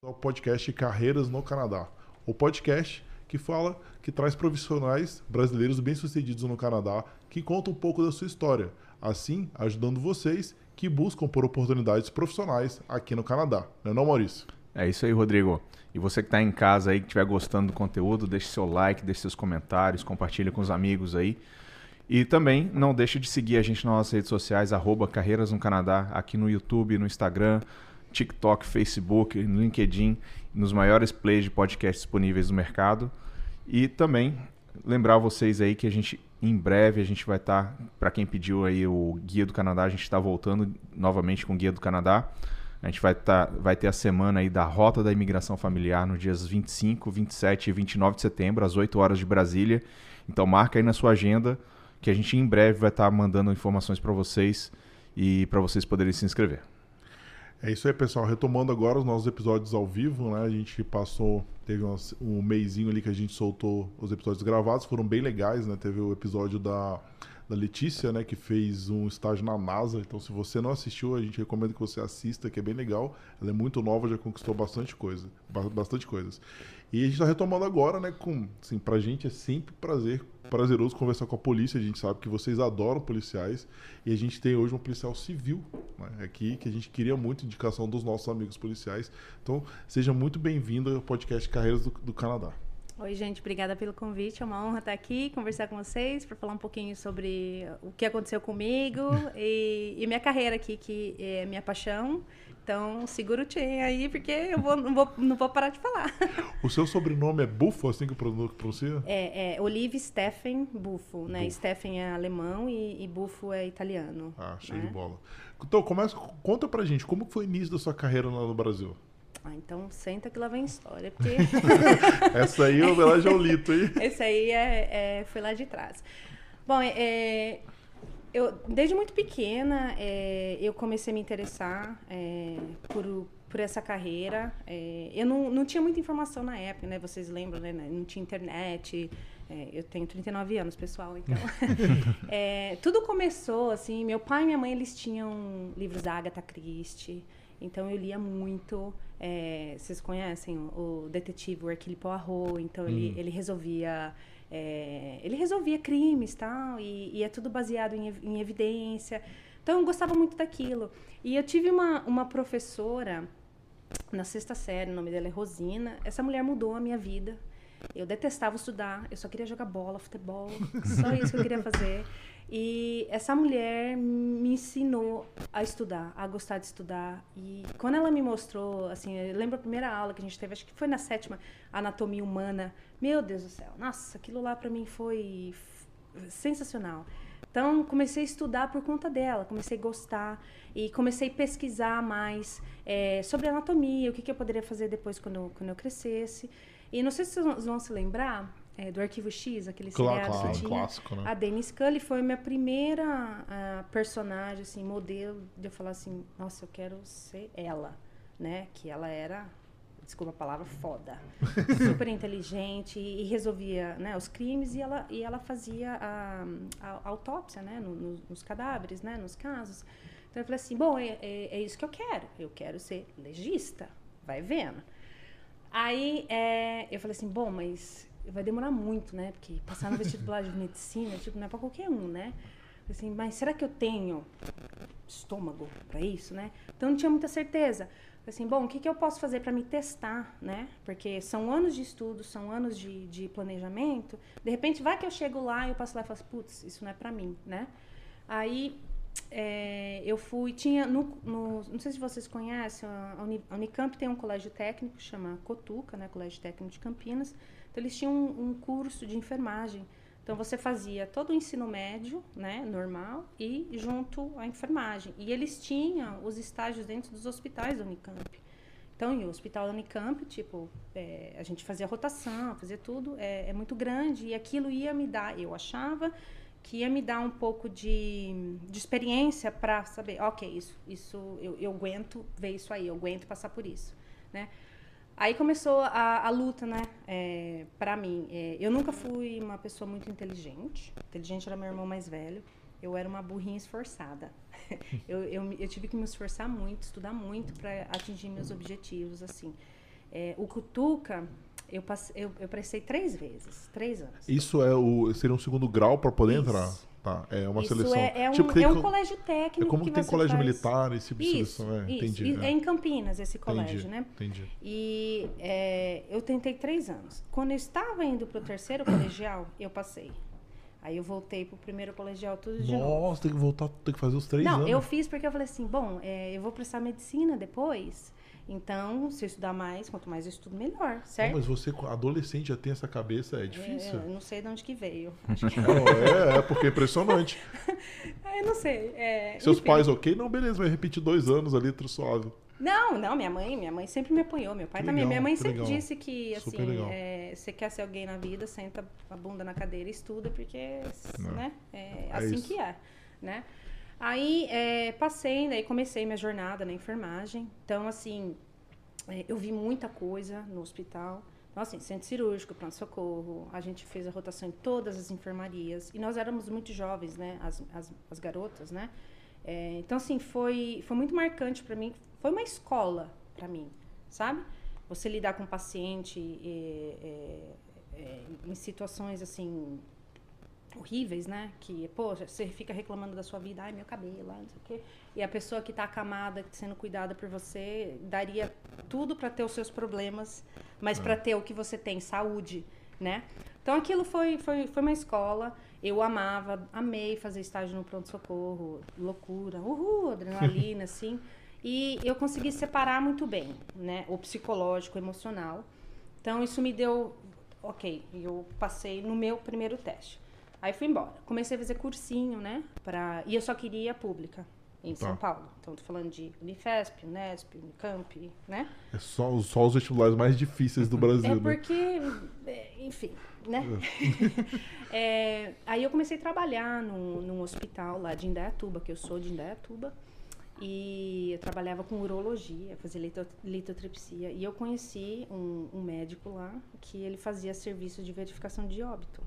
ao podcast Carreiras no Canadá. O podcast que fala, que traz profissionais brasileiros bem-sucedidos no Canadá, que contam um pouco da sua história, assim ajudando vocês que buscam por oportunidades profissionais aqui no Canadá. Não é não, Maurício? É isso aí, Rodrigo. E você que está em casa aí, que estiver gostando do conteúdo, deixe seu like, deixe seus comentários, compartilhe com os amigos aí. E também não deixe de seguir a gente nas nossas redes sociais, arroba Carreiras no Canadá, aqui no YouTube, no Instagram, TikTok, Facebook, no LinkedIn, nos maiores plays de podcast disponíveis no mercado. E também lembrar vocês aí que a gente em breve a gente vai estar, tá, para quem pediu aí o Guia do Canadá, a gente está voltando novamente com o Guia do Canadá. A gente vai, tá, vai ter a semana aí da Rota da Imigração Familiar nos dias 25, 27 e 29 de setembro, às 8 horas de Brasília. Então marca aí na sua agenda que a gente em breve vai estar tá mandando informações para vocês e para vocês poderem se inscrever. É isso aí, pessoal. Retomando agora os nossos episódios ao vivo, né? A gente passou, teve um, um mêsinho ali que a gente soltou os episódios gravados, foram bem legais, né? Teve o episódio da, da Letícia, né? Que fez um estágio na NASA. Então, se você não assistiu, a gente recomenda que você assista, que é bem legal. Ela é muito nova, já conquistou bastante coisa, bastante coisas. E a gente está retomando agora, né? Com, assim, pra gente é sempre prazer, prazeroso conversar com a polícia. A gente sabe que vocês adoram policiais. E a gente tem hoje um policial civil né, aqui, que a gente queria muito indicação dos nossos amigos policiais. Então, seja muito bem-vindo ao podcast Carreiras do, do Canadá. Oi, gente, obrigada pelo convite. É uma honra estar aqui, conversar com vocês, para falar um pouquinho sobre o que aconteceu comigo e, e minha carreira aqui, que é minha paixão. Então, segura o tchan aí, porque eu vou, não, vou, não vou parar de falar. O seu sobrenome é Buffo, assim que pronuncia? É, é Olive Steffen Buffo, né? Buffo. Steffen é alemão e, e Buffo é italiano. Ah, show né? de bola. Então, começa, conta pra gente, como foi o início da sua carreira lá no Brasil? Ah, então senta que lá vem história, porque... Essa aí é o já o Lito, hein? Esse aí é, é, foi lá de trás. Bom, é, eu, desde muito pequena, é, eu comecei a me interessar é, por, por essa carreira. É, eu não, não tinha muita informação na época, né? Vocês lembram, né? Não tinha internet. Eu tenho 39 anos, pessoal, então... Tudo começou, assim... Meu pai e minha mãe, eles tinham livros da Agatha Christie. Então, eu lia muito. Vocês conhecem o, o detetive Hercule Poirot. Então, hum. ele, ele resolvia é, ele resolvia crimes tal, e, e é tudo baseado em, em, evidência. Então eu gostava muito daquilo. E eu tive uma, uma professora na sexta série, o nome dela é Rosina. Essa mulher mudou a minha vida. Eu detestava estudar, eu só queria jogar bola, futebol, só isso que eu queria fazer. E essa mulher me ensinou a estudar, a gostar de estudar. E quando ela me mostrou, assim, eu lembro a primeira aula que a gente teve, acho que foi na sétima, Anatomia Humana. Meu Deus do céu, nossa, aquilo lá para mim foi sensacional. Então, comecei a estudar por conta dela, comecei a gostar e comecei a pesquisar mais é, sobre anatomia, o que, que eu poderia fazer depois quando, quando eu crescesse. E não sei se vocês vão se lembrar, é, do Arquivo X, aquele claro, seriado claro, que tinha. Clássico, né? A Dani Scully foi minha primeira uh, personagem, assim, modelo, de eu falar assim, nossa, eu quero ser ela, né? Que ela era, desculpa a palavra, foda. Super inteligente e, resolvia né, os crimes e ela, e ela fazia a, a, a autópsia, né? No, no, nos cadáveres, né? Nos casos. Então eu falei assim, bom, é, é, é isso que eu quero. Eu quero ser legista. Vai vendo. Aí é, eu falei assim, bom, mas vai demorar muito, né? Porque passar no vestibular de medicina, tipo, não é para qualquer um, né? Assim, mas será que eu tenho estômago para isso, né? Então não tinha muita certeza. Assim, bom, o que, que eu posso fazer para me testar, né? Porque são anos de estudo, são anos de, de planejamento. De repente, vai que eu chego lá e eu passo lá e falo, assim, putz, isso não é para mim, né? Aí é, eu fui, tinha no, no, não sei se vocês conhecem, a Unicamp tem um colégio técnico, chama Cotuca, né? Colégio Técnico de Campinas. Então, eles tinham um, um curso de enfermagem. Então, você fazia todo o ensino médio, né, normal, e junto à enfermagem. E eles tinham os estágios dentro dos hospitais da Unicamp. Então, em hospital da Unicamp, tipo, é, a gente fazia rotação, fazia tudo, é, é, muito grande, e aquilo ia me dar, eu achava que ia me dar um pouco de, de experiência para saber, ok, isso, isso eu, eu aguento ver isso aí, eu aguento passar por isso, né? Aí começou a, a luta, né? É, para mim, é, eu nunca fui uma pessoa muito inteligente. Inteligente era meu irmão mais velho. Eu era uma burrinha esforçada. eu, eu, eu tive que me esforçar muito, estudar muito para atingir meus objetivos, assim. É, o Cutuca, eu, passei, eu, eu prestei três vezes, três anos. Isso é o, seria um segundo grau para poder Isso. entrar? Tá, é uma Isso seleção. é, é um, Tipo, é um co- colégio técnico é como que tem colégio faz. militar, esse tipo de Isso, seleção. É, isso. entendi. E é. É em Campinas esse colégio, Entendi, né? Entendi. E é, eu tentei três anos. Quando eu estava indo para o terceiro colegial, eu passei. Aí eu voltei para o primeiro colegial tudo de novo. Nossa, tem que voltar, tem que fazer os três Não, anos. eu fiz porque eu falei assim, bom, é, eu vou prestar medicina depois. Então, se eu estudar mais, quanto mais eu estudo, melhor, Não, certo? mas você, adolescente, já tem essa cabeça, é difícil. É, eu não sei de onde que veio. Acho que... Não, é, é, porque é impressionante. eu não sei. é, Seus enfim. pais, ok? Não, beleza, vai repetir dois anos ali, suave. Não, não, minha mãe, minha mãe sempre me apoiou, meu pai Que também. legal, minha mãe sempre legal. disse que, assim, é, você quer ser alguém na vida, senta a bunda na cadeira e estuda, porque, Não. né, é, É assim isso. que é, né? Aí, é, passei, daí comecei minha jornada na enfermagem. Então, assim, é, eu vi muita coisa no hospital. Então, assim, centro cirúrgico, pronto-socorro, a gente fez a rotação em todas as enfermarias. E nós éramos muito jovens, né, as, as, as garotas, né? É, então, assim, foi, foi muito marcante para mim. Foi uma escola para mim, sabe? Você lidar com o paciente é, é, é, em situações, assim, horríveis, né? Que, poxa, você fica reclamando da sua vida, ai, meu cabelo, ai, não sei o quê. E a pessoa que está acamada, sendo cuidada por você, daria tudo para ter os seus problemas, mas para ter o que você tem, saúde, né? Então aquilo foi, foi, foi uma escola. Eu amava, amei fazer estágio no pronto-socorro, loucura, uhul, adrenalina, assim. E eu consegui separar muito bem, né? O psicológico, o emocional. Então isso me deu, ok, eu passei no meu primeiro teste. Aí fui embora. Comecei a fazer cursinho, né? Pra... E eu só queria pública em Tá. São Paulo. Então tô falando de Unifesp, Unesp, Unicamp, né? É só, só os vestibulares mais difíceis do Brasil, É né? porque, é, enfim, né? É, aí eu comecei a trabalhar num, num hospital lá de Indaiatuba, que eu sou de Indaiatuba. E eu trabalhava com urologia, fazia lito, litotripsia. E eu conheci um, um médico lá que ele fazia serviço de verificação de óbito.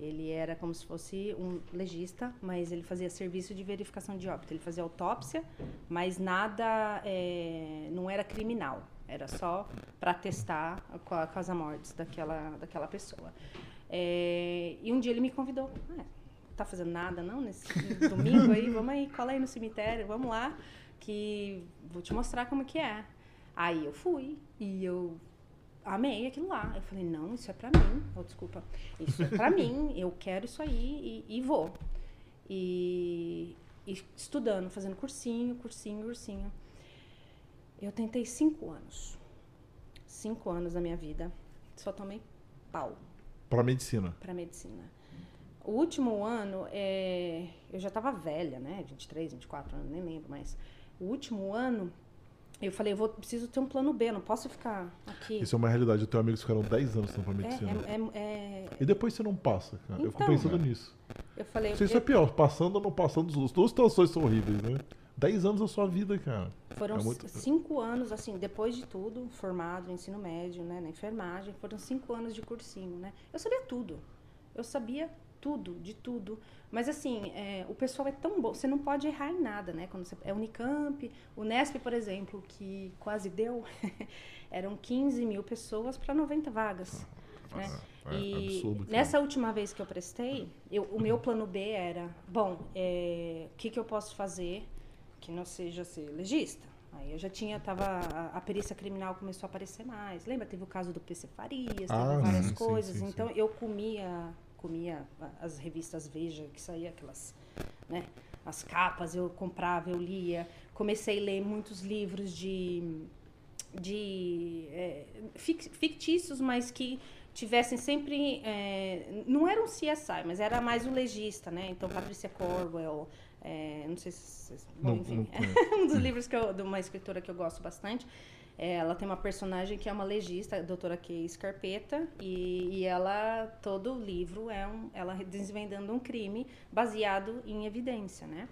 Ele era como se fosse um legista, mas ele fazia serviço de verificação de óbito. Ele fazia autópsia, mas nada, é, não era criminal. Era só para testar com a causa mortes daquela, daquela pessoa. É, e um dia ele me convidou. Ah, tá fazendo nada não nesse domingo aí? Vamos aí, cola aí no cemitério, vamos lá, que vou te mostrar como que é. Aí eu fui e eu amei aquilo lá. Eu falei, não, isso é pra mim. Oh, desculpa. Isso é pra mim, eu quero isso aí e, e vou. E, e estudando, fazendo cursinho, cursinho, cursinho. Eu tentei cinco anos. Cinco anos da minha vida. Só tomei pau Pra medicina. para medicina. O último ano, é, eu já estava velha, né? 23, 24 anos, nem lembro mais. O último ano, eu falei, eu vou, preciso ter um plano B, não posso ficar aqui. Isso é uma realidade. Eu tenho amigos que ficaram 10 anos tentando É, medicina. é, é, E depois você não passa, cara. eu fico Então. pensando nisso. eu falei, Não sei se é eu- pior, passando ou não passando, as duas situações são horríveis, né? 10 anos da sua vida, cara. foram é muito- cinco anos, assim, depois de tudo, formado no ensino médio, né, na enfermagem, foram cinco anos de cursinho, né? Eu sabia tudo. Eu sabia tudo, de tudo. Mas assim, é, o pessoal é tão bom, você não pode errar em nada, né? Quando você, é Unicamp, o Nesp, por exemplo, que quase deu, eram 15 mil pessoas para 90 vagas. Né? É, e absurdo, nessa última vez que eu prestei, eu- o meu plano B era, bom, é, o que, que eu posso fazer que não seja ser legista? Aí eu já tinha, tava, a, a perícia criminal começou a aparecer mais. Lembra? Teve o caso do PC Farias, Ah, teve várias sim, sim, coisas. sim, então eu comia, comia as revistas Veja, que saía aquelas, né? As capas, eu comprava, eu lia. Comecei a ler muitos livros de de é, fic- fictícios, mas que tivessem sempre. é, não era um CSI, mas era mais o legista, né? Então, Patrícia Corwell, é, não sei se. vocês- Bom, Não- enfim, não um dos livros que eu, de uma escritora que eu gosto bastante. É, ela tem uma personagem que é uma legista, a doutora Kay Scarpeta, e, e ela, todo o livro é um, ela desvendando um crime baseado em evidência, né?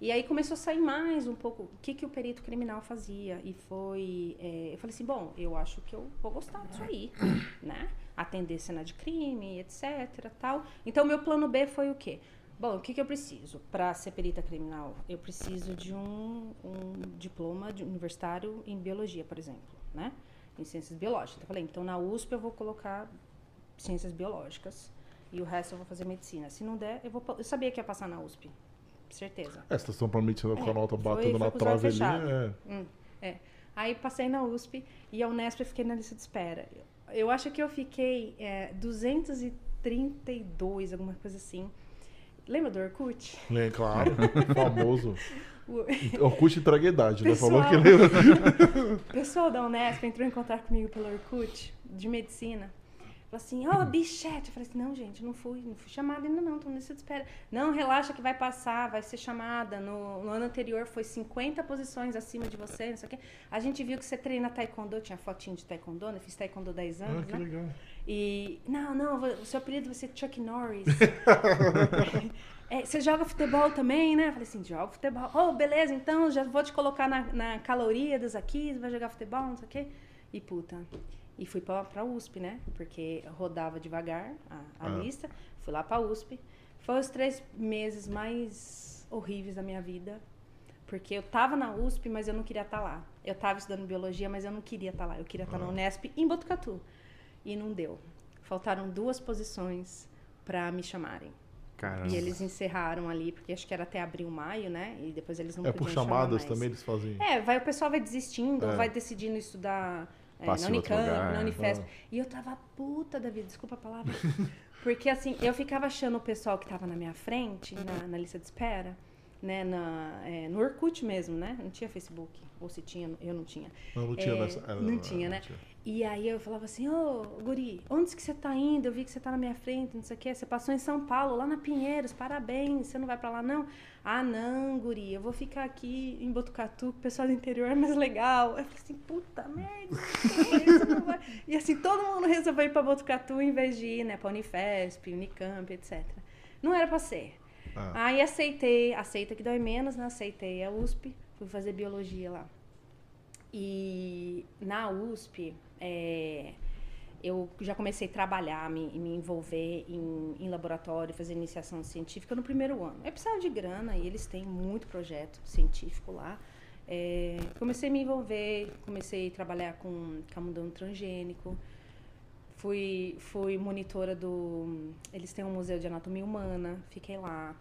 E aí começou a sair mais um pouco o que, que o perito criminal fazia. E foi. é, eu falei assim: bom, eu acho que eu vou gostar disso aí, né? Atender cena de crime, etc. tal. Então, meu plano B foi o quê? Bom, o que, que eu preciso para ser perita criminal? Eu preciso de um, um diploma de universitário em biologia, por exemplo, né? em ciências biológicas. Então, eu falei, então na USP eu vou colocar ciências biológicas e o resto eu vou fazer medicina. Se não der, eu vou. Eu sabia que ia passar na USP, certeza. É, você tá pra medicina com a nota batendo foi na trave ali. É. Hum, é. Aí passei na USP e a Unesp eu fiquei na lista de espera. Eu acho que eu fiquei é, 232, alguma coisa assim. Lembra do Orkut? É, claro, famoso. O Orkut entrega a idade, né? Falou que lembra. o pessoal da Unesp entrou em contato comigo pelo Orkut, de medicina. Falou assim, ó, bichete. Eu falei assim, não, gente, não fui, não fui chamada ainda não, tô de espera. Não, relaxa que vai passar, vai ser chamada. No, no ano anterior foi 50 posições acima de você, não sei o quê. A gente viu que você treina taekwondo, tinha fotinho de taekwondo, né? Fiz taekwondo 10 Ah, anos, que né? legal. E, não, não, o seu apelido vai ser Chuck Norris. É, você joga futebol também, né? Eu falei assim, jogo futebol. Oh, beleza, então já vou te colocar na, na caloria das aqui, vai jogar futebol, não sei o quê. E puta. E fui pra, pra USP, né? Porque rodava devagar a, a Ah. lista. Fui lá pra USP. Foi os três meses mais horríveis da minha vida. Porque eu tava na USP, mas eu não queria estar lá. Eu tava estudando biologia, mas eu não queria estar lá. Eu queria estar na Ah. Unesp em Botucatu. E não deu. Faltaram duas posições pra me chamarem. Caramba. E eles encerraram ali, porque acho que era até abril, maio, né? E depois eles não É por chamadas também eles fazem. É, vai, o pessoal vai desistindo, É. vai decidindo estudar é, na Unicamp, na é. Unifesp. Ah. E eu tava puta da vida, desculpa a palavra. Porque assim, eu ficava achando o pessoal que tava na minha frente, na, na lista de espera, né? Na, é, no Orkut mesmo, né? Não tinha Facebook. Ou se tinha, eu não tinha. Não, não tinha É, nessa. é, não tinha, né? E aí eu falava assim, ô, guri, onde que você tá indo? Eu vi que você tá na minha frente, não sei o quê. Você passou em São Paulo, lá na Pinheiros, parabéns. Você não vai pra lá, não? Ah, não, guri, eu vou ficar aqui em Botucatu, que o pessoal do interior é mais legal. Eu falei assim, puta merda, isso não vai... E assim, todo mundo resolveu ir pra Botucatu em vez de ir, né, pra Unifesp, Unicamp, etc. Não era pra ser. Ah. Aí aceitei, aceita que dói menos, né? Aceitei a USP, fui fazer biologia lá. E na USP, é, eu já comecei a trabalhar, me, me envolver em, em laboratório, fazer iniciação científica no primeiro ano. Eu precisava de grana e eles têm muito projeto científico lá. É, comecei a me envolver, comecei a trabalhar com camundongo transgênico. Fui, fui monitora do. Eles têm um museu de anatomia humana, fiquei lá,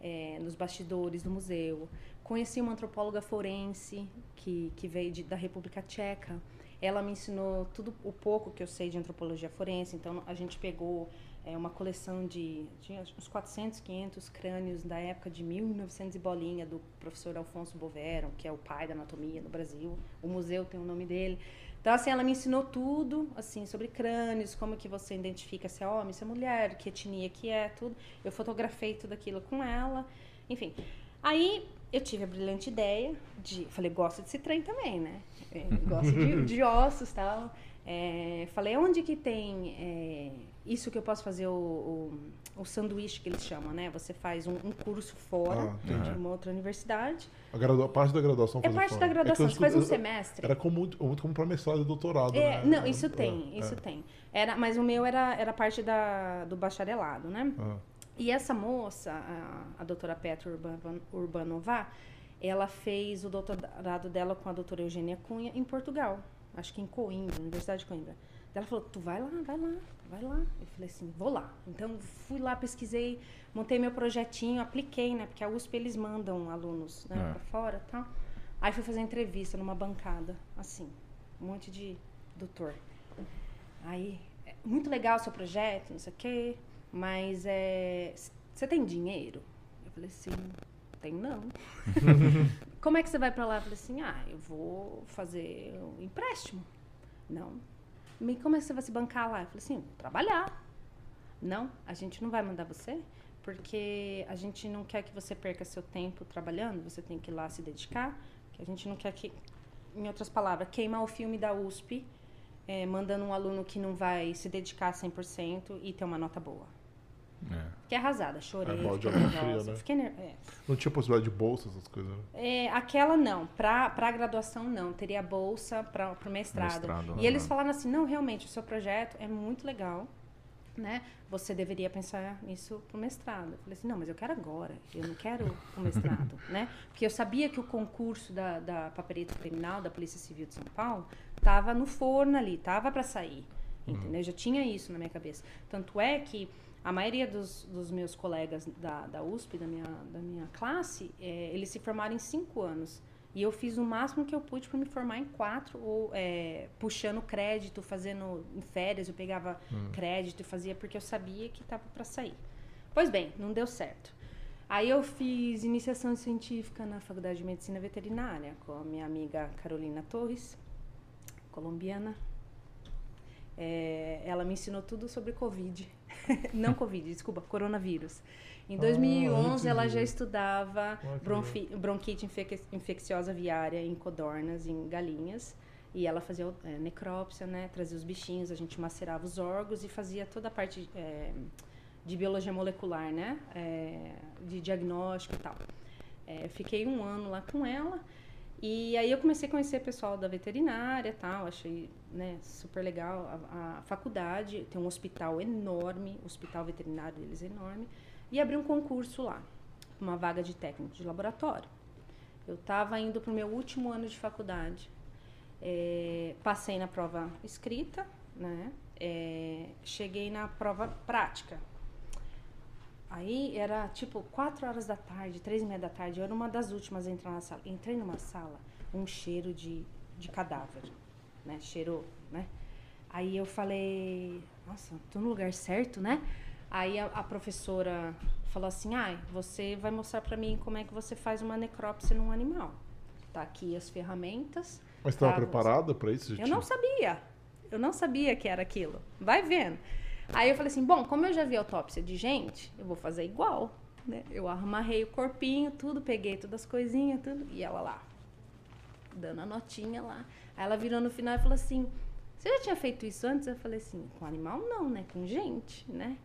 é, nos bastidores do museu. Conheci uma antropóloga forense que, que veio de- da República Tcheca. Ela me ensinou tudo o pouco que eu sei de antropologia forense. Então a gente pegou é, uma coleção de tinha uns 400, 500 crânios da época de 1900 e bolinha do professor Alfonso Bovero, que é o pai da anatomia no Brasil. O museu tem o nome dele. Então, assim, ela me ensinou tudo, assim, sobre crânios, como que você identifica se é homem, se é mulher, que etnia que é, tudo. Eu fotografei tudo aquilo com ela, enfim. Aí, eu tive a brilhante ideia de... Falei, gosto desse trem também, né? É, gosto de, de ossos e tal. É, falei, onde que tem é, isso que eu posso fazer, o, o, o sanduíche que eles chamam, né? Você faz um, um curso fora Ah, de uma outra universidade. A, gradua- a parte da graduação É parte fora. da É graduação, você faz um semestre. Era como, muito, como para mestrado e doutorado, É, né? não, isso É, tem, isso é. tem. Era, mas o meu era, era parte da, do bacharelado, né? Ah, E essa moça, a, a doutora Petra Urban- Urbanova, ela fez o doutorado dela com a doutora Eugênia Cunha em Portugal. Acho que em Coimbra, Universidade de Coimbra. Ela falou, tu vai lá, vai lá, vai lá. Eu falei assim, vou lá. Então, fui lá, pesquisei, montei meu projetinho, apliquei, né? Porque a USP, eles mandam alunos né, É. pra fora tal. Aí fui fazer entrevista numa bancada, assim, um monte de doutor. Aí, é muito legal o seu projeto, não sei o quê, mas é, você tem dinheiro? Eu falei assim, tenho não. Como é que você vai pra lá? Eu falei assim, ah, eu vou fazer um empréstimo. Não. E como é que você vai se bancar lá? Eu falei assim, trabalhar. Não, a gente não vai mandar você, porque a gente não quer que você perca seu tempo trabalhando, você tem que ir lá se dedicar, que a gente não quer que, em outras palavras, queimar o filme da USP, eh, mandando um aluno que não vai se dedicar 100% e ter uma nota boa. É. Fiquei arrasada, chorei, É, balde fiquei nervosa, né? fiquei ner- é. Não tinha possibilidade de bolsa, essas coisas, né? É, aquela não, para a graduação não, teria bolsa para o mestrado. Mestrado, E eles falaram assim, não, realmente, o seu projeto é muito legal, né? Você deveria pensar nisso pro mestrado. Eu falei assim, não, mas eu quero agora, eu não quero o mestrado, né? Porque eu sabia que o concurso da, da para perito criminal da Polícia Civil de São Paulo tava no forno ali, tava para sair. Entendeu? Eu já tinha isso na minha cabeça. Tanto é que a maioria dos, dos meus colegas da, da USP, da minha, da minha classe, é, eles se formaram em cinco anos. E eu fiz o máximo que eu pude para me formar em quatro, ou é, puxando crédito, fazendo em férias, eu pegava Hum. crédito e fazia porque eu sabia que estava para sair. Pois bem, não deu certo. Aí eu fiz iniciação científica na Faculdade de Medicina Veterinária com a minha amiga Carolina Torres, colombiana. É, ela me ensinou tudo sobre Covid. Não Covid, desculpa, coronavírus. Em 2011, ela já estudava bronfi- bronquite infec- infecciosa viária em codornas, em galinhas. E ela fazia é, necrópsia, né? Trazia os bichinhos, a gente macerava os órgãos e fazia toda a parte é, de biologia molecular, né? É, de diagnóstico e tal. É, fiquei um ano lá com ela. E aí eu comecei a conhecer pessoal da veterinária tal, achei né, super legal a, a faculdade, tem um hospital enorme, o hospital veterinário deles é enorme, e abri um concurso lá, uma vaga de técnico de laboratório. Eu estava indo para o meu último ano de faculdade, é, passei na prova escrita, né, é, cheguei na prova prática, Aí era tipo 4 horas da tarde, três e meia da tarde. Eu era uma das últimas a entrar na sala. Entrei numa sala, um cheiro de, de cadáver, né? Cheirou, né? Aí eu falei, nossa, tô no lugar certo, né? Aí a, a professora falou assim, ai, você vai mostrar pra mim como é que você faz uma necrópsia num animal. Tá aqui as ferramentas. Mas estava tá, preparada para isso? Eu não tinha- sabia. Eu não sabia que era aquilo. Vai vendo. Aí eu falei assim, bom, como eu já vi autópsia de gente, eu vou fazer igual, né? Eu amarrei o corpinho, tudo, peguei todas as coisinhas, tudo, e ela lá, dando a notinha lá. Aí ela virou no final e falou assim, você já tinha feito isso antes? Eu falei assim, com animal não, né? Com gente, né?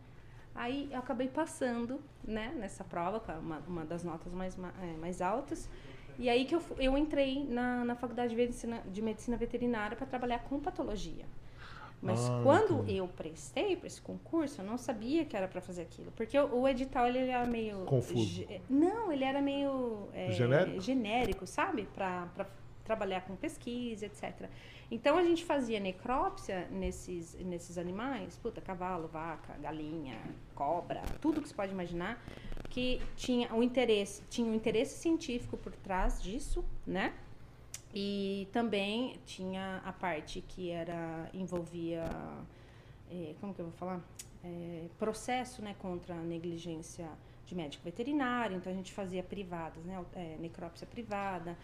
Aí eu acabei passando, né, nessa prova, com uma, uma das notas mais, ma- é, mais altas. E aí que eu, eu entrei na, na faculdade de medicina, de medicina veterinária para trabalhar com patologia. Mas Ah, quando entendi. eu prestei para esse concurso, eu não sabia que era para fazer aquilo. Porque o, o edital ele era meio. Confuso. ge- Não, ele era meio. é, Genérico? genérico, sabe? Para trabalhar com pesquisa, etc. Então a gente fazia necrópsia nesses, nesses animais, puta, cavalo, vaca, galinha, cobra, tudo que você pode imaginar, que tinha o interesse, tinha um interesse científico por trás disso, né? E também tinha a parte que era envolvia eh, como que eu vou falar? Eh, processo né, contra a negligência de médico veterinário, então a gente fazia privadas, né? eh, necrópsia privada.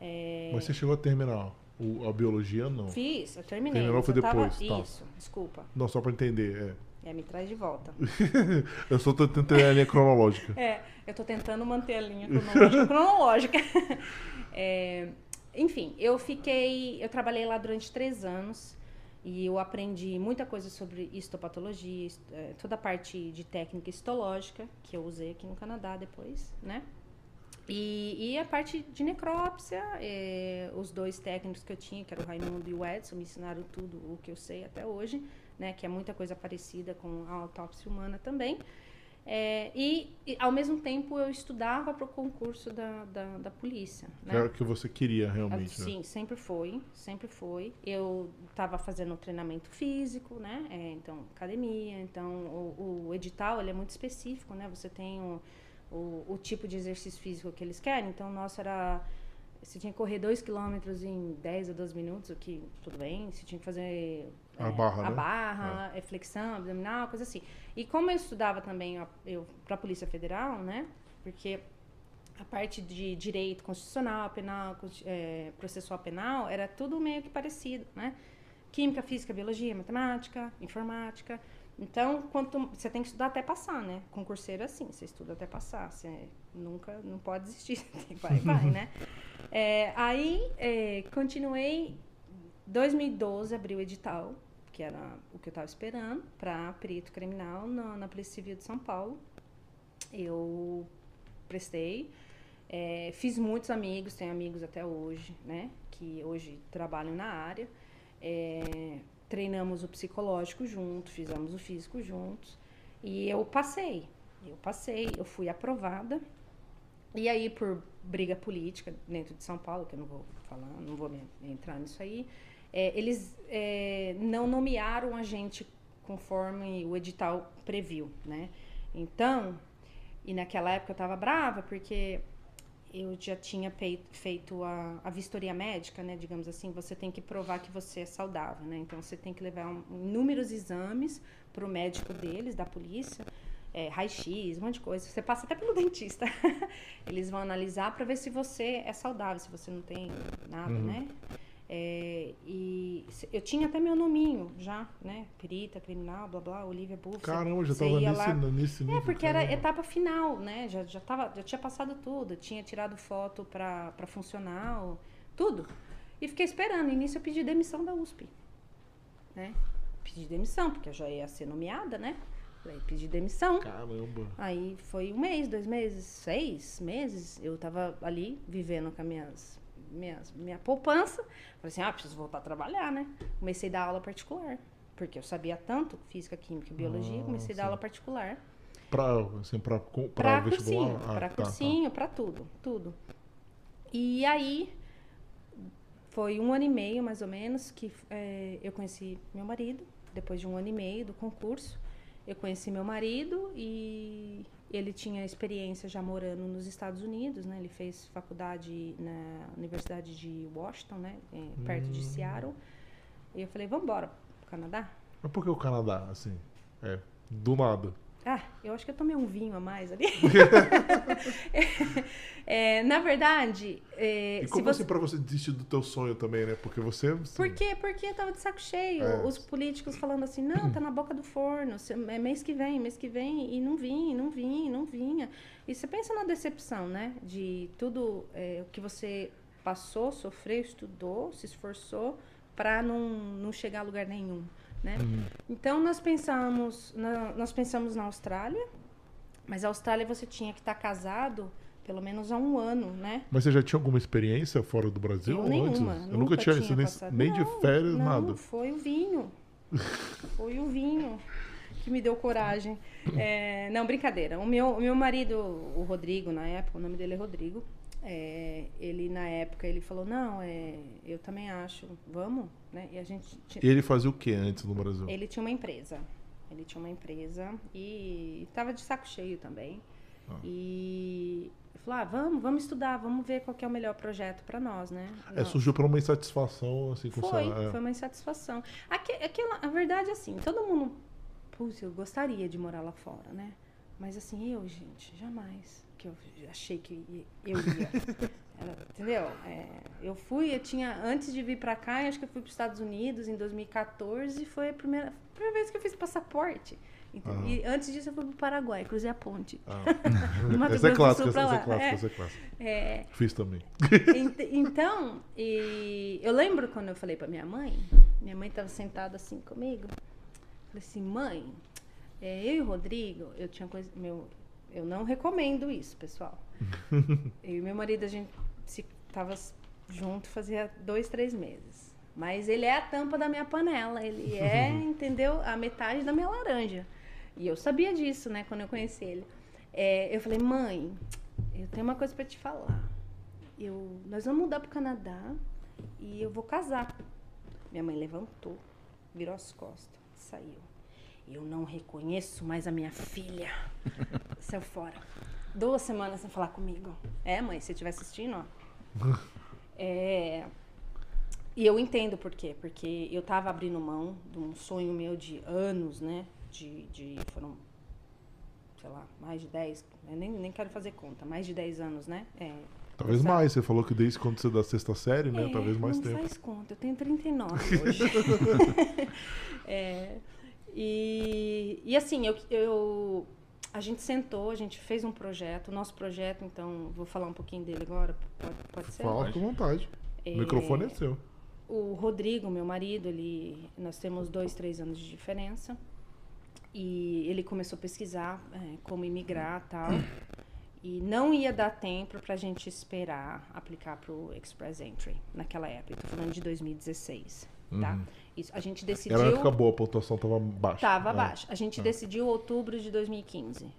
eh, Mas você chegou a terminar o- a biologia, não? Fiz, eu terminei. Terminou foi eu tava- depois, tá. Isso, desculpa. Não, só para entender. É, me traz de volta. É. Eu só tô tentando a linha cronológica. É, eu tô tentando manter a linha cronológica. cronológica. É, enfim, eu fiquei. Eu trabalhei lá durante três anos e eu aprendi muita coisa sobre histopatologia, hist- é, toda a parte de técnica histológica, que eu usei aqui no Canadá depois, né? E, e a parte de necrópsia, é, os dois técnicos que eu tinha, que era o Raimundo e o Edson, me ensinaram tudo o que eu sei até hoje, né? Que é muita coisa parecida com a autópsia humana também. É, e, e, ao mesmo tempo, eu estudava para o concurso da, da, da polícia. Né? era o que você queria realmente. né? Sim, sempre foi, sempre foi. Eu estava fazendo treinamento físico, né? É, então, academia. Então, o, o edital ele é muito específico, né? Você tem o, o, o tipo de exercício físico que eles querem. Então, o nosso era... Você tinha que correr 2 quilômetros em 10 a 12 minutos, o que tudo bem. Você tinha que fazer... A é, barra, A né? barra, é, flexão, abdominal, coisa assim. E como eu estudava também para a Polícia Federal, né? Porque a parte de direito constitucional, penal, é, processual penal, era tudo meio que parecido, né? Química, física, biologia, matemática, informática. Então, quanto você tem que estudar até passar, né? Concurseiro é assim, você estuda até passar, você nunca, não pode desistir, vai, vai, né? É, aí, é, continuei, 2012 abriu o edital, que era o que eu estava esperando, para perito criminal na, na Polícia Civil de São Paulo. Eu prestei, é, fiz muitos amigos, tenho amigos até hoje, né? Que hoje trabalham na área. É, treinamos o psicológico junto, fizemos o físico juntos. E eu passei. Eu passei, eu fui aprovada. E aí, por briga política dentro de São Paulo, que eu não vou falar, não vou entrar nisso aí, é, eles é, não nomearam a gente conforme o edital previu, né? Então, e naquela época eu estava brava porque eu já tinha feito a, a, vistoria médica, né? Digamos assim, você tem que provar que você é saudável, né? Então você tem que levar um, inúmeros exames para o médico deles, da polícia, é, raio-x, um monte de coisa. Você passa até pelo dentista. Eles vão analisar para ver se você é saudável, se você não tem nada, uhum. né? É, e eu tinha até meu nominho já, né? Perita, criminal, blá blá, Olivia Buff. Caramba, já estava nesse, lá... nesse nível. É, porque caramba. era etapa final, né? Já, já, tava, já tinha passado tudo. Eu tinha tirado foto para funcional, tudo. E fiquei esperando. E nisso eu pedi demissão da USP. Né? Pedi demissão, porque eu já ia ser nomeada, né? Falei, pedi demissão. Caramba. Aí foi um mês, dois meses, seis meses. Eu tava ali vivendo com as minhas minha, minha poupança. Falei assim, ah, preciso voltar a trabalhar, né? Comecei a dar aula particular. Porque eu sabia tanto física, química e biologia, ah, comecei a dar aula particular. Para assim, pra, pra, pra cursinho, ah, para tá, cursinho, tá. para tudo, tudo. E aí, foi um ano e meio, mais ou menos, que é, eu conheci meu marido. Depois de um ano e meio do concurso, eu conheci meu marido e ele tinha experiência já morando nos Estados Unidos, né? Ele fez faculdade na Universidade de Washington, né? É, perto hum. de Seattle. E eu falei, vamos embora pro Canadá? Mas por que o Canadá, assim? É, do nada. Ah, eu acho que eu tomei um vinho a mais ali. é, na verdade. É, e como você... assim pra você desistir do teu sonho também, né? Porque você. Assim... Por quê? Porque eu tava de saco cheio. É. Os políticos falando assim: não, tá na boca do forno, é mês que vem, mês que vem, e não vinha, não vinha, não vinha. E você pensa na decepção, né? De tudo é, o que você passou, sofreu, estudou, se esforçou para não, não chegar a lugar nenhum. Né? Uhum. Então nós pensamos, na, nós pensamos na Austrália, mas a Austrália você tinha que estar tá casado pelo menos há um ano, né? Mas você já tinha alguma experiência fora do Brasil? Eu nenhuma. Antes? Eu nunca, tinha, tinha nem, nem não, de férias, não, nada. Foi o vinho. foi o vinho que me deu coragem. É, não, brincadeira. O meu, o meu marido, o Rodrigo, na época, o nome dele é Rodrigo. É, ele na época ele falou não é, eu também acho vamos né? E a gente e ele fazia o que antes no Brasil? Ele tinha uma empresa. Ele tinha uma empresa e estava de saco cheio também. Ah. e falou ah, vamos vamos estudar vamos ver qual é o melhor projeto para nós né? É surgiu por uma insatisfação assim com foi é. foi uma insatisfação. Aqui, aquela a verdade é assim todo mundo putz, eu gostaria de morar lá fora né mas assim eu gente jamais que eu achei que eu ia. entendeu? É, eu fui, eu tinha, antes de vir para cá, acho que eu fui para os Estados Unidos em 2014, foi a primeira, primeira vez que eu fiz passaporte. Uhum. E antes disso eu fui para o Paraguai, cruzei a ponte. Ah. essa, é clássica, essa, é clássica, essa é clássica, é, Fiz também. então, e eu lembro quando eu falei para minha mãe, minha mãe estava sentada assim comigo, falei assim, mãe, é, eu e o Rodrigo, eu tinha coisa, meu, eu não recomendo isso, pessoal. eu e meu marido, a gente se tava junto fazia dois, três meses. Mas ele é a tampa da minha panela. Ele é, entendeu? A metade da minha laranja. E eu sabia disso, né? Quando eu conheci ele. É, eu falei, mãe, eu tenho uma coisa para te falar. Eu, nós vamos mudar pro Canadá e eu vou casar. Minha mãe levantou, virou as costas, saiu. Eu não reconheço mais a minha filha. Saiu fora. Duas semanas sem falar comigo. É, mãe, se estiver assistindo, ó. É... E eu entendo por quê. Porque eu tava abrindo mão de um sonho meu de anos, né? De, de foram, sei lá, mais de 10. Eu nem, nem quero fazer conta. Mais de 10 anos, né? É, Talvez mais, você falou que desde quando você da sexta série, né? É, Talvez mais não tempo. Não faz conta, eu tenho 39 hoje. é, e, e assim, eu, eu, a gente sentou, a gente fez um projeto, o nosso projeto, então, vou falar um pouquinho dele agora, pode, pode ser? Fala com vontade. É, o microfone é seu. O Rodrigo, meu marido, ele, nós temos dois, três anos de diferença. E ele começou a pesquisar é, como imigrar tal. E não ia dar tempo para a gente esperar aplicar para o Express Entry naquela época. Estou falando de 2016, tá? Uhum. Isso, a gente decidiu. Era época boa, a pontuação estava baixa. Estava é. baixa. A gente é. decidiu outubro de 2015.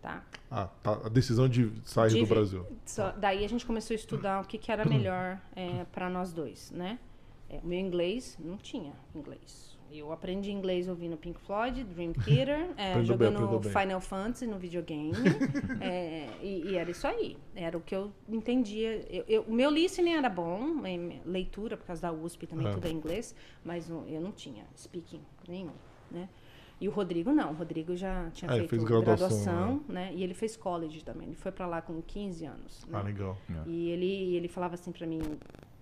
Tá? Ah, tá. A decisão de sair de, do Brasil. Só, daí a gente começou a estudar o que, que era melhor é, para nós dois, né? É, o meu inglês não tinha inglês. Eu aprendi inglês ouvindo Pink Floyd, Dream Theater, é, bem, jogando bem. Final Fantasy no videogame. é, e, e era isso aí. Era o que eu entendia. Eu- eu- o meu listening era bom, em leitura, por causa da USP também, É. tudo é inglês, mas eu não tinha speaking nenhum, né? E o Rodrigo não, o Rodrigo já tinha Ah, feito graduação, graduação, né? E ele fez college também. Ele foi pra lá com 15 anos. né? Ah, legal. E ele, ele falava assim pra mim,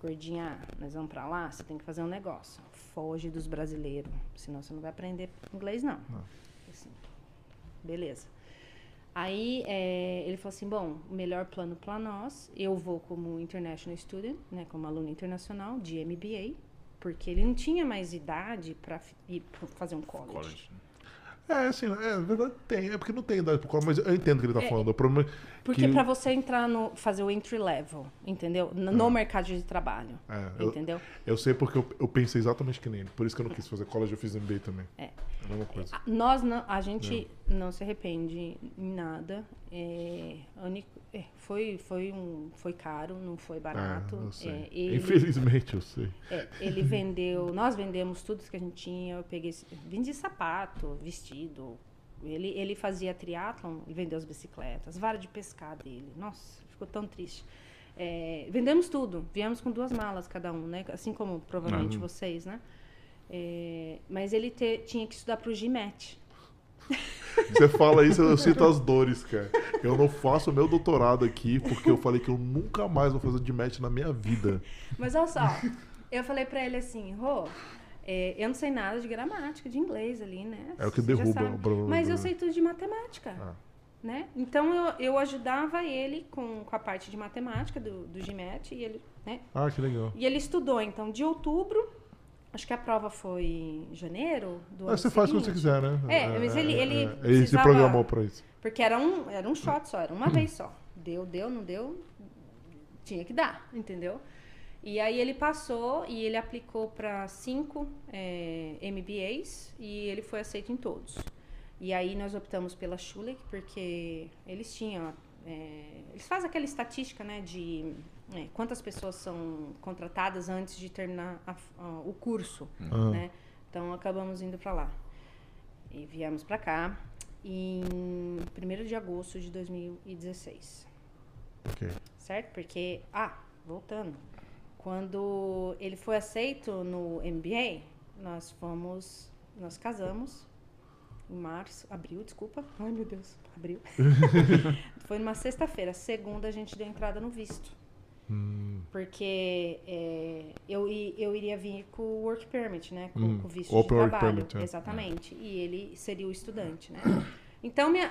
gordinha, nós vamos pra lá, você tem que fazer um negócio. Foge dos brasileiros, senão você não vai aprender inglês, não. Não. Assim, beleza. Aí é, ele falou assim, bom, o melhor plano para nós, eu vou como international student, né, como aluno internacional de MBA, porque ele não tinha mais idade para fazer um college. College. É, assim, é verdade tem. É porque não tem idade pro college, mas eu entendo o que ele tá É, falando. O problema é Porque que... para você entrar no fazer o entry level, entendeu? No, no mercado de trabalho, É, eu, entendeu? eu sei porque eu, eu pensei exatamente que nem ele. Por isso que eu não quis fazer college, eu fiz MBA também. É. a mesma coisa. A- Nós não, a gente não se arrepende em nada. É, é, foi, foi, um, foi caro, não foi barato. Sei. É, ele, Infelizmente, eu sei. é, ele vendeu, nós vendemos tudo que a gente tinha. Eu peguei, vendi sapato, vestido. Ele, ele fazia triatlon, ele vendeu as bicicletas, vara de pescar dele. Nossa, ficou tão triste. É, vendemos tudo, viemos com duas malas cada um, né? Assim como provavelmente vocês, né? É, mas ele te- tinha que estudar para o GMAT. Você fala isso, eu sinto as dores, cara. Eu não faço meu doutorado aqui porque eu falei que eu nunca mais vou fazer de match na minha vida. Mas olha só, eu falei pra ele assim, Rô, é, eu não sei nada de gramática, de inglês ali, né? É o que Você derruba o blá, Mas eu sei tudo de matemática, Ah. né? Então eu, eu ajudava ele com, com a parte de matemática do, do GMAT e ele, né? Ah, que legal. E ele estudou, então, de outubro, acho que a prova foi em janeiro do Ah, ano você faz quando você seguinte. quiser, né? É, mas ele- ele Ele se programou pra isso. Porque era um, era um shot só, era uma vez só. Deu, deu, não deu, tinha que dar, entendeu? E aí ele passou e ele aplicou para cinco é, MBAs e ele foi aceito em todos. E aí nós optamos pela Schulich porque eles tinham, é, eles fazem aquela estatística, né, de é, quantas pessoas são contratadas antes de terminar a- a- o curso, Ah. né? Então acabamos indo para lá. E viemos para cá em 1 de agosto de 2016, Ok. certo? Porque, ah, voltando, quando ele foi aceito no MBA, nós fomos, nós casamos em março, abril, desculpa. Ai, meu Deus, abril. foi numa sexta-feira, segunda a gente deu entrada no visto. Hum, Porque é, eu, eu iria vir com o work permit, né? Com, Hum, com o visto open de trabalho. permit, é. Exatamente. E ele seria o estudante, né? Então, minha,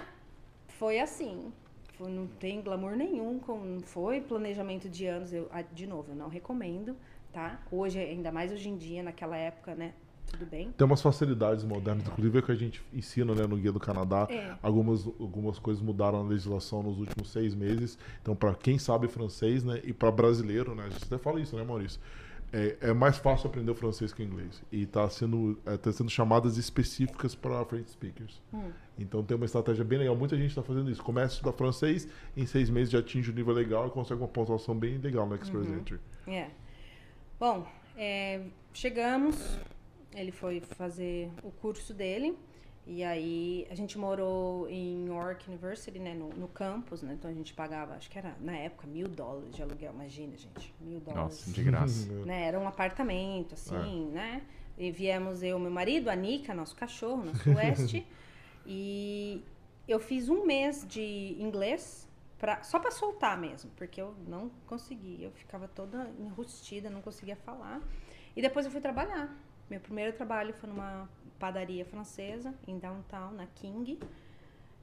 foi assim. Foi- não tem glamour nenhum, com, não foi planejamento de anos. Eu, ah, de novo, eu não recomendo, tá? Hoje, ainda mais hoje em dia, naquela época, né? Tudo bem. Tem umas facilidades modernas, inclusive é que a gente ensina né, no Guia do Canadá. É. Algumas, algumas coisas mudaram na legislação nos últimos seis meses. Então, para quem sabe francês, né, e para brasileiro, né, a gente até fala isso, né, Maurício? É, é mais fácil aprender o francês que o inglês. E está sendo, é, tá sendo chamadas específicas para French speakers. Hum. Então tem uma estratégia bem legal. Muita gente está fazendo isso. Começa a estudar francês, em seis meses já atinge um nível legal e consegue uma pontuação bem legal no Express Uhum. Entry. É. Bom, é, chegamos, ele foi fazer o curso dele. E aí a gente morou em York University, né, no, no campus, né? Então a gente pagava, acho que era na época mil dólares de aluguel, imagina, gente, mil dólares. Nossa, de graça. né? Era um apartamento, assim, né? E viemos eu, meu marido, a Nica, nosso cachorro, nosso West. e eu fiz um mês de inglês pra, só para soltar mesmo, porque eu não conseguia, eu ficava toda enrustida, não conseguia falar. E depois eu fui trabalhar. Meu primeiro trabalho foi numa padaria francesa, em downtown, na King.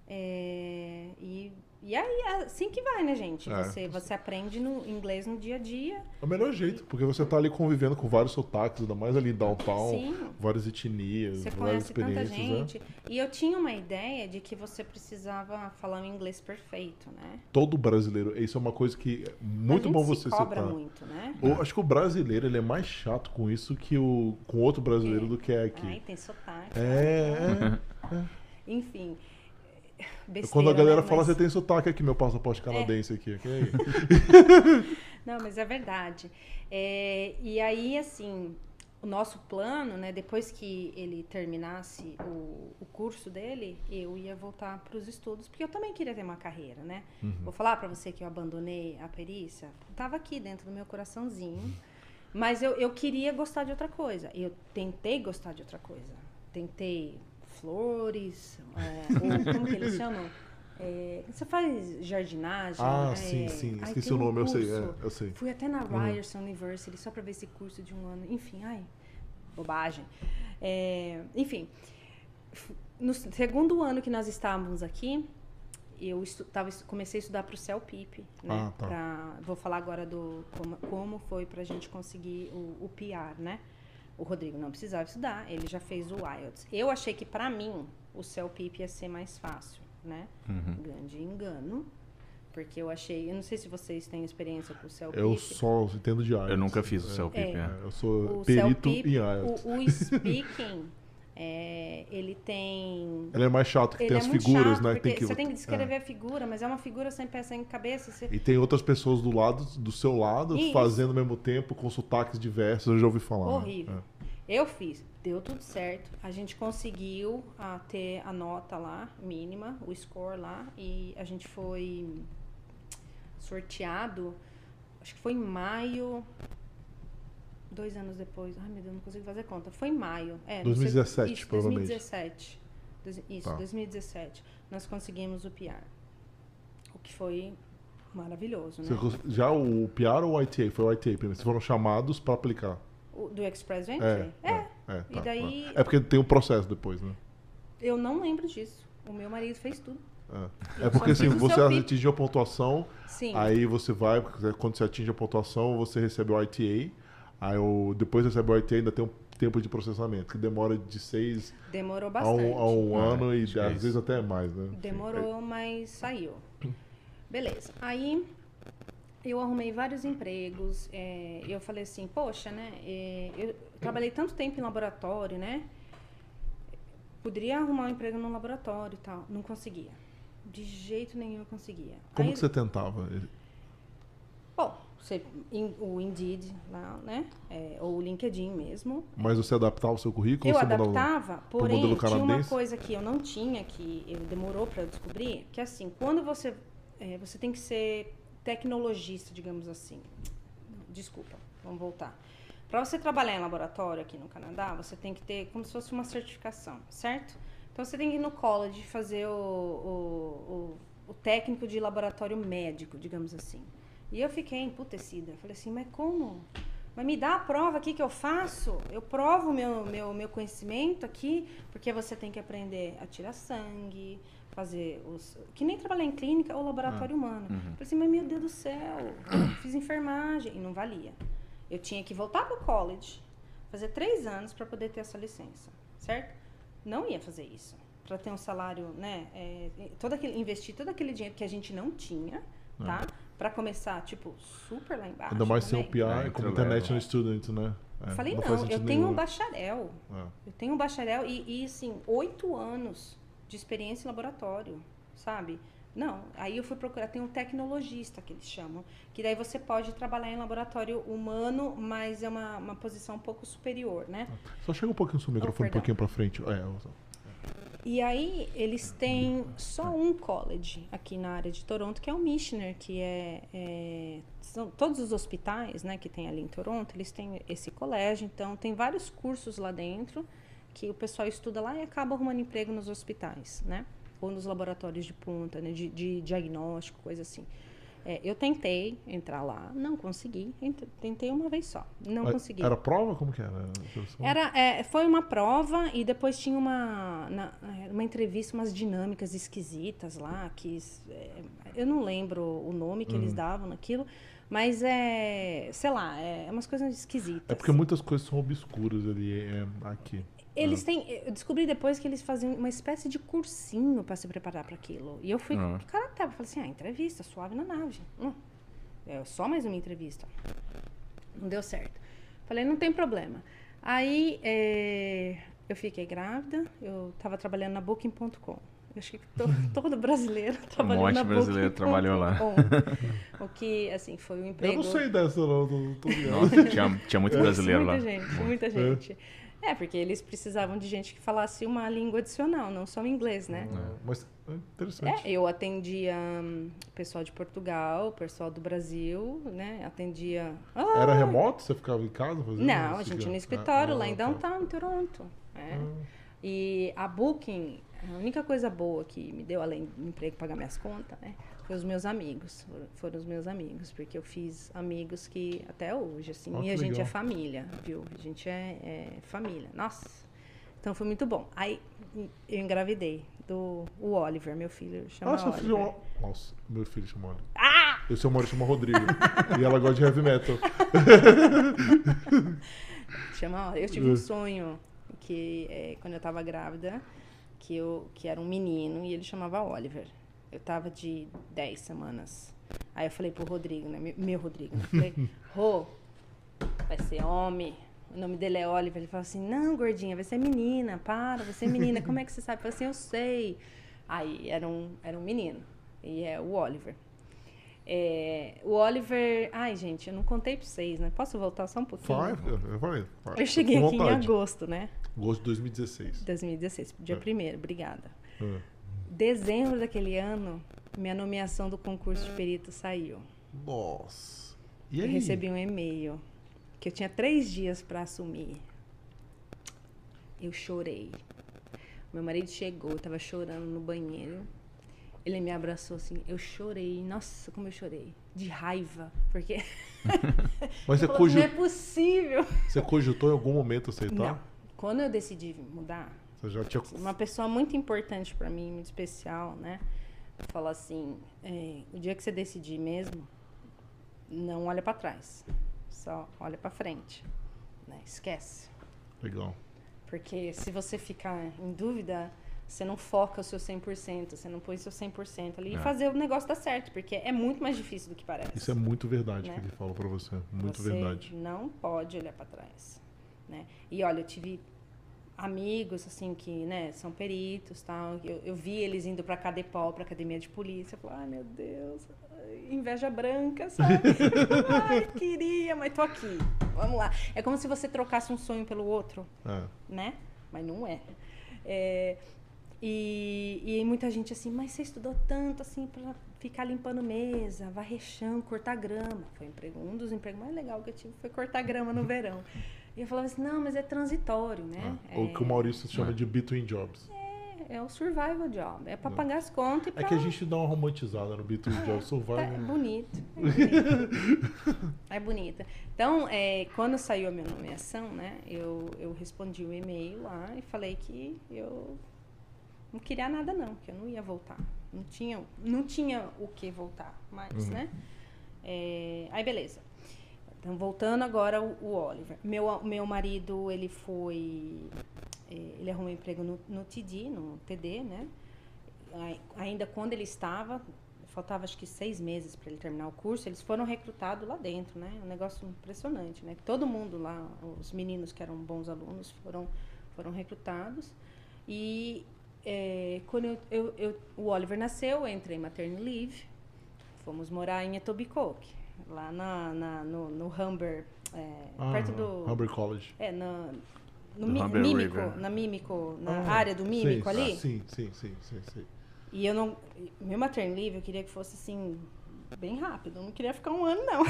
É, e, e aí, é assim que vai, né, gente? É. Você, você aprende no inglês no dia a dia. É o melhor jeito, porque você tá ali convivendo com vários sotaques, ainda mais ali downtown, Sim. várias etnias, Você várias conhece tanta experiências. né? gente. E eu tinha uma ideia de que você precisava falar um inglês perfeito, né? Todo brasileiro, isso é uma coisa que é muito bom se você cobra citar. muito, né? Eu acho que o brasileiro ele é mais chato com isso que o com outro brasileiro É. do que é aqui. Ai, tem sotaque. É, Enfim, besteira, Quando a galera né? fala, Mas- você tem sotaque aqui, meu passaporte canadense aqui. aqui aí. Não, mas é verdade. É, e aí, assim, o nosso plano, né, depois que ele terminasse o, o curso dele, eu ia voltar para os estudos, porque eu também queria ter uma carreira, né? Vou falar para você que eu abandonei a perícia, estava aqui dentro do meu coraçãozinho, mas eu, eu queria gostar de outra coisa. Eu tentei gostar de outra coisa. Tentei flores, é, ou como que eles chamam? É, você faz jardinagem? Ah, é, sim, sim. ai, Esqueci o um nome, eu sei. é, eu sei. Fui até na Uhum. Ryerson University só para ver esse curso de um ano. Enfim, ai, bobagem. É, enfim, no segundo ano que nós estávamos aqui, eu estu tava, comecei a estudar para o CELPIP, né? Ah, tá. Pra- vou falar agora do como, como foi para a gente conseguir o, o PR, né? O Rodrigo não precisava estudar, ele já fez o IELTS. Eu achei que para mim o CELPIP ia ser mais fácil, né? Uhum. Grande engano. Porque eu achei, eu não sei se vocês têm experiência com o CELPIP. Eu só entendo de IELTS. Eu nunca fiz o É, seu PIP. É. é. Eu sou O perito CELPIP, em IELTS. O, o speaking, é, ele tem. Ele é mais chato, que ele tem é as figuras, chato, né? Tem que, você tem que descrever a figura, mas é uma figura sem peça sem cabeça. Você... E tem outras pessoas do lado, do seu lado, Isso. fazendo ao mesmo tempo, com sotaques diversos, eu já ouvi falar. né? Horrível. Eu fiz, deu tudo certo. A gente conseguiu ah, ter a nota lá, mínima, o score lá, e a gente foi sorteado, acho que foi em maio, dois anos depois. Ai, meu Deus, não consigo fazer conta. Foi em maio. É, no 2017, isso, provavelmente. 2017. Dois- Isso, Tá. 2017. Nós conseguimos o PR. O que foi maravilhoso, né? Você já o PR ou o ITA? Foi o ITA primeiro. Vocês foram chamados para aplicar. O, do Express Entry? É. é. é, E tá, daí- É porque tem um processo depois, né? Eu não lembro disso. O meu marido fez tudo. É, é porque assim, o você atingiu a pontuação, Sim. aí você vai, quando você atinge a pontuação, você recebe o ITA, aí o, depois recebe o ITA ainda tem um tempo de processamento, que demora de seis Demorou a bastante. um, a um Ah, ano e é às vezes até mais, né? Demorou, mas saiu. Beleza. Aí eu arrumei vários empregos. é, eu falei assim, poxa, né? é, eu trabalhei tanto tempo em laboratório, né? Poderia arrumar um emprego no laboratório e tal. Não conseguia. De jeito nenhum eu conseguia. Como Aí- que você tentava? Bom, você, in- o Indeed lá, né? É, ou o LinkedIn mesmo. Mas você adaptava o seu currículo? Eu adaptava, porém modelo tinha uma coisa que eu não tinha, que demorou para eu descobrir, que assim, quando você é, você tem que ser tecnologista, digamos assim. Desculpa, vamos voltar. Para você trabalhar em laboratório aqui no Canadá, você tem que ter como se fosse uma certificação, certo? Então você tem que ir no college fazer o, o, o, o técnico de laboratório médico, digamos assim. E eu fiquei emputecida. Falei assim, mas como? Mas me dá a prova aqui que eu faço. Eu provo meu, meu, meu conhecimento aqui, porque você tem que aprender a tirar sangue, fazer os. Que nem trabalhar em clínica ou laboratório humano. Uhum. Falei assim, mas meu Deus do céu, fiz enfermagem e não valia. Eu tinha que voltar para o college, fazer três anos para poder ter essa licença, certo? Não ia fazer isso. Para ter um salário, né? é, todo aquele, investir todo aquele dinheiro que a gente não tinha, tá? Para começar, tipo, super lá embaixo. Ainda mais sem o. PR É, como. International Student, né? É, Eu falei, não, faz eu tenho nenhum. um bacharel. É. Eu tenho um bacharel e, e assim, oito anos de experiência em laboratório, sabe? Não, aí eu fui procurar, tem um tecnologista que eles chamam, que daí você pode trabalhar em laboratório humano, mas é uma, uma posição um pouco superior, né? Só chega um pouquinho o seu microfone, um perdão. pouquinho pra frente. É, eu- E aí eles têm só um college aqui na área de Toronto, que é o Michener, que é, é- são todos os hospitais, né, que tem ali em Toronto, eles têm esse colégio, então tem vários cursos lá dentro que o pessoal estuda lá e acaba arrumando emprego nos hospitais, né? Ou nos laboratórios de ponta, né, de, de diagnóstico, coisa assim. É, eu tentei entrar lá, não consegui. Ent- Tentei uma vez só, não Mas consegui. Era prova? Como que era? Era, é, foi uma prova e depois tinha uma, na- é, uma entrevista, umas dinâmicas esquisitas lá, que é, eu não lembro o nome que eles Uhum. davam naquilo, mas é, sei lá, é umas coisas esquisitas. É porque muitas coisas são obscuras ali é, aqui. Eles têm, eu descobri depois que eles faziam uma espécie de cursinho para se preparar para aquilo. E eu fui, Ah. cara, tava, falei assim, ah, entrevista, suave na nave. Hum, é só mais uma entrevista. Não deu certo. Falei, não tem problema. Aí é, eu fiquei grávida, eu tava trabalhando na Booking.com. Acho que to, todo brasileiro trabalhou monte na de brasileiro Booking. trabalhou lá. O que, assim, foi um Eu emprego... não sei dessa, não. Tô, tô ligado. Nossa, tinha, tinha muito brasileiro lá. muita gente, muita gente. É, porque eles precisavam de gente que falasse uma língua adicional, não só o inglês, né? É, Mas é interessante. É, eu atendia hum, pessoal de Portugal, pessoal do Brasil, né? Atendia. Ah, Era remoto? Você ficava em casa fazendo Não, a gente ia no Ah, escritório ah, lá em tá. downtown, em Toronto. é. E a Booking, a única coisa boa que me deu, além do emprego pagar minhas contas, né? Foi os meus amigos. Foram, os meus amigos, porque eu fiz amigos que até hoje, assim, e a gente legal. é família, viu? A gente é, é família. Nossa! Então foi muito bom. Aí eu engravidei do o Oliver, meu filho chama Ah, seu Oliver. filho. Nossa, meu filho chama Oliver. Ah! E o seu marido chama Rodrigo. e ela gosta de heavy metal. Chama Oliver. Eu tive um sonho que é, quando eu tava grávida, que eu que era um menino e ele chamava Oliver. Eu tava de 10 semanas. Aí eu falei pro Rodrigo, né? Meu, Rodrigo, né? Falei, Rô, vai ser homem. O nome dele é Oliver. Ele falou assim: Não, gordinha, vai ser menina, para, vai ser menina. Como é que você sabe? Eu falei assim: Eu sei. Aí era um, era um menino. E é o Oliver. É, o Oliver. Ai, gente, eu não contei pra vocês, né? Posso voltar só um pouquinho? Vai, eu falei. Eu cheguei aqui em agosto, né? Agosto de 2016. 2016, dia É. 1 obrigada. É. Dezembro daquele ano, minha nomeação do concurso de perito saiu. Nossa. E Eu aí? recebi um e-mail que eu tinha três dias para assumir. Eu chorei. Meu marido chegou, eu tava chorando no banheiro. Ele me abraçou assim, eu chorei. Nossa, como eu chorei. De raiva. Porque Mas você, falou, não é possível. você cogitou em algum momento aceitar? Não. Quando eu decidi mudar, Uma pessoa muito importante pra mim, muito especial, né? Falou assim: é, o dia que você decidir mesmo, não olha pra trás, só olha pra frente, né? Esquece, Legal. porque se você ficar em dúvida, você não foca o seu 100%, você não põe o seu 100% ali É. e fazer o negócio dar certo, porque é muito mais difícil do que parece. Isso é muito verdade Né? que ele falou pra você. Muito você verdade. não pode olhar para trás, né? E olha, eu tive amigos assim que, né, são peritos, tal. Eu, eu vi eles indo para Cadepol, para academia de polícia. Eu falei, ai meu Deus, inveja branca, sabe? ai, queria, mas tô aqui. Vamos lá. É como se você trocasse um sonho pelo outro, É. né? Mas não é. É, e, e muita gente assim, mas você estudou tanto assim para ficar limpando mesa, varrer chão, cortar grama. Foi um, emprego, um dos empregos mais legais que eu tive foi cortar grama no verão. E eu falava assim, não, mas é transitório, né? É. O que o Maurício chama de between jobs. É, é o survival job, é para pagar as contas e É pra... que a gente dá uma romantizada no between jobs. Tá, é Survival. bonito. É bonito. é bonita. Então, é, quando saiu a minha nomeação, né, eu, eu respondi o e-mail lá e falei que eu não queria nada não, que eu não ia voltar. Não tinha, não tinha o que voltar mais, Uhum. né? É, aí, beleza. Então, voltando agora o, Oliver. Meu, meu marido, ele foi... é, ele arrumou um emprego no, no TD, no TD, né? Ai- Ainda quando ele estava, faltava acho que seis meses para ele terminar o curso, eles foram recrutados lá dentro, né? Um negócio impressionante, né? Todo mundo lá, os meninos que eram bons alunos, foram, foram recrutados. E é, quando eu, eu- eu- o Oliver nasceu, eu entrei em maternity leave, fomos morar em Etobicoke, lá na, na- no, no Humber, é, Ah, perto do... Humber College. É, na, no Mi- Mímico, River. na Mímico, na Ah, área do Mímico sim, ali. Sim, sim, sim, sim, sim. E eu não. Meu maternity leave eu queria que fosse assim, bem rápido. Eu não queria ficar um ano, não.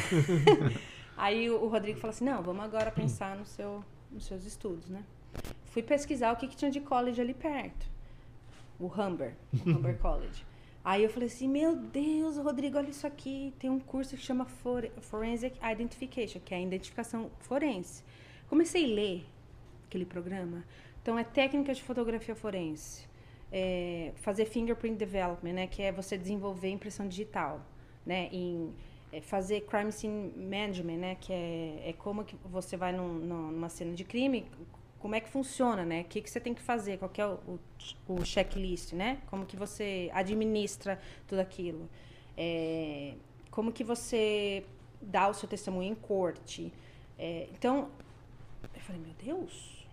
Aí o, o Rodrigo falou assim: não, vamos agora pensar no seu, nos seus estudos, né? Fui pesquisar o que, que tinha de college ali perto. O Humber, o Humber College. Aí eu falei assim: meu Deus, Rodrigo, olha isso aqui. Tem um curso que chama For- Forensic Identification, que é a identificação forense. Comecei a ler aquele programa. Então, é técnica de fotografia forense. É, fazer fingerprint development, né, que é você desenvolver impressão digital, né, em é, fazer crime scene management, né, que é, é como que você vai num- numa cena de crime, como é que funciona, né, o que, que você tem que fazer, qual que é o, o, o checklist, né, como que você administra tudo aquilo, É, como que você dá o seu testemunho em corte. É, então, eu falei, meu Deus,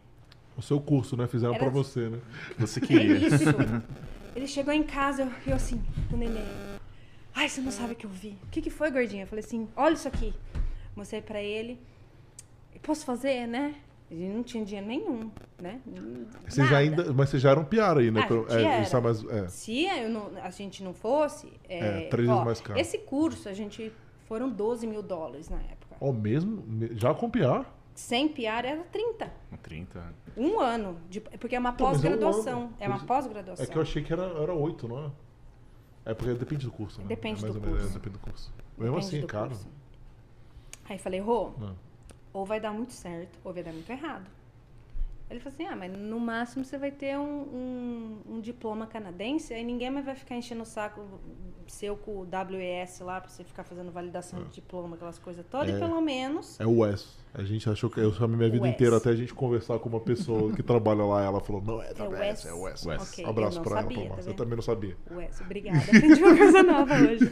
O seu curso, né? Fizeram Era- pra você, né? Você é queria. isso. Ele chegou em casa, eu, eu assim, o neném. Ai, você não sabe o que eu vi. O que, que foi, gordinha? Eu falei assim, olha isso aqui. Mostrei pra ele. Posso fazer, né? Ele não tinha dinheiro nenhum, né? Você já Nada. ainda, mas você já era um piar aí, né? Ah, Pelo- a gente é, isso é mais- é. Se eu não- a gente não fosse. É, É, três ó, vezes mais caro. Esse curso, a gente. Foram 12 mil dólares na época. Ó, mesmo? me- Já com piar? Sem piar era 30. Com 30. Um ano. de- porque é uma mas é um pós-graduação. É uma pós-graduação. É que eu achei que era, era 8, não é? É porque depende do curso, né? Depende é mais do ou menos, curso. É, depende do curso. Mesmo Depende assim, é do caro. curso. Aí falei, Rô, Não. Ou vai dar muito certo, ou vai dar muito errado. Ele falou assim, ah, mas no máximo você vai ter um, um, um diploma canadense, aí ninguém mais vai ficar enchendo o saco seu com o WES lá, pra você ficar fazendo validação de diploma, aquelas coisas todas, É. e pelo menos... É o Wes. A gente achou que eu chamei minha vida Wes. inteira até a gente conversar com uma pessoa que trabalha lá. Ela falou: Não, é É Wes, é o Wes. Wes. Ok, Um abraço pra ela, sabia, pra tá Márcia. Eu também não sabia. Wes, obrigada, aprendi uma coisa nova hoje.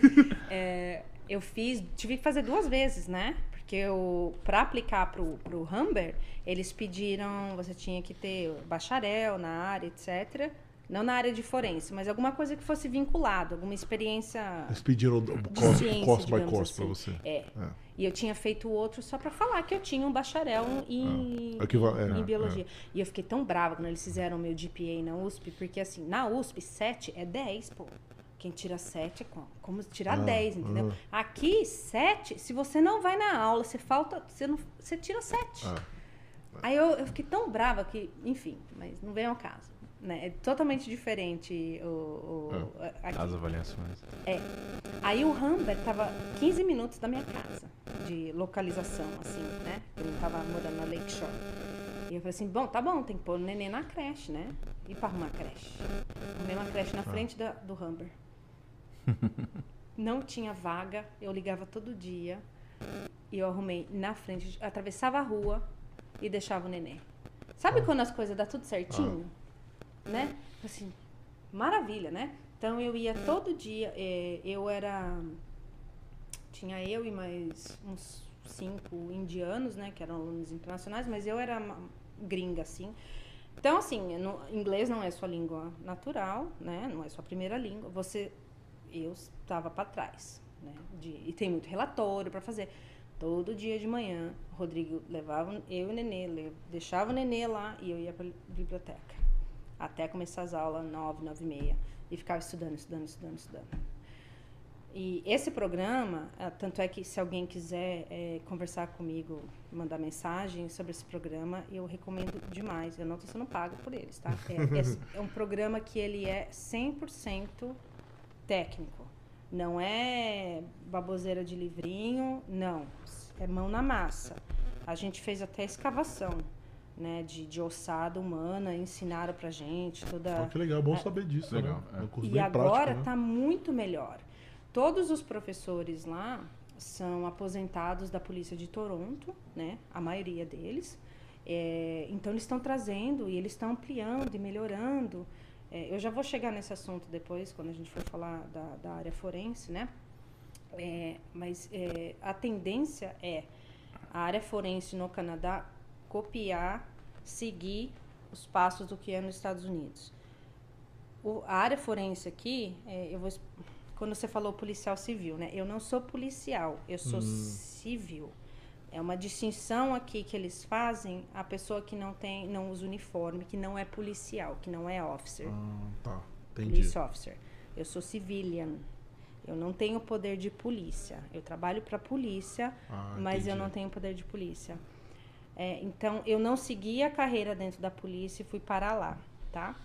É, eu fiz, tive que fazer duas vezes, né? Porque para aplicar pro, pro Humber, eles pediram, você tinha que ter bacharel na área, etc. Não na área de forense, mas alguma coisa que fosse vinculado, alguma experiência. Eles pediram o course, ciência, by pra assim. você. É. É. E eu tinha feito o outro só para falar que eu tinha um bacharel em, É. É, em é. biologia. E eu fiquei tão brava quando eles fizeram o meu GPA na USP, porque assim, na USP, 7 é 10, pô. Quem tira 7 é como, tirar Ah, 10, entendeu? Aqui, 7, se você não vai na aula, você falta, você, não, você tira 7. Ah. Aí eu, eu fiquei tão brava que, enfim, mas não vem ao caso. Né? É totalmente diferente o, o- aqui. As avaliações. É. Aí o Humber tava 15 minutos da minha casa, de localização, assim, né? Eu tava morando na Lakeshore. E eu falei assim, bom, tá bom, tem que pôr o neném na creche, né? E pra arrumar a creche. Arrumei uma creche na frente da, do Humber. Não tinha vaga, eu ligava todo dia. E eu arrumei na frente, atravessava a rua e deixava o neném. Sabe quando as coisas dão tudo certinho? Né? Assim, maravilha, né? Então eu ia todo dia, eh, eu era. Tinha eu e mais uns cinco indianos, né? Que eram alunos internacionais, mas eu era gringa, assim. Então, assim, no- inglês não é sua língua natural, né? Não é sua primeira língua. Você. Eu estava para trás, né? De- e tem muito relatório para fazer. Todo dia de manhã, o Rodrigo levava eu e o Nenê, deixava o Nenê lá e eu ia para biblioteca. Até começar as aulas, nove, nove e meia. E ficava estudando, estudando, estudando, estudando. E esse programa, ah, tanto é que se alguém quiser eh, conversar comigo, mandar mensagem sobre esse programa, eu recomendo demais. Eu não estou sendo pago por eles, tá? É, é- é um programa que ele é 100% técnico. Não é baboseira de livrinho, não. É mão na massa. A gente fez até escavação, né? De, de ossada humana, ensinaram pra gente toda... Ó, que legal, bom saber disso. Legal, né? é. Um curso E bem agora prático, né? está muito melhor. Todos os professores lá são aposentados da polícia de Toronto, né? A maioria deles. É, então eles estão trazendo e eles estão ampliando e melhorando. É, eu já vou chegar nesse assunto depois, quando a gente for falar da, da área forense, né? É, mas é, a tendência é a área forense no Canadá copiar, seguir os passos do que é nos Estados Unidos. O- a área forense aqui, é, eu vou, quando você falou policial civil, né? Eu não sou policial, eu sou civil. É uma distinção aqui que eles fazem a pessoa que não tem, não usa uniforme, que não é policial, que não é officer, Ah, tá. Entendi. police officer. Eu sou civilian. Eu não tenho poder de polícia. Eu trabalho para polícia, Ah, mas eu entendi. não tenho poder de polícia. É, então, eu não segui a carreira dentro da polícia e fui parar lá, tá?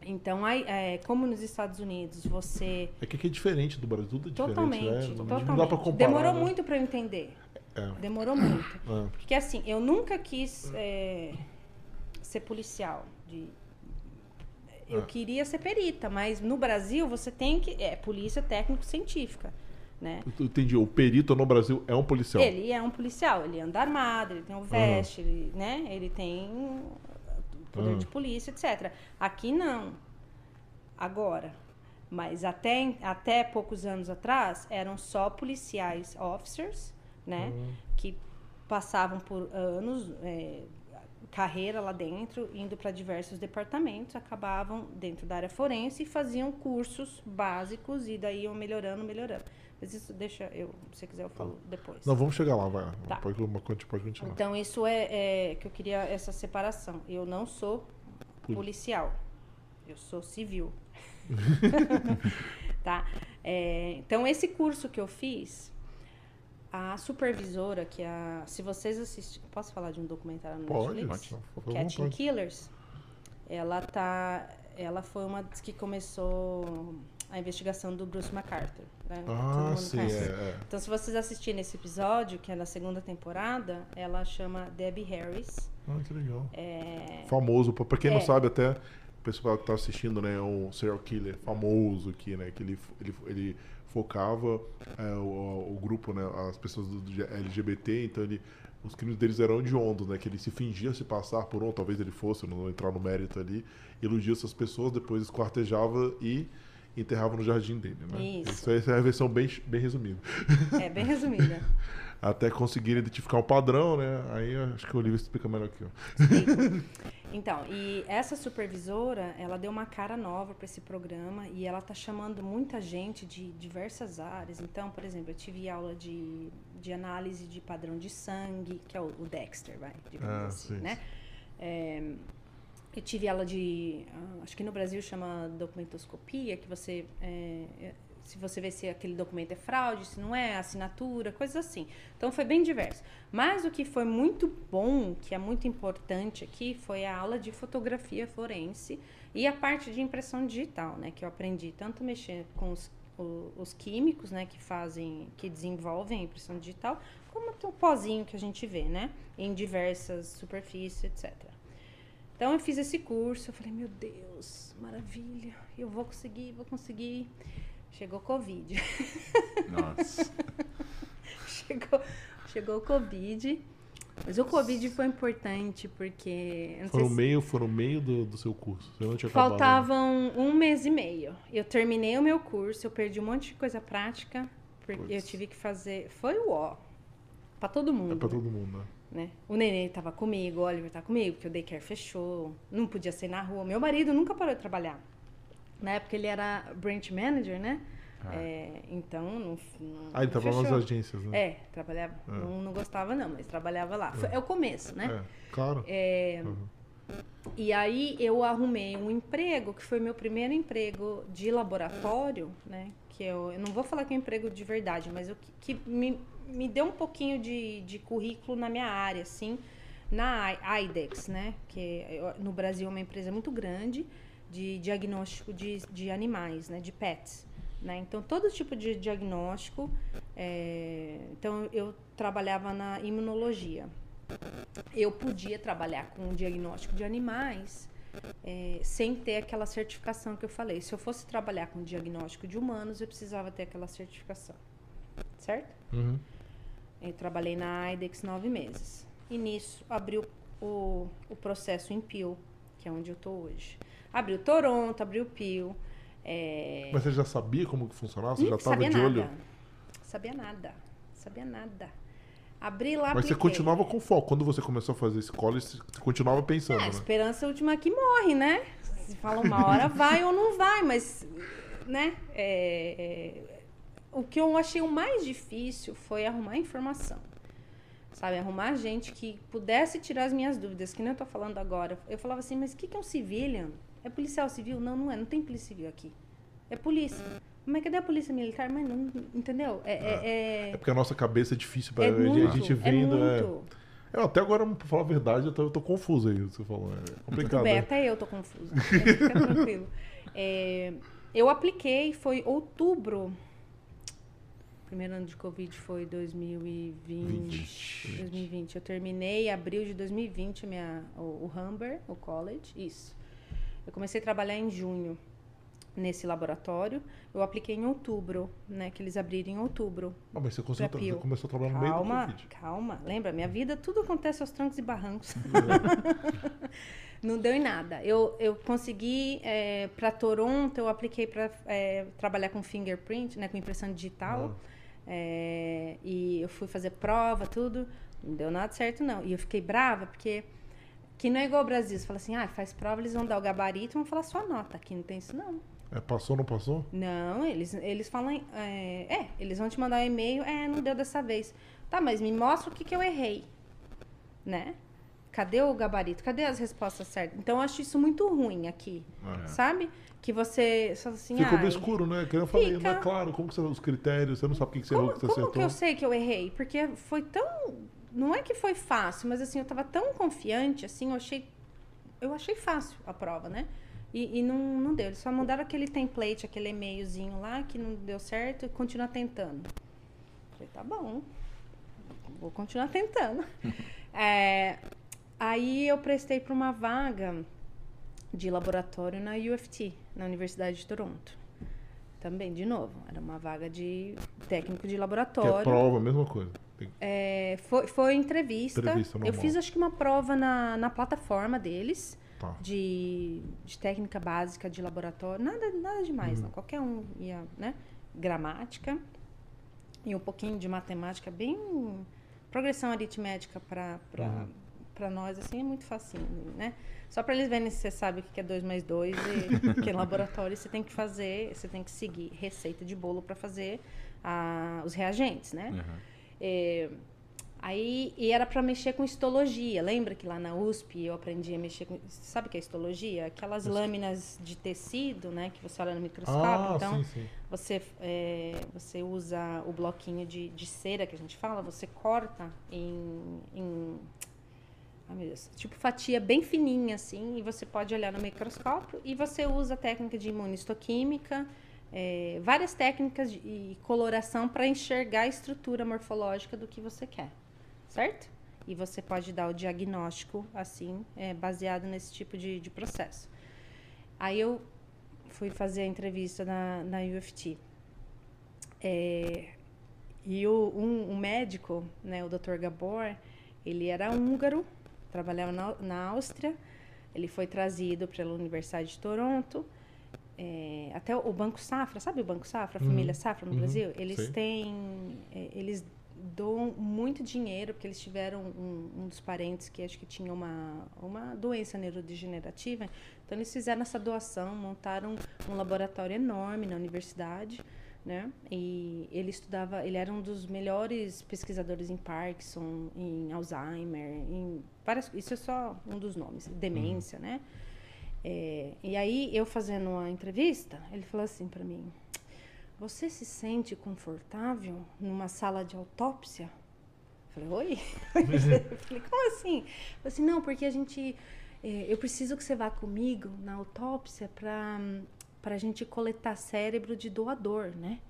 Então, aí, é, como nos Estados Unidos você É que aqui é diferente do Brasil, tudo é diferente, Totalmente, né? totalmente. Não dá pra comparar. Demorou né? muito para eu entender. É. Demorou muito. É. Porque assim, eu nunca quis é, ser policial. De, eu É. queria ser perita, mas no Brasil você tem que. É polícia técnico-científica. Né? Entendi. O perito no Brasil é um policial. Ele é um policial, ele anda armado, ele tem um veste, ele, né? ele tem poder Aham. de polícia, etc. Aqui não. Agora. Mas até, até poucos anos atrás eram só policiais officers, né? Que passavam por anos, é, carreira lá dentro, indo para diversos departamentos, acabavam dentro da área forense e faziam cursos básicos e daí iam melhorando, melhorando. Mas isso deixa eu, se você quiser eu falo depois. Não, vamos chegar lá, vai. Tá. Pode, pode, pode continuar. Então isso é, é que eu queria essa separação. Eu não sou policial, eu sou civil. tá? É, então esse curso que eu fiz, a supervisora, que é a. Se vocês assistem. Posso falar de um documentário no Pode, Netflix? pode, fica à Catching. Killers. Ela tá. Ela foi uma das que começou a investigação do Bruce McCarthy. Né? Ah, sim, é, é. Então, se vocês assistirem esse episódio, que é na segunda temporada, ela chama Debbie Harris. Ah, que legal. É, Famoso, pra quem não É. sabe, até pessoal que tá assistindo, né, é um serial killer famoso aqui, né, que ele, ele, ele focava é, o, o grupo, né, as pessoas do, do LGBT, então ele, os crimes deles eram hediondos, né, que ele se fingia se passar por um, talvez ele fosse, não vou entrar no mérito ali, iludia essas pessoas, depois esquartejava e enterrava no jardim dele, né. Isso. essa é a versão bem, bem resumida. é bem resumida. Até conseguir identificar o padrão, né, aí eu acho que o livro explica melhor aqui, ó. Então, e essa supervisora, ela deu uma cara nova para esse programa e ela tá chamando muita gente de diversas áreas. Então, por exemplo, eu tive aula de, de análise de padrão de sangue, que é o, o Dexter, vai, digamos Ah, assim, sim, né? É, eu tive aula de, ah, acho que no Brasil chama documentoscopia, que você, é, se você vê se aquele documento é fraude, se não é, assinatura, coisas assim. Então foi bem diverso. Mas o que foi muito bom, que é muito importante aqui, foi a aula de fotografia forense e a parte de impressão digital, né? Que eu aprendi tanto mexer com os, o- os químicos, né? Que fazem, que desenvolvem a impressão digital, como o pozinho que a gente vê, né? Em diversas superfícies, etc. Então eu fiz esse curso, eu falei, meu Deus, maravilha, eu vou conseguir, vou conseguir. Chegou Covid. Nossa. chegou, chegou Covid. Mas o Covid foi importante porque. no se- meio, no meio do, do seu curso. Faltavam um mês e meio. Eu terminei o meu curso, eu perdi um monte de coisa prática, porque eu tive que fazer. Foi o ó. Pra todo mundo. É pra todo mundo, né? né? O neném tava comigo, o Oliver tá comigo, porque o daycare fechou, não podia sair na rua. Meu marido nunca parou de trabalhar. Na época ele era branch manager, né? Ah. É, então não, não Ah, ele trabalhava nas agências, né? É, trabalhava. Não, não gostava não, mas trabalhava lá. Foi- é o começo, né? É, claro. Uhum. E aí eu arrumei um emprego, que foi meu primeiro emprego de laboratório, né? Que eu, eu não vou falar que é um emprego de verdade, mas o que, me, me deu um pouquinho de, de currículo na minha área, assim, na IDEX, né? Que no Brasil é uma empresa muito grande de diagnóstico de, de animais, né? De pets. Né? Então, todo tipo de diagnóstico. é, Então, eu trabalhava na imunologia eu podia trabalhar com o diagnóstico de animais é, sem ter aquela certificação que eu falei. Se eu fosse trabalhar com diagnóstico de humanos, eu precisava ter aquela certificação. Certo? Uhum. Eu trabalhei na IDEX nove meses. E nisso abriu o, o processo em Peel, que é onde eu estou hoje. Abriu Toronto, abriu Peel. É, Mas você já sabia como que funcionava? Você Hum, já estava de nada. olho? Sabia nada. Sabia nada. Abri lá, Mas você apliquei. continuava com foco. Quando você começou a fazer esse college, você continuava pensando, É, a né? esperança é a última que morre, né? Se fala uma hora vai ou não vai, mas, né? é, é, o que eu achei o mais difícil foi arrumar informação. Sabe, arrumar gente que pudesse tirar as minhas dúvidas, que nem eu tô falando agora. Eu falava assim, mas o que, que é um civilian? É policial civil? Não, não é, não tem polícia civil aqui. É polícia. Mas cadê a polícia militar? Mas não, entendeu? É, é, É é, porque a nossa cabeça é difícil pra é a gente é vendo. É muito. Eu até agora, pra falar a verdade, eu tô, eu tô confuso aí. Você falou. É complicado. Tudo bem, né? até eu tô confusa. Fica tranquilo. É, eu apliquei, foi outubro. Primeiro ano de Covid foi 2020. 2020. Eu terminei em abril de 2020 a minha, o, o Humber, o college. Isso. Eu comecei a trabalhar em junho nesse laboratório. Eu apliquei em outubro, né? Que eles abriram em outubro. Ah, mas você, conseguiu, você começou a trabalhar no meio do Calma, Covid. calma. Lembra, minha vida, tudo acontece aos trancos e barrancos. Não deu em nada. Eu, eu consegui, é, para Toronto, eu apliquei para trabalhar com fingerprint, né, com impressão digital. É, e eu fui fazer prova, tudo. Não deu nada certo, não. E eu fiquei brava porque Que não é igual ao Brasil. Você fala assim, ah, faz prova, eles vão dar o gabarito e vão falar sua nota. Aqui não tem isso, não. É, passou ou não passou? Não, eles, eles falam. É, é, eles vão te mandar um e-mail. É, não deu dessa vez. Tá, mas me mostra o que, que eu errei. Né? Cadê o gabarito? Cadê as respostas certas? Então, eu acho isso muito ruim aqui. É. Sabe? Que você. Assim, Fica ah, meio escuro, né? Que eu falei, Fica. não é claro, como que você os critérios, você não sabe o que, que você errou, o Como, que você como acertou. que eu sei que eu errei? Porque foi tão. Não é que foi fácil, mas assim, eu tava tão confiante, assim, eu achei. Eu achei fácil a prova, né? E, e não, não deu. Eles só mandaram aquele template, aquele e-mailzinho lá que não deu certo e continua tentando. Falei, tá bom. Vou continuar tentando. É, aí eu prestei para uma vaga de laboratório na UFT, na Universidade de Toronto. Também, de novo, era uma vaga de técnico de Que é laboratório. prova, mesma coisa. É, foi, foi entrevista. Entrevista eu fiz acho que uma prova na, na plataforma deles Tá. de, de técnica básica de laboratório. Nada, nada demais, Uhum. não. Qualquer um ia, né? Gramática e um pouquinho de matemática, bem progressão aritmética para Uhum. para nós assim é muito facinho, né? Só para eles verem se você sabe o que é 2 mais 2 e que em laboratório você tem que fazer, você tem que seguir receita de bolo para fazer ah, os reagentes, né? Uhum. É, aí, e era para mexer com histologia. Lembra que lá na USP eu aprendi a mexer com. Sabe o que é histologia? Aquelas lâminas de tecido, né? Que você olha no microscópio. Ah, então, sim, sim. você, é, você usa o bloquinho de, de cera que a gente fala, você corta em. em ai, meu Deus, tipo fatia bem fininha assim, e você pode olhar no microscópio e você usa a técnica de imunistoquímica, é, várias técnicas de e coloração para enxergar a estrutura morfológica do que você quer, certo? E você pode dar o diagnóstico assim, é, baseado nesse tipo de, de processo. Aí eu fui fazer a entrevista na, na UFT. É, e o, um, um médico, né, o Dr. Gabor, ele era húngaro, trabalhava na, na Áustria. Ele foi trazido pela Universidade de Toronto. É, até o Banco Safra, sabe o Banco Safra, a Uhum, família Safra no uhum, Brasil? Eles sei. têm, é, eles doam muito dinheiro porque eles tiveram um, um dos parentes que acho que tinha uma uma doença neurodegenerativa. Então eles fizeram essa doação, montaram um laboratório enorme na universidade, né? E ele estudava, ele era um dos melhores pesquisadores em Parkinson, em Alzheimer, em várias, isso é só um dos nomes, demência, né? É, e aí, eu fazendo uma entrevista, ele falou assim para mim: Você se sente confortável numa sala de autópsia? Eu falei: Oi? eu falei: Como assim? Ele falou assim: Não, porque a gente. é, eu preciso que você vá comigo na autópsia para para a gente coletar cérebro de doador, né?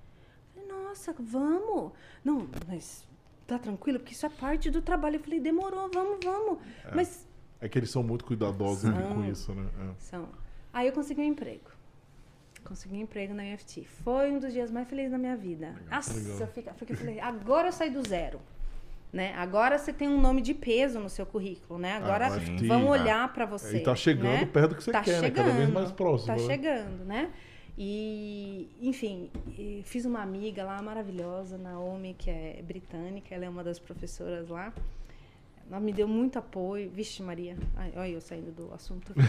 Eu falei: Nossa, vamos! Não, mas tá tranquilo, porque isso é parte do trabalho. Eu falei: Demorou, vamos, vamos. Mas É que eles são muito cuidadosos São. com isso, né? É. são. Aí eu consegui um emprego. Consegui um emprego na UFT. Foi um dos dias mais felizes da minha vida. Nossa, Legal. eu fiquei, eu falei, agora eu saí do zero. Né? Agora você tem um nome de peso no seu currículo, né? Agora Ah, vão olhar para você. E tá chegando né? perto do que você tá quer, né? chegando, Cada vez mais próximo. Tá né? chegando, né? E, enfim, fiz uma amiga lá maravilhosa, Naomi, que é britânica, ela é uma das professoras lá. Ela me deu muito apoio. Vixe, Maria. Ai, olha eu saindo do assunto.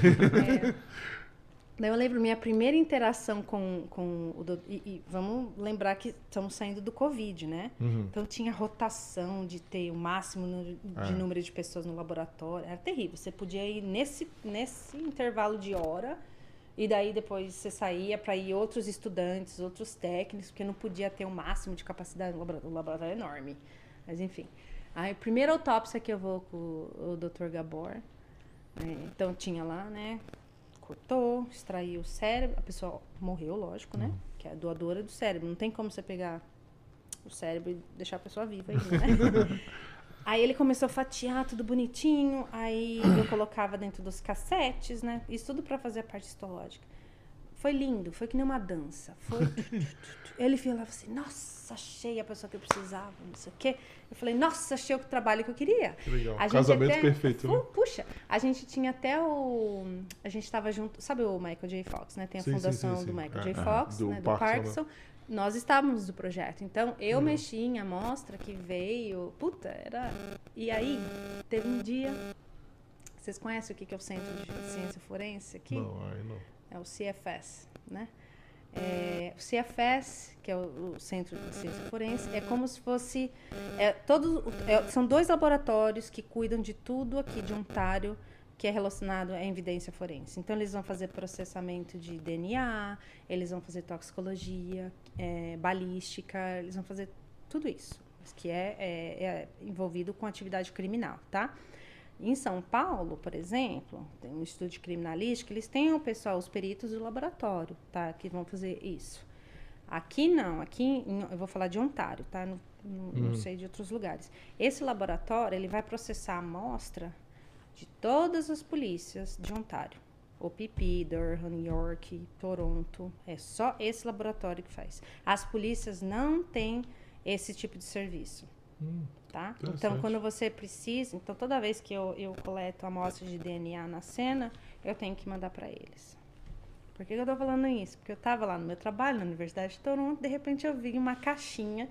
É, daí eu lembro minha primeira interação com, com o doutor. E, e vamos lembrar que estamos saindo do Covid, né? Uhum. Então tinha rotação de ter o máximo de É. número de pessoas no laboratório. Era terrível. Você podia ir nesse, nesse intervalo de hora e daí depois você saía para ir outros estudantes, outros técnicos, porque não podia ter o máximo de capacidade no laboratório. O laboratório é enorme. Mas enfim. Aí, a primeira autópsia que eu vou com o, Dr. Gabor. é, então tinha lá, né? Cortou, extraiu o cérebro. A pessoa morreu, lógico, né? Que é a doadora do cérebro. Não tem como você pegar o cérebro e deixar a pessoa viva ainda, né? aí ele começou a fatiar tudo bonitinho, aí eu colocava dentro dos cassetes, né? Isso tudo para fazer a parte histológica. Foi lindo, foi que nem uma dança. Foi. ele falava assim: Nossa, achei a pessoa que eu precisava, não sei o quê. Eu falei: Nossa, achei o trabalho que eu queria. Que legal. A Casamento até- perfeito, né? Puxa, a gente tinha até o. A gente estava junto. Sabe o Michael J. Fox, né? Tem a Sim, fundação sim, sim. do Michael É, J. é. Fox, Do né? Do Parkinson. Nós estávamos do projeto. Então, eu Uhum. mexi em amostra que veio. Puta, era. E aí, teve um dia. Vocês conhecem o que que é o Centro de Ciência Forense aqui? Não, aí não. É o CFS, né? É, o CFS, que é o, o Centro de Ciência Forense, é como se fosse. É, todos, é, são dois laboratórios que cuidam de tudo aqui de Ontário que é relacionado à evidência forense. Então, eles vão fazer processamento de DNA, eles vão fazer toxicologia, é, balística, eles vão fazer tudo isso, que é, é, é envolvido com atividade criminal, tá? Em São Paulo, por exemplo, tem um estudo de criminalística, eles têm o pessoal, os peritos do laboratório, tá? Que vão fazer isso. Aqui não, aqui em- eu vou falar de Ontário, tá? Não, não- não Hum. sei de outros lugares. Esse laboratório, ele vai processar a amostra de todas as polícias de Ontário. OPP, Durham, York, Toronto. É só esse laboratório que faz. As polícias não têm esse tipo de serviço Hum, tá? Então, quando você precisa, então toda vez que eu, eu coleto amostras de DNA na cena, eu tenho que mandar para eles. Por que que eu tô falando isso? Porque eu estava lá no meu trabalho na Universidade de Toronto, de repente eu vi uma caixinha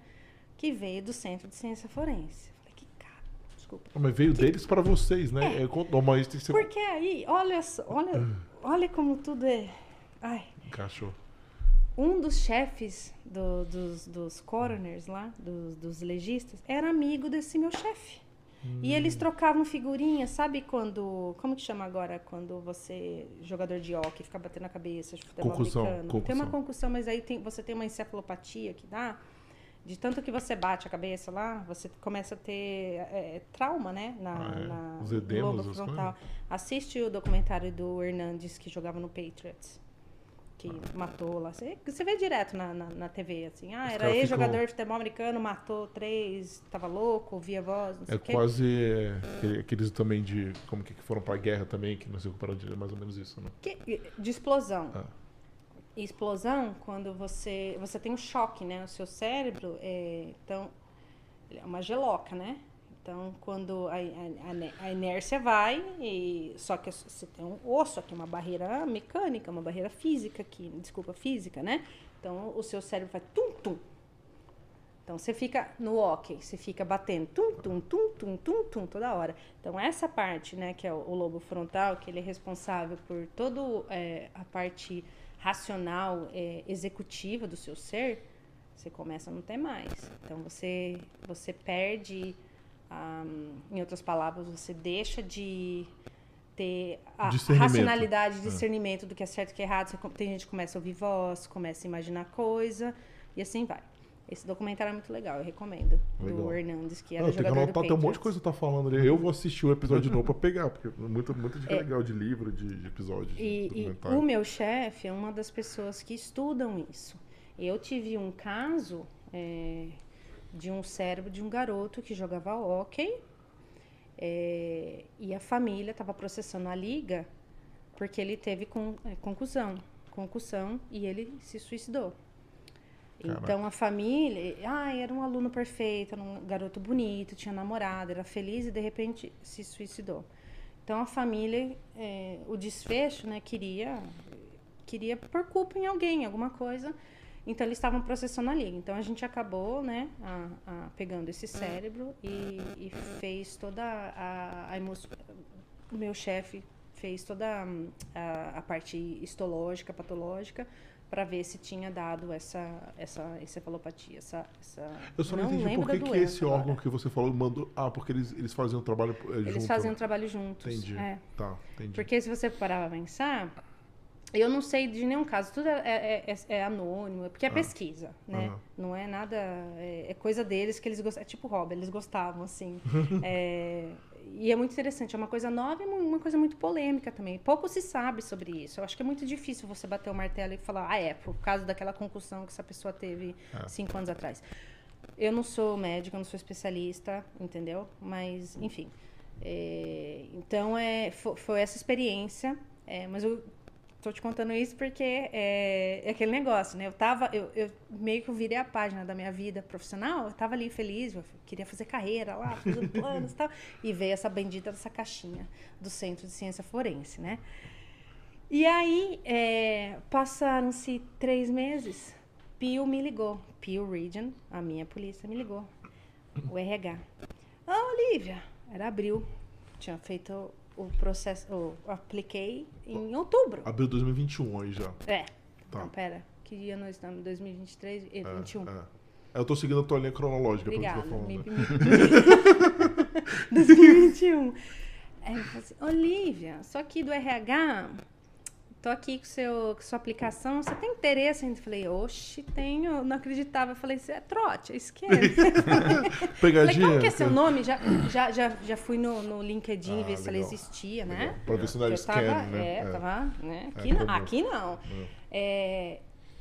que veio do Centro de Ciência Forense. Falei, que cara, desculpa. mas veio deles pra vocês, né? É. conto- mas tem que ser. Porque aí, olha olha, olha como tudo é. Ai, Encaixou. Um dos chefes do- dos, dos coroners lá, dos, dos legistas, era amigo desse meu chefe. E eles trocavam figurinhas, sabe quando. Como que chama agora quando você, jogador de hockey, fica batendo a cabeça de futebol Concussão, americano? Tem concussão. uma concussão, mas aí tem, você tem uma encefalopatia que dá. De tanto que você bate a cabeça lá, você começa a ter é, trauma, né? Na, Ah, é? na Os edemas, lobo frontal. Assiste o documentário do Hernandes que jogava no Patriots. Que matou lá. Você, você vê direto na, na, na TV, assim. Ah, Os era ex-jogador ficam- de futebol americano, matou três, tava louco, ouvia voz, não sei É o quê. quase é, aquele- aqueles também de. Como que foram pra guerra também, que não se recuperaram de mais ou menos isso, né? Que- de explosão. Ah. Explosão, quando você, você tem um choque, né? O seu cérebro é, então, é uma geloca, né? Então, quando a, a- a inércia vai, e, só que você tem um osso aqui, uma barreira mecânica, uma barreira física aqui, desculpa, física, né? Então, o seu cérebro vai tum-tum. Então, você fica no hockey, você fica batendo tum-tum, tum-tum, tum-tum toda hora. Então, essa parte, né, que é o, o lobo frontal, que ele é responsável por toda a parte racional, é, executiva do seu ser, você começa a não ter mais. Então, você, você perde, ah, em outras palavras, você deixa de ter a racionalidade, É. discernimento do que é certo e que é errado. Você tem gente que começa a ouvir voz, começa a imaginar coisa, e assim vai. Esse documentário é muito legal, eu recomendo. Legal. Do Hernandes, que era Não, tem que jogador do anotar, tem um monte de coisa que tá falando ali. Eu vou assistir o episódio de novo pra pegar, porque muita, muita dica É. legal de livro, de, de episódio, de E, e documentário. o meu chefe é uma das pessoas que estudam isso. Eu tive um caso é, de um cérebro de um garoto que jogava hóquei é, e a família estava processando a liga porque ele teve con, é, concussão, concussão e ele se suicidou. Caraca. Então a família, ah, era um aluno perfeito, era um garoto bonito, tinha namorada, era feliz e de repente se suicidou. Então a família, é, o desfecho, né, queria queria por culpa em alguém, alguma coisa. Então eles estavam processando a liga. Então a gente acabou, né, a- a- pegando esse cérebro e, e fez toda a, a emoção. O meu chefe fez toda a, parte histológica, patológica, para ver se tinha dado essa essa encefalopatia, essa, essa Eu só não, entendi lembro por que, que esse órgão agora. que você falou mandou. Ah, porque eles, eles faziam um trabalho é, junto. Eles faziam né? um trabalho juntos. Entendi. É. Tá, entendi. Porque se você parar pra pensar, eu não sei de nenhum caso, tudo é, é- é- é anônimo, é porque é Ah. pesquisa, né? Aham. Não é nada. É, é coisa deles que eles gostavam. É tipo Rob, eles gostavam, assim. É, e é muito interessante, é uma coisa nova e uma coisa muito polêmica também. Pouco se sabe sobre isso. Eu acho que é muito difícil você bater o martelo e falar, ah, é, por causa daquela concussão que essa pessoa teve É. cinco anos atrás. Eu não sou médica, eu não sou especialista, entendeu? Mas, enfim. É, então, é, fo- foi, essa experiência. é, mas eu tô te contando isso porque é, é aquele negócio, né? Eu tava, eu, eu meio que virei a página da minha vida profissional, eu tava ali feliz, eu queria fazer carreira lá, fazendo planos e tal. E veio essa bendita dessa caixinha do Centro de Ciência Forense, né? E aí, é, passaram-se três meses, Pio me ligou. Pio Region, a minha polícia, me ligou. O RH. Ah, Olivia, era abril. Tinha feito o processo, eu apliquei em outubro. Abril de 2021 aí já. É. Tá. Não, pera. Que dia nós estamos? 2023 e É, 21. é. Eu tô seguindo a tua linha cronológica, que Obrigada. tá falando. Me- né? me- 2021. Aí eu falei assim, Olivia, só que do RH, tô aqui com, seu, com sua aplicação, você tem interesse ainda? Eu falei, oxe, tenho, não acreditava. Eu falei, você é trote, esquece. Falei, Pegadinha. como que é seu nome? Já, já, já, já fui no, no LinkedIn Ah, ver se ela existia, Legal. né? Não tava, scam, né? É, É. tava, né? É, Aqui, não, comum. aqui não. É,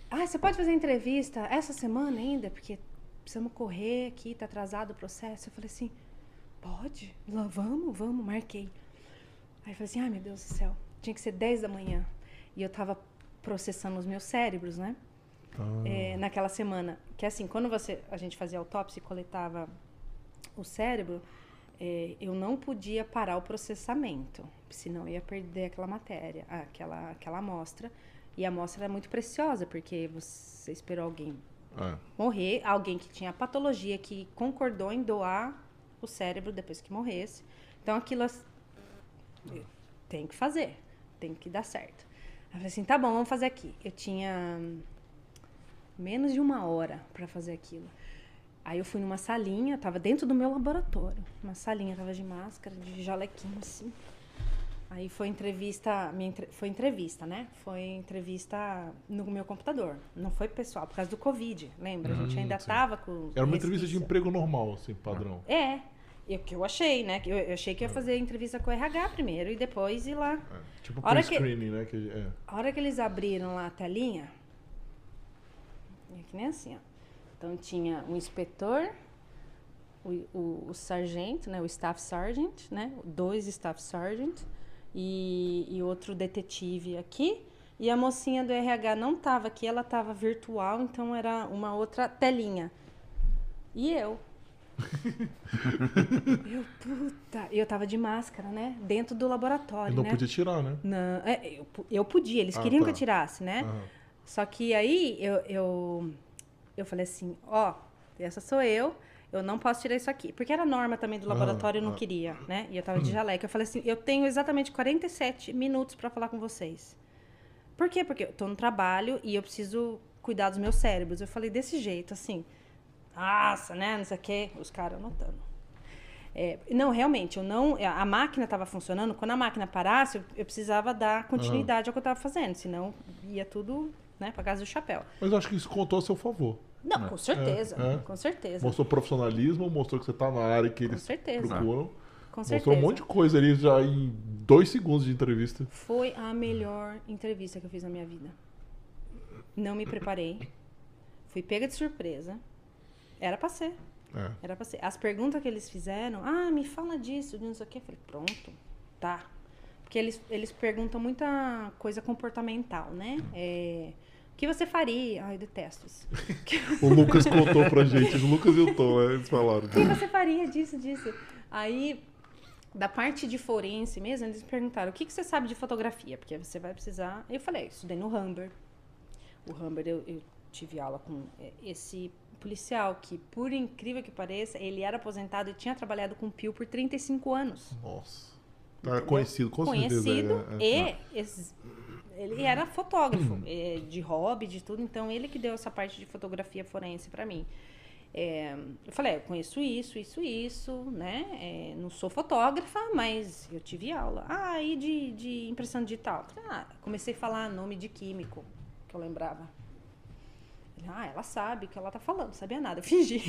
ah, você pode fazer entrevista essa semana ainda? Porque precisamos correr aqui, tá atrasado o processo. Eu falei assim, pode? Vamos, vamos, marquei. Aí eu falei assim, ai meu Deus do céu, tinha que ser 10 da manhã. E eu tava processando os meus cérebros, né? Ah, é, naquela semana. Que assim, quando você, a gente fazia autópsia e coletava o cérebro, é, eu não podia parar o processamento, senão eu ia perder aquela matéria, aquela, aquela amostra. E a amostra era muito preciosa, porque você esperou alguém é. morrer, alguém que tinha patologia, que concordou em doar o cérebro depois que morresse. Então aquilo tem que fazer, tem que dar certo. Eu falei assim, tá bom, vamos fazer aqui. Eu tinha menos de uma hora para fazer aquilo. Aí eu fui numa salinha, tava dentro do meu laboratório. Uma salinha, tava de máscara, de jalequinho, assim. Aí foi entrevista, minha foi entrevista, né? Foi entrevista no meu computador. Não foi pessoal, por causa do Covid, lembra? A gente Hum, ainda sim. tava com. Era uma entrevista de emprego normal, assim, padrão. É. E o que eu achei, né? que Eu, eu achei que ia fazer entrevista com o RH primeiro e depois ir lá. É. Tipo Hora que- pre-screening, né? Que, é. A hora que eles abriram lá a telinha, é que nem assim, ó. Então tinha o inspetor, o, o, o sargento, né? O staff sergeant, né? Dois staff sergeant e, e outro detetive aqui. E a mocinha do RH não tava aqui, ela tava virtual, então era uma outra telinha. E eu. eu, puta. Eu tava de máscara, né? Dentro do laboratório, não né? podia tirar, né? Não, é, eu, eu podia, eles Ah, queriam que tá. eu tirasse, né? Aham. Só que aí eu, eu, eu falei assim, ó, essa sou eu, eu não posso tirar isso aqui. Porque era norma também do laboratório, eu não ah. queria, né? E eu tava de jaleco. Eu falei assim, eu tenho exatamente 47 minutos pra falar com vocês. Por quê? Porque eu tô no trabalho e eu preciso cuidar dos meus cérebros. Eu falei desse jeito, assim, nossa, né, não sei o quê. Os caras anotando. É, não, realmente, eu não. A máquina estava funcionando. Quando a máquina parasse, eu, eu precisava dar continuidade ao que eu estava fazendo, senão ia tudo, né, para casa do chapéu. Mas eu acho que isso contou a seu favor. Não, com certeza, É, é. com certeza. Mostrou profissionalismo, mostrou que você tá na área que Com eles certeza. procuram. Com Mostrou certeza. um monte de coisa ali já em dois segundos de entrevista. Foi a melhor entrevista que eu fiz na minha vida. Não me preparei. Fui pega de surpresa. Era pra ser. É. Era pra ser. As perguntas que eles fizeram, ah, me fala disso, de não sei o quê. Eu falei, pronto, tá. Porque eles, eles perguntam muita coisa comportamental, né? É, o que você faria? Ai, eu detesto isso. O Lucas contou pra gente, o Lucas e o Tom, né, eles falaram. O que você faria disso, disso? Aí, da parte de forense mesmo, eles perguntaram, o que, que você sabe de fotografia? Porque você vai precisar... Eu falei, estudei no Humber. O Humber, eu, eu tive aula com é, esse policial, que, por incrível que pareça, ele era aposentado e tinha trabalhado com Pio por 35 anos. Nossa. Tá conhecido, com certeza. Conhecido é, é. e... ex- ele era fotógrafo, é, de hobby, de tudo, então ele que deu essa parte de fotografia forense pra mim. É, eu falei, eu conheço isso, isso, isso, né? É, não sou fotógrafa, mas eu tive aula. Ah, e de, de impressão digital? Ah, comecei a falar nome de químico, que eu lembrava. Ah, ela sabe o que ela tá falando, não sabia nada, eu fingi.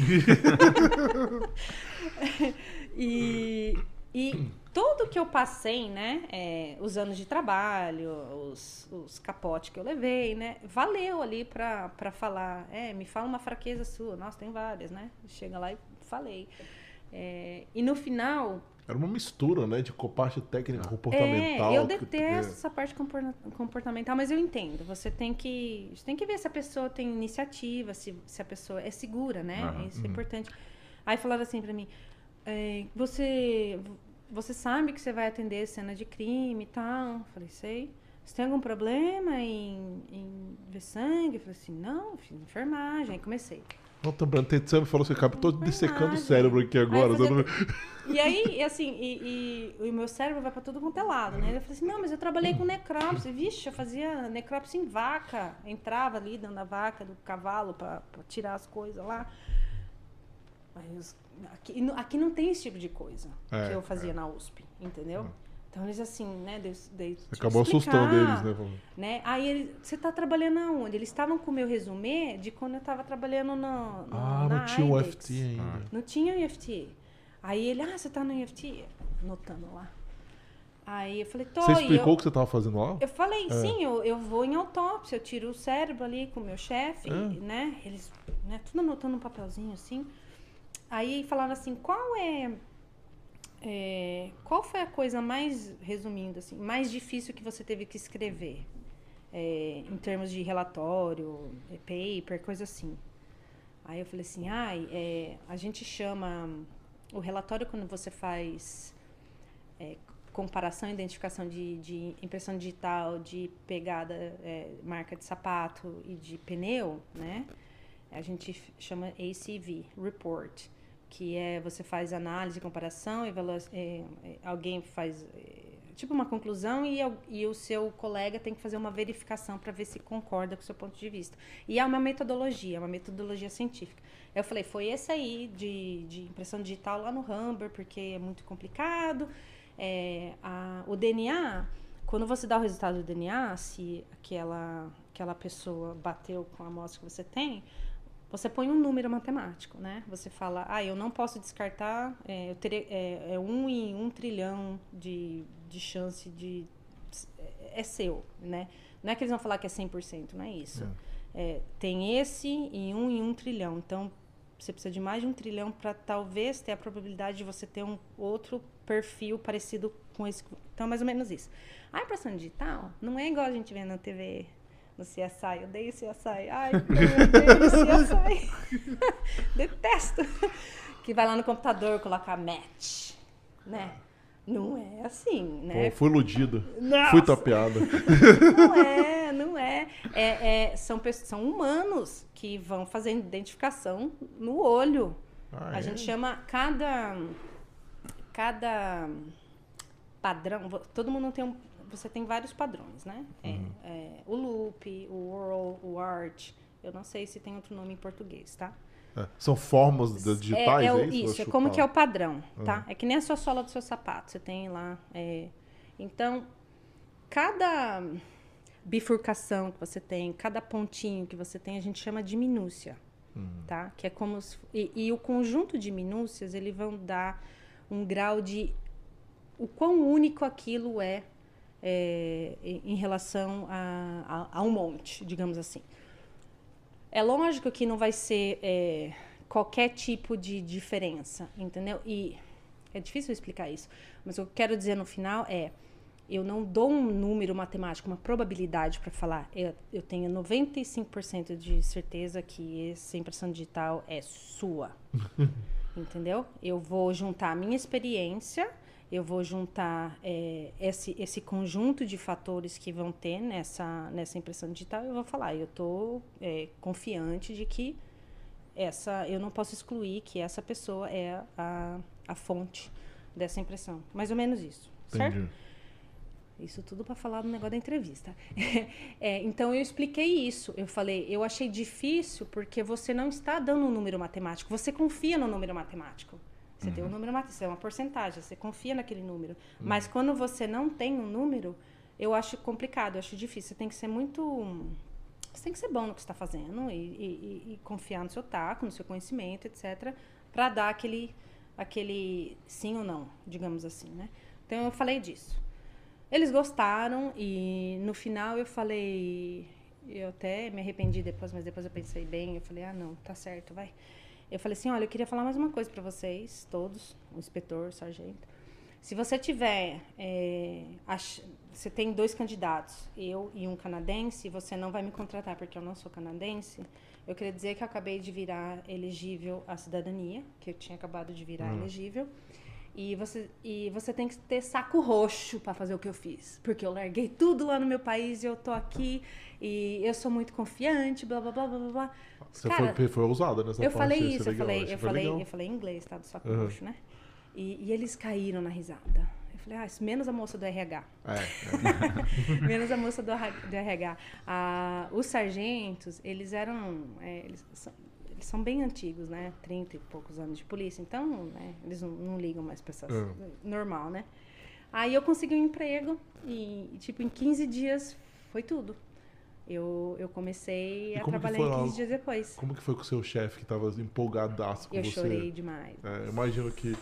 e, e tudo que eu passei, né? é, os anos de trabalho, os, os capotes que eu levei, né? Valeu ali pra, pra falar. É, me fala uma fraqueza sua. Nossa, tem várias, né? Chega lá e falei. É, e no final, Era uma mistura, né? De parte técnica, é, comportamental. eu que- detesto é. essa parte compor- comportamental, mas eu entendo. Você tem que, você tem que ver se a pessoa tem iniciativa, se, se a pessoa é segura, né? Aham. Isso é importante. Aí falaram assim pra mim, é, você, você sabe que você vai atender cena de crime e tal? Eu falei, sei. Você tem algum problema em, em ver sangue? Eu falei assim, não, fiz enfermagem. Aí comecei. Não, tô tem- você me falou que todo Verdade. dissecando o cérebro aqui agora. Não- E aí, assim, e, e o meu cérebro vai pra tudo quanto é lado, né? Eu falei assim, não, mas eu trabalhei com necrópsia. Vixe, eu fazia necrópsia em vaca. Entrava ali dentro da vaca, do cavalo, pra, pra tirar as coisas lá. Mas aqui, aqui não tem esse tipo de coisa É, que eu fazia na USP, entendeu? Então eles assim, né? Tive que Acabou assustando eles, né? Né? Aí ele, você tá trabalhando aonde? Eles estavam com o meu resumê de quando eu tava trabalhando no, no, Ah, na não tinha o IDEX. FT ainda. Não tinha o IFT. Aí ele, ah, você tá no IFT? Anotando lá. Aí eu falei, tô. Você explicou o que você tava fazendo lá? eu falei, É. sim, eu, eu vou em autópsia, eu tiro o cérebro ali com o meu chefe, É. né? Eles, né, tudo anotando um papelzinho assim. Aí falaram assim, qual é, é, qual foi a coisa mais, resumindo assim, mais difícil que você teve que escrever? É, em termos de relatório, é, paper, coisa assim. Aí eu falei assim, ai, é, a gente chama o relatório quando você faz é, comparação identificação de, de impressão digital, de pegada, é, marca de sapato e de pneu, né? A gente chama ACV, Report, que é você faz análise, comparação, evalua, é, é, alguém faz é, tipo uma conclusão e, e o seu colega tem que fazer uma verificação para ver se concorda com o seu ponto de vista. E é uma metodologia, uma metodologia científica. Eu falei, foi esse aí de, de impressão digital lá no Humber, porque é muito complicado. É, a- o DNA, quando você dá o resultado do DNA, se aquela, aquela pessoa bateu com a amostra que você tem, você põe um número matemático, né? Você fala, ah, eu não posso descartar, é, eu terei, é, é um em um trilhão de, de chance de. É seu, né? Não é que eles vão falar que é 100%, não é isso. É, tem esse em um em um trilhão. Então, você precisa de mais de um trilhão para talvez ter a probabilidade de você ter um outro perfil parecido com esse. Então, é mais ou menos isso. A impressão digital não é igual a gente vê na TV, no CSI. Eu odeio CSI. Ai, eu odeio CSI. Detesto. Que vai lá no computador colocar match, né? Não é assim, né? Pô, fui iludido. Nossa! Fui tapeado. Não é, não é. É- é- são, pessoas- são humanos que vão fazendo identificação no olho. Ah, a é? gente chama cada. Cada padrão. Todo mundo tem um. Você tem vários padrões, né? É, Uhum. é, o loop, o whirl, o art. Eu não sei se tem outro nome em português, tá? É, São formas da- digitais, é, é, isso? isso, é como que é o padrão, tá? É que nem a sua sola do seu sapato, você tem lá. é. Então, cada bifurcação que você tem, cada pontinho que você tem, a gente chama de minúcia, tá? Que é como se- e, e o conjunto de minúcias, eles vão dar um grau de o quão único aquilo é, é, em relação a, a, a um monte, digamos assim. É lógico que não vai ser é, qualquer tipo de diferença, entendeu? E é difícil explicar isso, mas o que eu quero dizer no final é: eu não dou um número matemático, uma probabilidade para falar. Eu, eu tenho 95% de certeza que essa impressão digital é sua, entendeu? Eu vou juntar a minha experiência. Eu vou juntar é, esse, esse conjunto de fatores que vão ter nessa, nessa impressão digital. Eu vou falar, eu estou confiante de que essa, eu não posso excluir que essa pessoa é a, a fonte dessa impressão. Mais ou menos isso, certo? Entendi. Isso tudo para falar do negócio da entrevista. É, então eu expliquei isso. Eu falei, eu achei difícil porque você não está dando um número matemático. Você confia no número matemático. Você tem um número matemático, é uma porcentagem, você confia naquele número. Mas quando você não tem um número, eu acho complicado, eu acho difícil. Você tem que ser muito. Você tem que ser bom no que está fazendo e, e- e- e confiar no seu taco, no seu conhecimento, etc., para dar aquele, aquele sim ou não, digamos assim, né? Então eu falei disso. Eles gostaram e no final eu falei, eu até me arrependi depois, mas depois eu pensei bem, eu falei, ah não, tá certo, vai. Eu falei assim, olha, eu queria falar mais uma coisa para vocês, todos, o inspetor, o sargento. Se você tiver, é, ach- você tem dois candidatos, eu e um canadense, você não vai me contratar porque eu não sou canadense. Eu queria dizer que eu acabei de virar elegível à cidadania, que eu tinha acabado de virar elegível. E você, e você tem que ter saco roxo para fazer o que eu fiz. Porque eu larguei tudo lá no meu país e eu tô aqui e eu sou muito confiante, blá blá blá blá blá. Você Cara, foi, foi ousada nessa Eu falei isso, eu legal, falei, eu falei, legal. eu falei em inglês, tá? Do saco Uhum. roxo, né? E, e eles caíram na risada. Eu falei, ah, isso menos a moça do RH. É, é. menos a moça do, RH do RH. Ah, os sargentos, eles eram. é, eles, são, eles são bem antigos, né? 30 e poucos anos de polícia. Então, né, eles não, não ligam mais pra essas. É. Normal, né? Aí eu consegui um emprego e, tipo, em 15 dias foi tudo. Eu, eu comecei E a trabalhar foi em lá? 15 dias depois. Como que foi com o seu chefe que tava empolgadaço com Eu você? chorei demais. É, eu imagino que.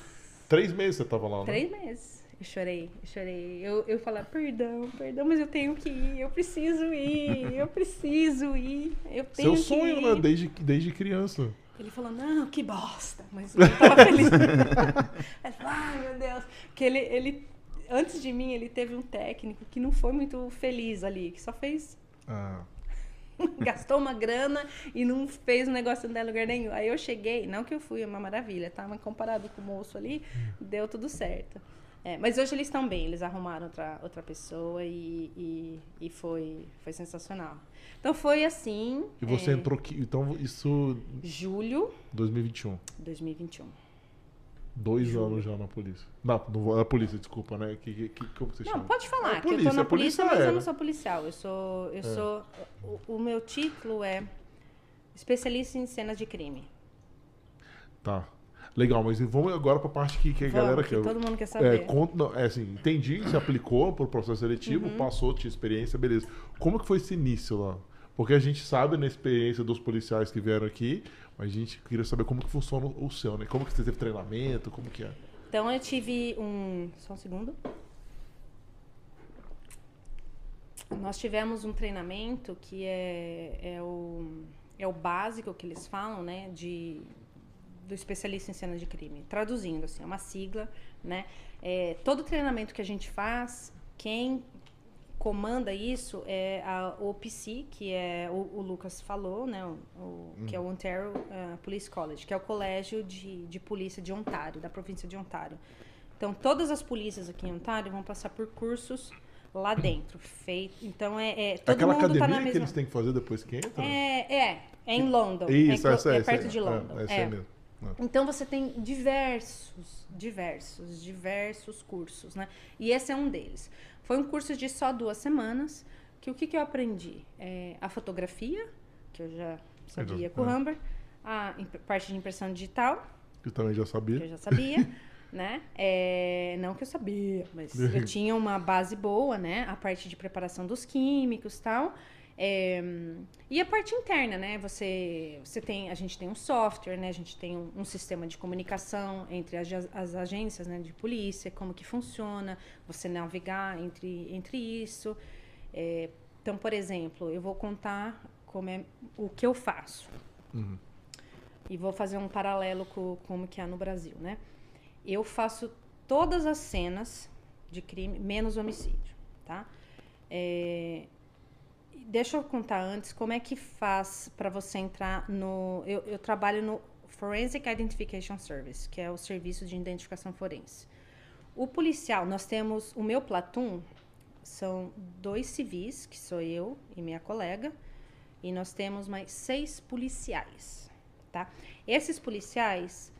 Três meses você tava lá, né? Três meses. Eu chorei, eu chorei. Eu, eu falava, perdão, perdão, mas eu tenho que ir, eu preciso ir, eu preciso ir, eu tenho Seu sonho, né? Desde, desde criança. Ele falou, não, que bosta. Mas eu tava feliz. ele falou, ai meu Deus. Porque ele, ele, antes de mim, ele teve um técnico que não foi muito feliz ali, que só fez Ah, gastou uma grana e não fez um negócio der lugar nenhum. Aí eu cheguei, não que eu fui uma maravilha, tá? Mas comparado com o moço ali, deu tudo certo. É, mas hoje eles estão bem, eles arrumaram outra, outra pessoa e, e, e foi, foi sensacional. Então foi assim. e você é, entrou aqui. Então, isso. Julho 2021. 2021. Dois Juro. anos já na polícia. Não, é a polícia, desculpa, né? Que, que, que, como você Não, chama? pode falar, É que eu polícia, tô na a polícia polícia, mas é, eu não né? sou policial. Eu sou. Eu sou. O, o meu título é especialista em cenas de crime. Tá. Legal, mas vamos agora pra parte que, que a Vamos, galera que quer. todo mundo quer É, saber. conta, não, é assim, entendi, se aplicou pro processo seletivo, Uhum. passou, tinha experiência, beleza. Como que foi esse início lá? Porque a gente sabe na experiência dos policiais que vieram aqui, mas a gente queria saber como que funciona o seu, né? Como que você teve treinamento, como que é? Então eu tive um. Só um segundo. Nós tivemos um treinamento que é, é, o, é o básico que eles falam, né? De, do especialista em cena de crime. Traduzindo, assim, é uma sigla, né? É, todo treinamento que a gente faz, quem comanda isso é a OPC, que é o, o Lucas falou, né? O, o- Que é o Ontario eh, Police College, que é o colégio de, de polícia de Ontário, da província de Ontário. Então, todas as polícias aqui em Ontário vão passar por cursos lá dentro. Feito. Então, é, é todo Aquela mundo academia tá na que mesma. eles têm que fazer depois que entra? É, é, é em London. Isso, é, essa, é essa, perto é, de London. É, essa é. é mesmo. Então você tem diversos, diversos, diversos cursos, né? E esse é um deles. Foi um curso de só duas semanas, que o que, que eu aprendi? É, a fotografia, que eu já sabia com o é. Humber, a imp- parte de impressão digital, Que eu também já que sabia. eu já sabia, né? É, não que eu sabia, mas eu tinha uma base boa, né? A parte de preparação dos químicos e tal. É, e a parte interna, né? Você, você tem, a gente tem um software, né? A gente tem um, um sistema de comunicação entre as, as agências né, de polícia, como que funciona, você navegar entre, entre isso. É, então, por exemplo, eu vou contar como é o que eu faço. Uhum. E vou fazer um paralelo com como que é no Brasil, né? Eu faço todas as cenas de crime, menos homicídio, tá? É, deixa eu contar antes como é que faz para você entrar no. Eu, eu trabalho no Forensic Identification Service, que é o serviço de identificação forense. O policial, nós temos o meu platoon, são dois civis, que sou eu e minha colega, e nós temos mais seis policiais, tá? Esses policiais,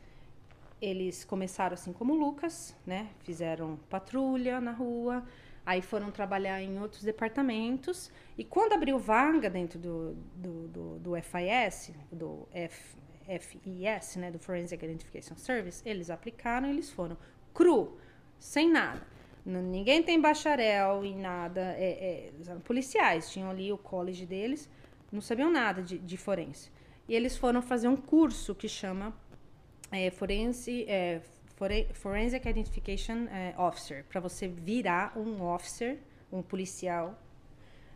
eles começaram assim como o Lucas, né? Fizeram patrulha na rua, aí foram trabalhar em outros departamentos. E quando abriu vaga dentro do, do, do, do FIS, do F, FIS, né? Do Forensic Identification Service, eles aplicaram e eles foram cru, sem nada. Ninguém tem bacharel em nada. É, é, policiais tinham ali o college deles, não sabiam nada de, de forense. E eles foram fazer um curso que chama é, forense, é, Forensic Identification é, Officer, para você virar um officer, um policial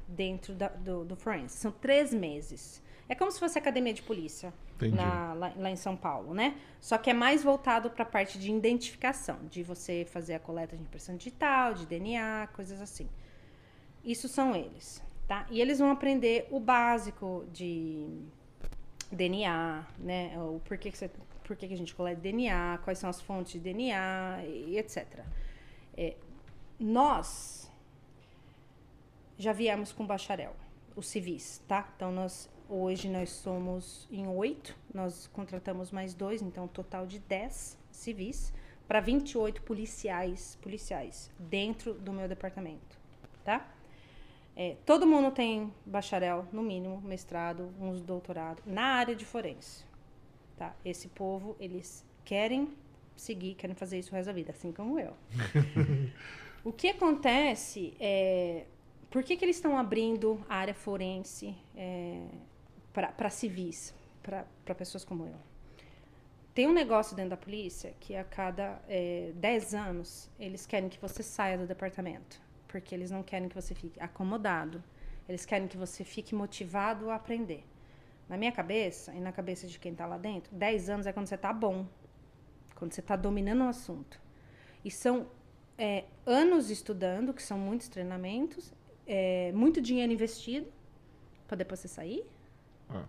dentro da- do, do forense. São três meses. É como se fosse academia de polícia na- lá, lá em São Paulo, né? Só que é mais voltado para a parte de identificação, de você fazer a coleta de impressão digital, de DNA, coisas assim. Isso são eles, tá? E eles vão aprender o básico de DNA, né? O porquê que, você, por que que a gente coleta DNA, quais são as fontes de DNA e etc. É, nós já viemos com bacharel, os civis, tá? Então, nós, hoje nós somos em oito, nós contratamos mais dois, então um total de 10 civis para 28 policiais, policiais dentro do meu departamento, tá? É, todo mundo tem bacharel, no mínimo, mestrado, uns doutorado na área de forense, tá? Esse povo, eles querem seguir, querem fazer isso o resto da vida, assim como eu. o que acontece é... Por que, que eles estão abrindo a área forense é, para civis, para pessoas como eu? Tem um negócio dentro da polícia que a cada é, 10 anos eles querem que você saia do departamento. Porque eles não querem que você fique acomodado. Eles querem que você fique motivado a aprender. Na minha cabeça e na cabeça de quem está lá dentro, 10 anos é quando você está bom quando você está dominando um assunto. E são é, anos estudando, que são muitos treinamentos, é, muito dinheiro investido para depois você sair. Ah.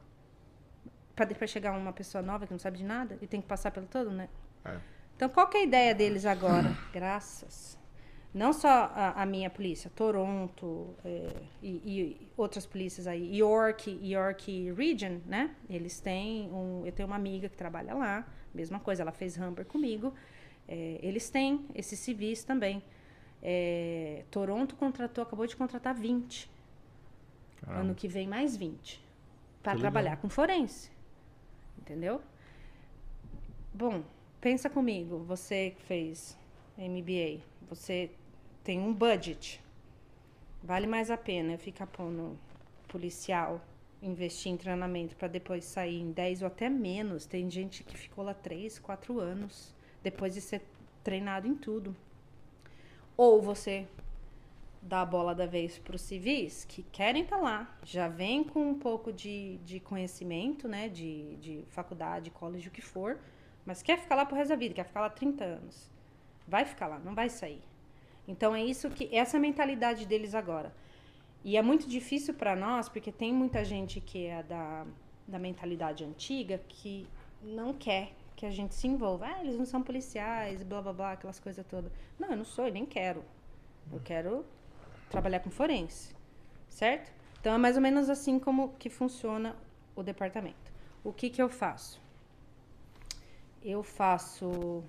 Para depois chegar uma pessoa nova que não sabe de nada e tem que passar pelo todo, né? É. Então, qual é a ideia deles agora? Graças. Não só a, a minha polícia, Toronto é, e, e, outras polícias aí, York, York Region, né? Eles têm um, eu tenho uma amiga que trabalha lá mesma coisa, ela fez Humber comigo. É, eles têm esses civis também. É, Toronto contratou, acabou de contratar 20. Caramba. Ano que vem, mais 20. Para trabalhar com forense. Entendeu? Bom, pensa comigo. Você que fez MBA, você tem um budget. Vale mais a pena eu ficar pondo policial investir em treinamento para depois sair em 10 ou até menos. Tem gente que ficou lá 3, 4 anos depois de ser treinado em tudo. Ou você dá a bola da vez para os civis que querem estar tá lá, já vem com um pouco de, de conhecimento, né, de, de faculdade, college, o que for, mas quer ficar lá pro resto da vida, quer ficar lá 30 anos. Vai ficar lá, não vai sair. Então é isso que essa mentalidade deles agora. E é muito difícil para nós, porque tem muita gente que é da, da mentalidade antiga que não quer que a gente se envolva. Ah, eles não são policiais, blá blá blá, aquelas coisas todas. Não, eu não sou, eu nem quero. Eu quero trabalhar com forense, certo? Então é mais ou menos assim como que funciona o departamento. O que que eu faço? Eu faço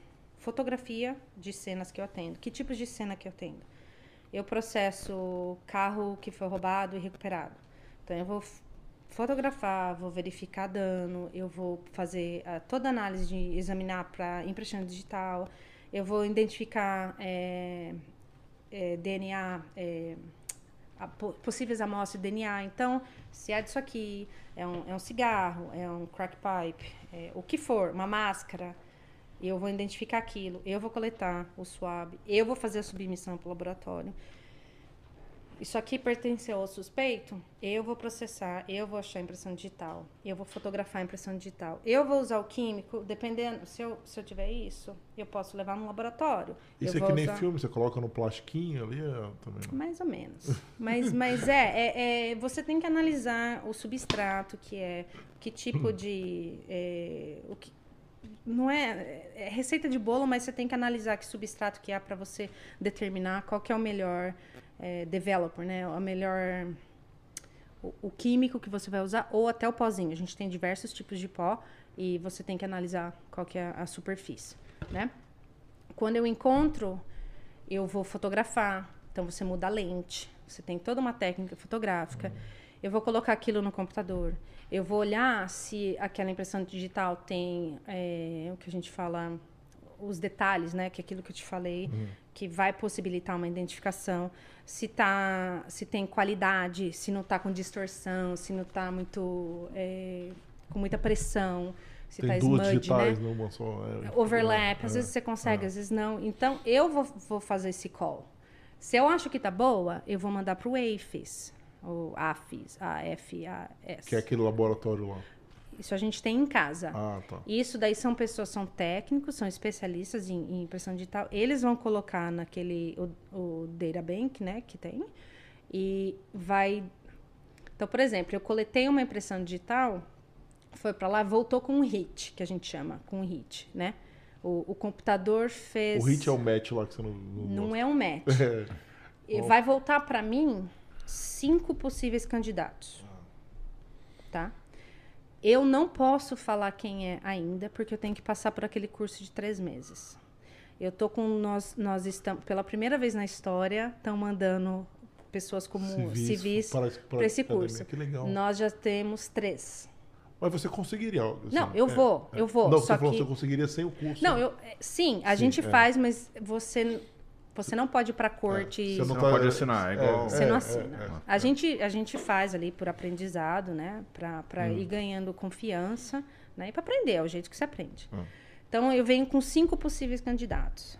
fotografia de cenas que eu atendo. Que tipos de cena que eu atendo? eu processo carro que foi roubado e recuperado. Então eu vou fotografar, vou verificar dano, eu vou fazer uh, toda a análise de examinar para impressão digital, eu vou identificar é, é, DNA, é, a, possíveis amostras de DNA. Então, se é disso aqui, é um, é um cigarro, é um crack pipe, é, o que for, uma máscara, eu vou identificar aquilo, eu vou coletar o swab, eu vou fazer a submissão para o laboratório. Isso aqui pertenceu ao suspeito, eu vou processar, eu vou achar a impressão digital, eu vou fotografar a impressão digital, eu vou usar o químico, dependendo, se eu, se eu tiver isso, eu posso levar no laboratório. Isso é que nem usar... filme, você coloca no plastiquinho ali é, também. Mais ou menos. Mas, mas é, é, é, você tem que analisar o substrato, que é que tipo de. É, o que, não é, é, receita de bolo, mas você tem que analisar que substrato que há para você determinar qual que é o melhor é, developer, né? O melhor o, o, químico que você vai usar ou até o pozinho. A gente tem diversos tipos de pó e você tem que analisar qual que é a, a superfície, né? Quando eu encontro, eu vou fotografar. Então você muda a lente. Você tem toda uma técnica fotográfica. Uhum. Eu vou colocar aquilo no computador. Eu vou olhar se aquela impressão digital tem é, o que a gente fala, os detalhes, né? Que é aquilo que eu te falei, uhum. que vai possibilitar uma identificação. Se, tá, se tem qualidade, se não está com distorção, se não está muito é, com muita pressão. Se tem tá duas smudge, digitais, né? numa só. É, Overlap, às vezes você consegue, às vezes não. Então, eu vou, vou fazer esse call. Se eu acho que tá boa, eu vou mandar para o AFIS o AFIS, A-F-A-S. Que é aquele laboratório lá. Isso a gente tem em casa. Ah, tá. Isso daí são pessoas, são técnicos, são especialistas em, em impressão digital. Eles vão colocar naquele, o, o data bank, né, que tem, e vai... Então, por exemplo, eu coletei uma impressão digital, foi para lá, voltou com um hit, que a gente chama, com um hit, né? O, o computador fez... O hit é o match lá que você não... Não, não é um match. É. E vai voltar para mim cinco possíveis candidatos. Tá? Eu não posso falar quem é ainda, porque eu tenho que passar por aquele curso de três meses. Eu tô com nós, nós estamos pela primeira vez na história, estão mandando pessoas como civis, para, para esse curso. Que legal. Nós já temos três. Mas você conseguiria? Assim, não, eu vou, é, eu vou. Não, só você, falou, que... você conseguiria sem o curso. Não, eu, sim, a Sim, gente é. faz, mas você você não pode ir para corte. É, Você não pode assinar, é igual- Você não é, assina. é, é. A, gente, a gente faz ali por aprendizado, né? Para Hum. ir ganhando confiança, né? E para aprender, é o jeito que se aprende. Hum. Então, eu venho com cinco possíveis candidatos.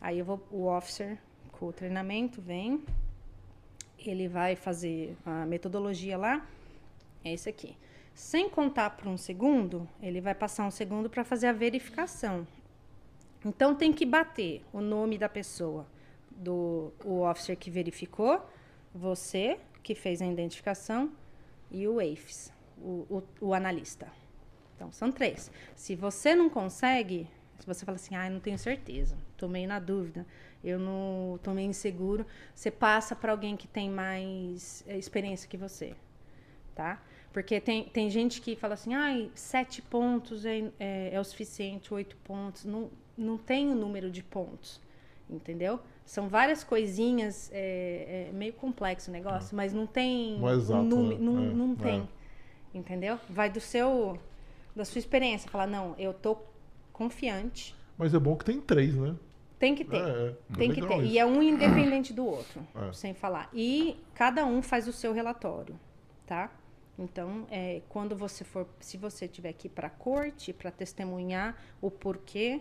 Aí eu vou, o officer com o treinamento vem, ele vai fazer a metodologia lá, é esse aqui. Sem contar por um segundo, ele vai passar um segundo para fazer a verificação. Então tem que bater o nome da pessoa, do o officer que verificou, você que fez a identificação e o AFES, o, o, o analista. Então são três. Se você não consegue, se você fala assim, ah, eu não tenho certeza, tô meio na dúvida, eu não tô meio inseguro, você passa para alguém que tem mais eh, experiência que você, tá? Porque tem, tem gente que fala assim, ai, sete pontos é, é, é o suficiente, oito pontos. Não, não tem o número de pontos, entendeu? São várias coisinhas, é, é meio complexo o negócio, mas não tem Não é exato, um número, né? não, É, não é. tem, entendeu? Vai do seu, da sua experiência, falar, não, eu tô confiante, Mas é bom que tem três, né? tem que ter. É, é. Tem que ter. isso. E é um independente do outro, É. sem falar. E cada um faz o seu relatório, tá? Então, é, quando você for, se você tiver ir para a corte para testemunhar o porquê,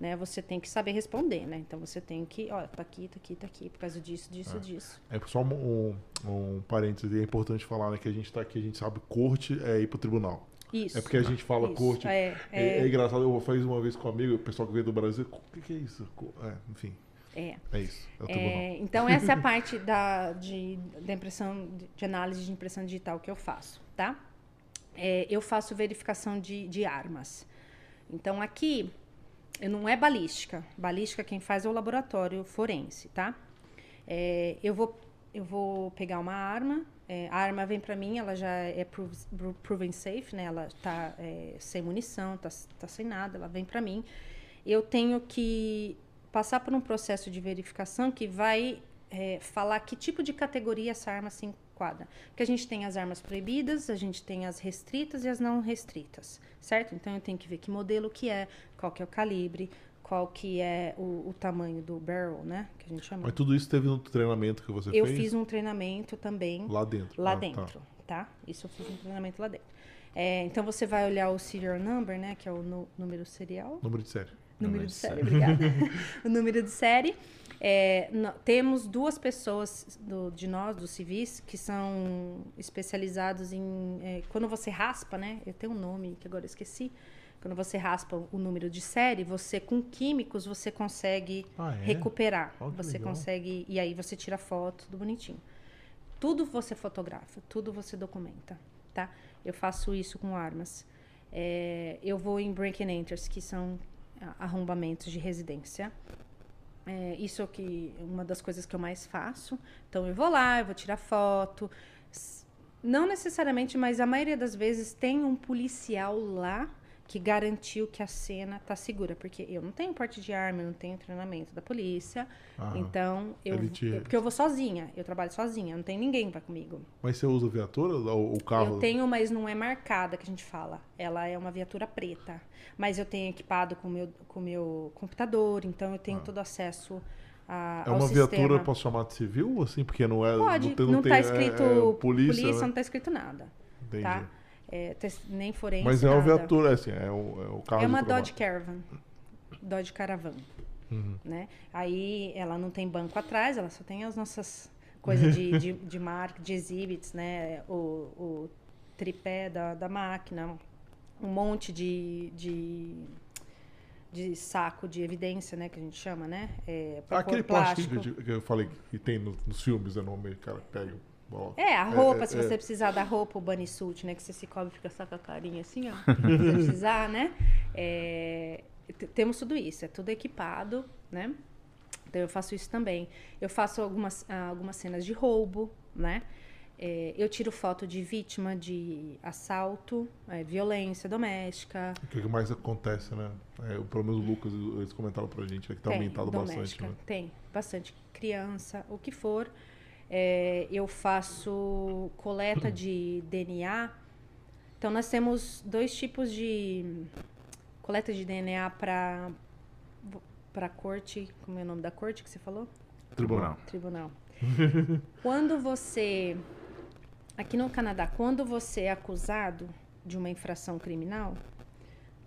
né, você tem que saber responder, né? Então você tem que, ó, tá aqui, tá aqui, tá aqui, por causa disso, disso, disso. É só um, um, um parênteses, é importante falar, né? Que a gente tá aqui, a gente sabe corte é ir pro tribunal. Isso. É porque a gente fala Isso, corte. é, É, é. é engraçado, eu fiz uma vez com um amigo, o pessoal que veio do Brasil, o que, que é isso? É, enfim, É. é isso. É. É, então, essa é a parte da, de, da impressão, de, análise de impressão digital que eu faço, tá? É, eu faço verificação de, de armas. Então, aqui, não é balística. Balística quem faz é o laboratório forense, tá? É, eu, vou, eu vou pegar uma arma, é, a arma vem para mim, ela já é prov- pro- proven safe, né? Ela tá é, sem munição, tá, tá sem nada, ela vem para mim. Eu tenho que passar por um processo de verificação que vai é, falar que tipo de categoria essa arma se enquadra. Porque a gente tem as armas proibidas, a gente tem as restritas e as não restritas, certo? Então eu tenho que ver que modelo que é, qual que é o calibre, qual que é o, o tamanho do barrel, né? Que a gente chama. Mas tudo isso teve no treinamento que você eu fez? fiz um treinamento também Lá dentro. lá Ah, tá. dentro, tá. Isso eu fiz um treinamento lá dentro. É, então você vai olhar o serial number, né? Que é o nu- número serial. Número de série. Número de série, obrigada. o número de série. É, temos duas pessoas do- de nós, dos civis, que são especializados em. é, quando você raspa, né? Eu tenho um nome que agora eu esqueci. Quando você raspa o número de série, você com químicos você consegue Ah, é? recuperar. Você legal. consegue. E aí você tira foto, tudo bonitinho. Tudo você fotografa, tudo você documenta, tá? Eu faço isso com armas. É, eu vou em break and enters, que são arrombamentos de residência. É, isso é que uma das coisas que eu mais faço. Então eu vou lá, eu vou tirar foto. Não necessariamente, mas a maioria das vezes tem um policial lá que garantiu que a cena tá segura, porque eu não tenho porte de arma, eu não tenho treinamento da polícia. Então eu, te- eu- porque eu vou sozinha, eu trabalho sozinha, não tem ninguém vai comigo. Mas você usa viatura ou o carro? Eu tenho, mas não é marcada que a gente fala. Ela é uma viatura preta. Mas eu tenho equipado com o meu, com meu computador, então eu tenho todo acesso a, É uma sistema. viatura, posso chamar de civil, assim? Porque não é... Pode, não, tem, não, tá é- escrito é polícia, polícia, né? não tá escrito nada, Entendi. tá? É, nem forense, Mas é uma viatura, assim, é o, é o carro É uma. Dodge Caravan. Dodge Caravan. Uhum. Né? Aí ela não tem banco atrás, ela só tem as nossas coisas de, de, de marca, de exhibits, né? O, o tripé da, da máquina, um monte de, de, de saco de evidência, né? Que a gente chama, né? É, Aquele pôr plástico que, que eu falei que tem no- nos filmes, é nome, cara, pega, coloca. É, a roupa, é, se é. você precisar da roupa, o bunny suit, né? Que você se cobre e fica só com a carinha assim, ó. se você precisar, né? É, temos tudo isso, é tudo equipado, né? Então eu faço isso também. Eu faço algumas, algumas cenas de roubo, né? É, eu tiro foto de vítima de assalto, é, violência doméstica. O que que mais acontece, né? É, pelo menos o Lucas, eles comentaram pra gente né, que tá Tem, aumentado bastante, doméstica, né? Tem, bastante. Criança, o que for. É, eu faço coleta de DNA. Então, nós temos dois tipos de coleta de DNA para para corte, como é o nome da corte que você falou? Tribunal. Tribunal. quando você aqui no Canadá, quando você é acusado de uma infração criminal,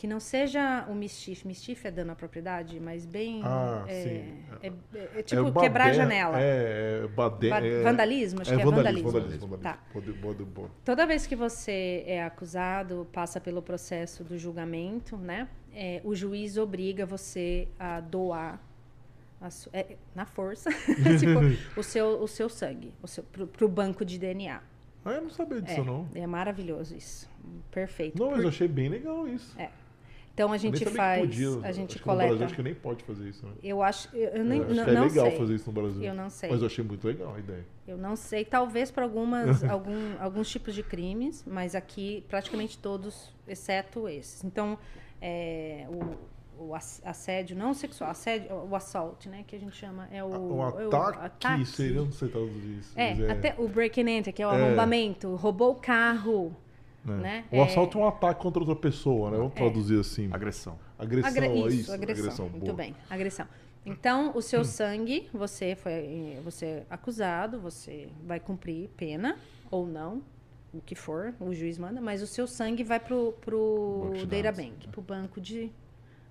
que não seja o mischief, mischief é dano à propriedade, mas bem Ah, é, sim. é- é- é tipo É quebrar a bader- janela. É, é, bade- Va- é- vandalismo, acho que é vandalismo, vandalismo. vandalismo, Tá. vandalismo. Pode- pode- pode. Toda vez que você é acusado, passa pelo processo do julgamento, né? O juiz obriga você a doar na força tipo, o, seu, o seu sangue o seu, pro, pro banco de DNA. Ah, eu não sabia disso, não. é maravilhoso isso. Perfeito. Não, mas Por- eu achei bem legal isso. É. Então a gente faz, podia. a Acho gente que no Brasil coleta. acho que nem pode fazer isso, né? Eu acho, eu, eu nem, Eu acho não, que é não legal sei. fazer isso no Brasil. Eu não sei. Mas eu achei muito legal a ideia. Eu não sei, talvez para algumas algum, alguns tipos de crimes, mas aqui praticamente todos, exceto esses. Então, é, o, o ass- assédio não sexual, assédio, o assault, né, que a gente chama, é o, o é ataque, ataque. seria, eu não sei traduzir isso. É, mas até o break and enter, que é o É. arrombamento, roubou o carro, né? né? O assalto é um ataque contra outra pessoa, né? Vamos traduzir assim. Agressão. Agressão, Agra- é isso, isso. agressão. Muito boa. bem, agressão. Então, o seu sangue, você foi você é acusado, você vai cumprir pena ou não, o que for, o juiz manda, mas o seu sangue vai pro, pro Data Bank, pro banco de,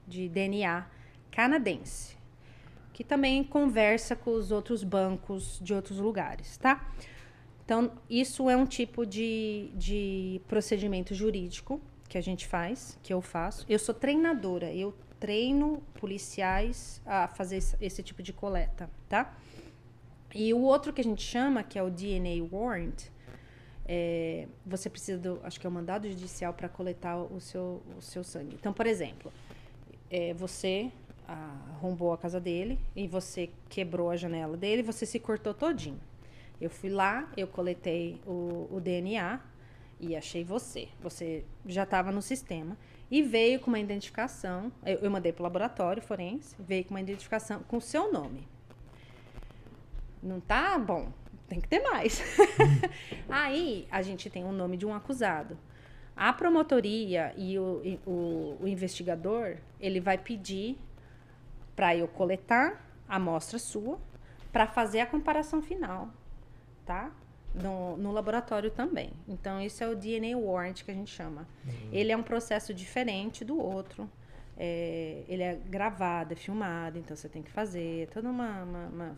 de DNA canadense, que também conversa com os outros bancos de outros lugares, tá? Então, isso é um tipo de, de procedimento jurídico que a gente faz, que eu faço. Eu sou treinadora, eu treino policiais a fazer esse, tipo de coleta, tá? E o outro que a gente chama, que é o DNA warrant, é, você precisa do, acho que é o mandado judicial para coletar o seu, o seu sangue. Então, por exemplo, é, você arrombou a casa dele e você quebrou a janela dele, você se cortou todinho. Eu fui lá, eu coletei o, o DNA e achei você. Você já estava no sistema e veio com uma identificação. Eu, eu mandei para o laboratório forense, veio com uma identificação com o seu nome. Não tá bom, tem que ter mais. Aí a gente tem o nome de um acusado. A promotoria e o, o, o investigador, ele vai pedir para eu coletar a amostra sua para fazer a comparação final, tá? No, no laboratório também. Então, esse é o DNA warrant que a gente chama. Ele é um processo diferente do outro. É, ele é gravado, é filmado, então você tem que fazer toda uma, uma, uma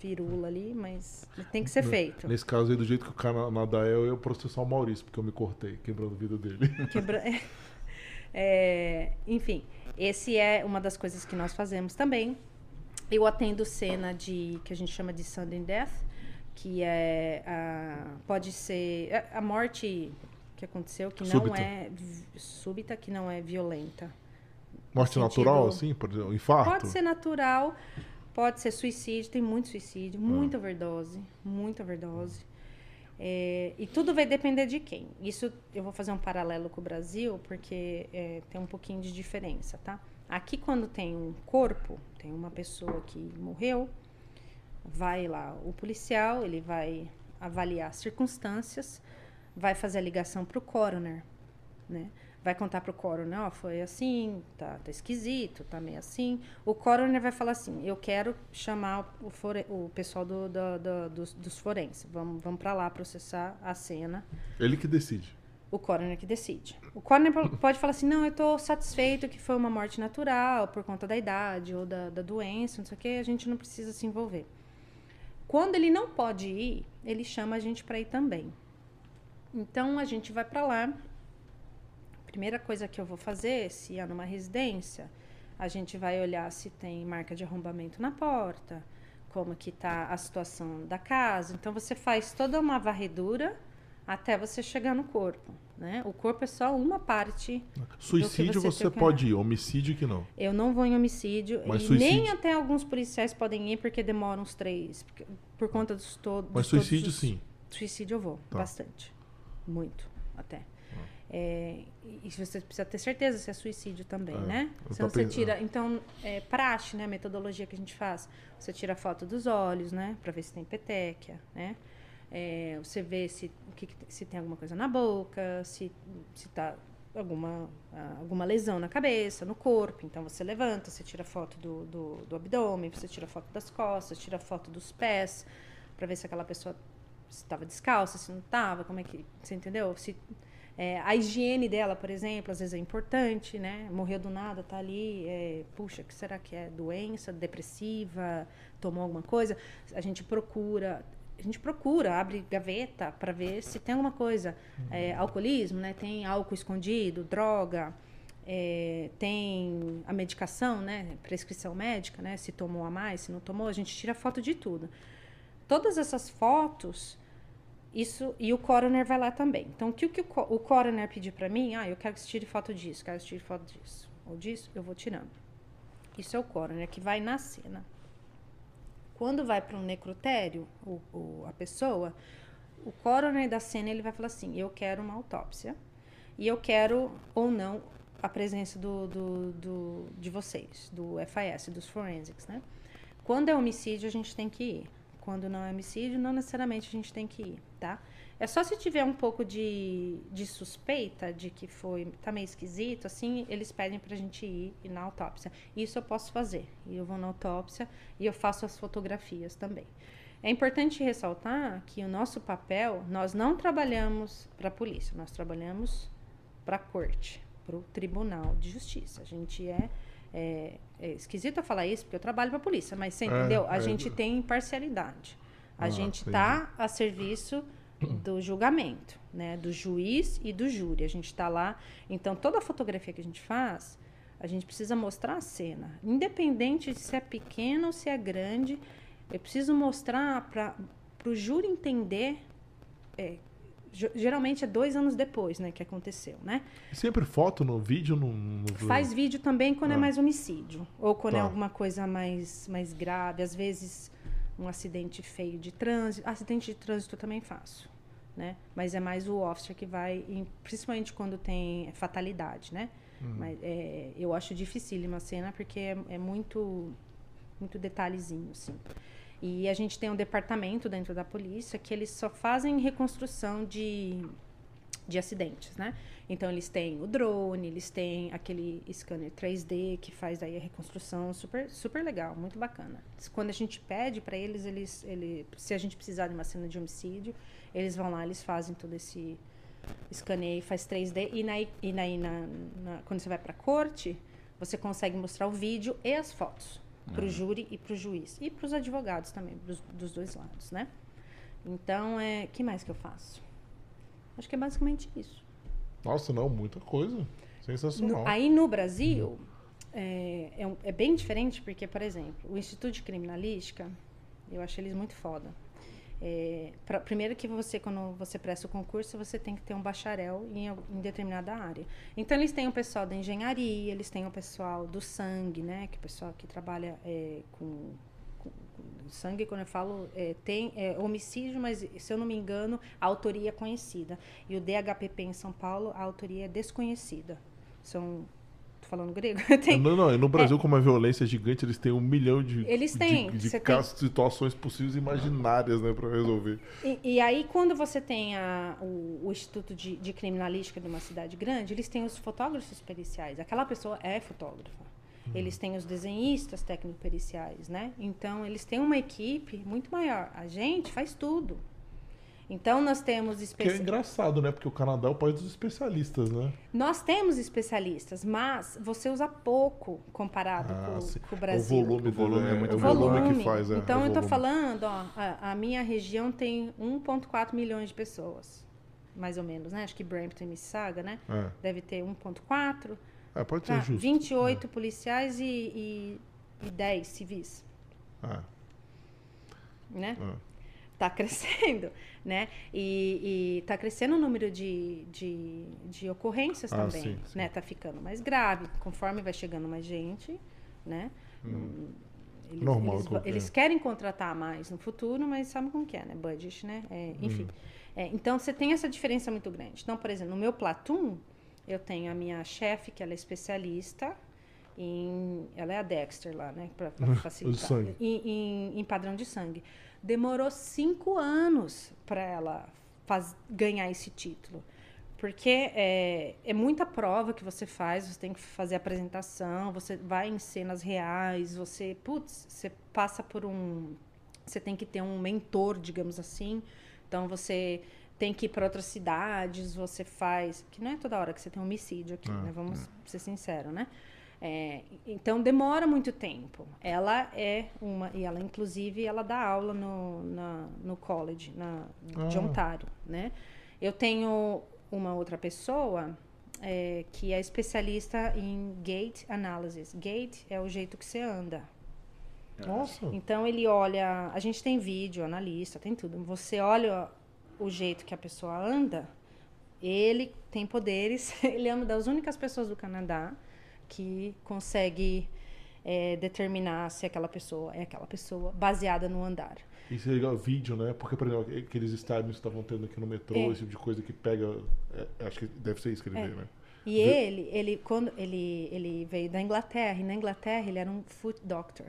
firula ali, mas tem que ser feito. Nesse caso aí, do jeito que o Canadá é, eu ia processar o Maurício, porque eu me cortei, quebrando o vidro dele. Quebra... É, enfim, esse é uma das coisas que nós fazemos também. Eu atendo cena de que a gente chama de sudden death, que é a, pode ser a morte que aconteceu que Súbita. não é súbita, que não é violenta. Morte Sentido- natural, assim, por exemplo, infarto? Pode ser natural, pode ser suicídio, tem muito suicídio, muita overdose, muita overdose. É, e tudo vai depender de quem. Isso eu vou fazer um paralelo com o Brasil, porque é, tem um pouquinho de diferença, tá? Aqui, quando tem um corpo, tem uma pessoa que morreu, vai lá o policial, ele vai avaliar as circunstâncias, vai fazer a ligação para o coroner, né? Vai contar para o coroner, ó, foi assim, tá, tá esquisito, tá meio assim. O coroner vai falar assim, eu quero chamar o, fore- o pessoal do, do- do- dos, dos forenses, vamos, vamos para lá processar a cena. Ele que decide. O coroner que decide. O coroner po- pode falar assim, não, eu estou satisfeito que foi uma morte natural, por conta da idade ou da, da doença, não sei o que, a gente não precisa se envolver. Quando ele não pode ir, ele chama a gente para ir também. Então a gente vai para lá. Primeira coisa que eu vou fazer, se é numa residência, a gente vai olhar se tem marca de arrombamento na porta, como que tá a situação da casa. Então você faz toda uma varredura até você chegar no corpo, né? O corpo é só uma parte. Suicídio você você, pode ir, homicídio que não. Eu não vou em homicídio Mas e suicídio- nem até alguns policiais podem ir porque demoram uns três, porque- por conta dos todos. Mas suicídio sim. Suicídio eu vou, Tá. bastante. Muito, até. É, e você precisa ter certeza se é suicídio também, É, né? Senão você tira. Então, é praxe, né? A metodologia que a gente faz. Você tira a foto dos olhos, né? Pra ver se tem petequia, né? É, você vê se, que, se tem alguma coisa na boca, se, se tá alguma, ah, alguma lesão na cabeça, no corpo. Então você levanta, você tira foto do, do, do abdômen, você tira foto das costas, tira foto dos pés, para ver se aquela pessoa estava descalça, se não estava, como é que. Você entendeu? Se, é, a higiene dela, por exemplo, às vezes é importante, né? Morreu do nada, tá ali, é, puxa, que será que é doença depressiva, tomou alguma coisa? A gente procura, a gente procura, abre gaveta para ver se tem alguma coisa, É, alcoolismo, né? Tem álcool escondido, droga, é, tem a medicação, né? Prescrição médica, né? Se tomou a mais, se não tomou, a gente tira foto de tudo. Todas essas fotos isso e o coroner vai lá também. Então, o que, o que o co- o coroner pedir para mim? Ah, eu quero que você tire foto disso, quero que você tire foto disso. Ou disso, eu vou tirando. Isso é o coroner que vai na cena. Quando vai para um necrotério, o, o- a pessoa, o coroner da cena ele vai falar assim: eu quero uma autópsia e eu quero ou não a presença do, do, do- de vocês, do FIS, dos forensics, né? Quando é homicídio, a gente tem que ir. Quando não é homicídio, não necessariamente a gente tem que ir, tá? É só se tiver um pouco de, de suspeita de que foi, tá meio esquisito, assim, eles pedem pra gente ir, ir na autópsia. Isso eu posso fazer. E eu vou na autópsia e eu faço as fotografias também. É importante ressaltar que o nosso papel, nós não trabalhamos para a polícia, nós trabalhamos para a corte, para o tribunal de justiça. A gente é, é, é esquisito eu falar isso porque eu trabalho para a polícia, mas você É, entendeu? A é. gente tem imparcialidade. A Ah, gente está a serviço do julgamento, né? Do juiz e do júri. A gente está lá. Então, toda a fotografia que a gente faz, a gente precisa mostrar a cena. Independente de se é pequena ou se é grande, eu preciso mostrar para o júri entender. é, ge- geralmente é dois anos depois, né, que aconteceu, né? Sempre foto no vídeo, no. no- Faz vídeo também quando é Ah. mais homicídio. Ou quando é Tá. alguma coisa mais, mais grave. Às vezes, um acidente feio de trânsito. Acidente de trânsito eu também faço. Né? Mas é mais o officer que vai, principalmente quando tem fatalidade, né? Uhum. Mas é, eu acho dificílima a cena porque é, é muito, muito detalhezinho, assim. E a gente tem um departamento dentro da polícia que eles só fazem reconstrução de, de acidentes, né? Então eles têm o drone, eles têm aquele scanner 3D que faz aí a reconstrução super super legal, muito bacana. Quando a gente pede para eles, eles ele se a gente precisar de uma cena de homicídio, eles vão lá, eles fazem todo esse escaneio, faz 3D e, na, e na, e na- na- quando você vai para corte, você consegue mostrar o vídeo e as fotos para o júri e para o juiz e para os advogados também, pros- dos dois lados, né? Então, é, que mais que eu faço? Acho que é basicamente isso. Nossa, não, muita coisa. Sensacional. No- aí no Brasil, é, é, um- é bem diferente, porque, por exemplo, o Instituto de Criminalística, eu acho eles muito foda. É, pra- primeiro que você, quando você presta o concurso, você tem que ter um bacharel em, em determinada área. Então, eles têm o pessoal da engenharia, eles têm o pessoal do sangue, né? Que é o pessoal que trabalha é, com sangue, quando eu falo, é, tem é, homicídio, mas, se eu não me engano, a autoria é conhecida. E o DHPP em São Paulo, a autoria é desconhecida. São... Tô falando grego? Tem- Não, não, no Brasil, como a violência é gigante, eles têm um milhão de, Eles de- têm, de, você casos, situações possíveis imaginárias, né, pra resolver. E, e aí, quando você tem a- o, o Instituto de, de Criminalística de uma cidade grande, eles têm os fotógrafos periciais. Aquela pessoa é fotógrafa. Eles têm os desenhistas técnico-periciais, né? Então, eles têm uma equipe muito maior. A gente faz tudo. Então, nós temos Que é especialistas. engraçado, né? Porque o Canadá é o país dos especialistas, né? Nós temos especialistas, mas você usa pouco comparado Ah, com, com o Brasil. O volume, O volume dele é muito o O grande. volume volume. que faz, é. então o eu tô volume. falando, ó, a, a minha região tem 1.4 milhões de pessoas, mais ou menos, né? Acho que Brampton e Mississauga, né? É. Deve ter 1.4, É, pode ser justo. 28 policiais e, e, e 10 civis, É, né? é. Tá crescendo, né? E, e tá crescendo o número de, de, de ocorrências Ah, também, sim, sim. né? Tá ficando mais grave, conforme vai chegando mais gente, né? Uhum. Eles, Normal, eles, qualquer. eles querem contratar mais no futuro, mas sabe como que é, né? Budget, né? É, enfim. É, então, você tem essa diferença muito grande. Então, por exemplo, no meu platoon, eu tenho a minha chefe, que ela é especialista em... Ela é a Dexter lá, né? Pra facilitar. sangue. Em, em- em padrão de sangue. Demorou cinco anos para ela faz- ganhar esse título. Porque é, é muita prova que você faz, você tem que fazer apresentação, você vai em cenas reais, você, putz, você passa por um. Você tem que ter um mentor, digamos assim. Então você tem que ir para outras cidades, você faz. Que não é toda hora que você tem homicídio aqui, Ah, né? Vamos ser sinceros, né? É, então demora muito tempo. Ela é uma e ela inclusive ela dá aula no, na, no college na, de Ah. Ontário, né? Eu tenho uma outra pessoa é, que é especialista em gait analysis. Gait é o jeito que você anda. Nossa. Então ele olha, a gente tem vídeo, analista, tem tudo. Você olha o jeito que a pessoa anda, ele tem poderes, ele é uma das únicas pessoas do Canadá que consegue é, determinar se aquela pessoa é aquela pessoa baseada no andar. Isso é legal, vídeo, né? Porque, por exemplo, aqueles estádios que estavam tendo aqui no metrô, É. esse tipo de coisa que pega. é, acho que deve ser isso que ele É. vê, né? E ele, ele quando ele, ele veio da Inglaterra, e na Inglaterra ele era um foot doctor,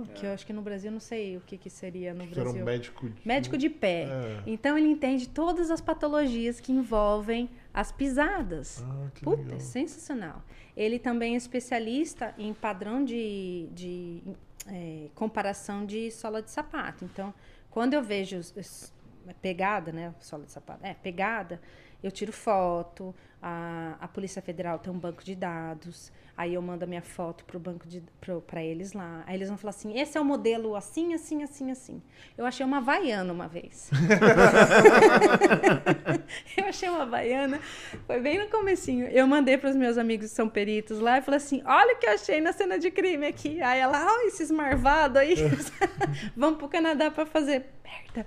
Hum. que eu acho que no Brasil não sei o que que seria no Acho que era Brasil. um médico. de- Médico de pé. É. Então ele entende todas as patologias que envolvem as pisadas. Ah, que Puta, legal. é sensacional. Ele também é especialista em padrão de, de é, comparação de sola de sapato. Então, quando eu vejo os- pegada, né? Sola de sapato. É, pegada, eu tiro foto. A, a Polícia Federal tem um banco de dados. Aí eu mando a minha foto pro banco de para eles lá. Aí eles vão falar assim: esse é o modelo assim, assim, assim, assim. Eu achei uma havaiana uma vez. eu achei uma havaiana, foi bem no comecinho. Eu mandei para os meus amigos que são peritos lá e falei assim: olha o que eu achei na cena de crime aqui. Aí ela, ó, esses marvados aí, vamos pro Canadá para fazer merda.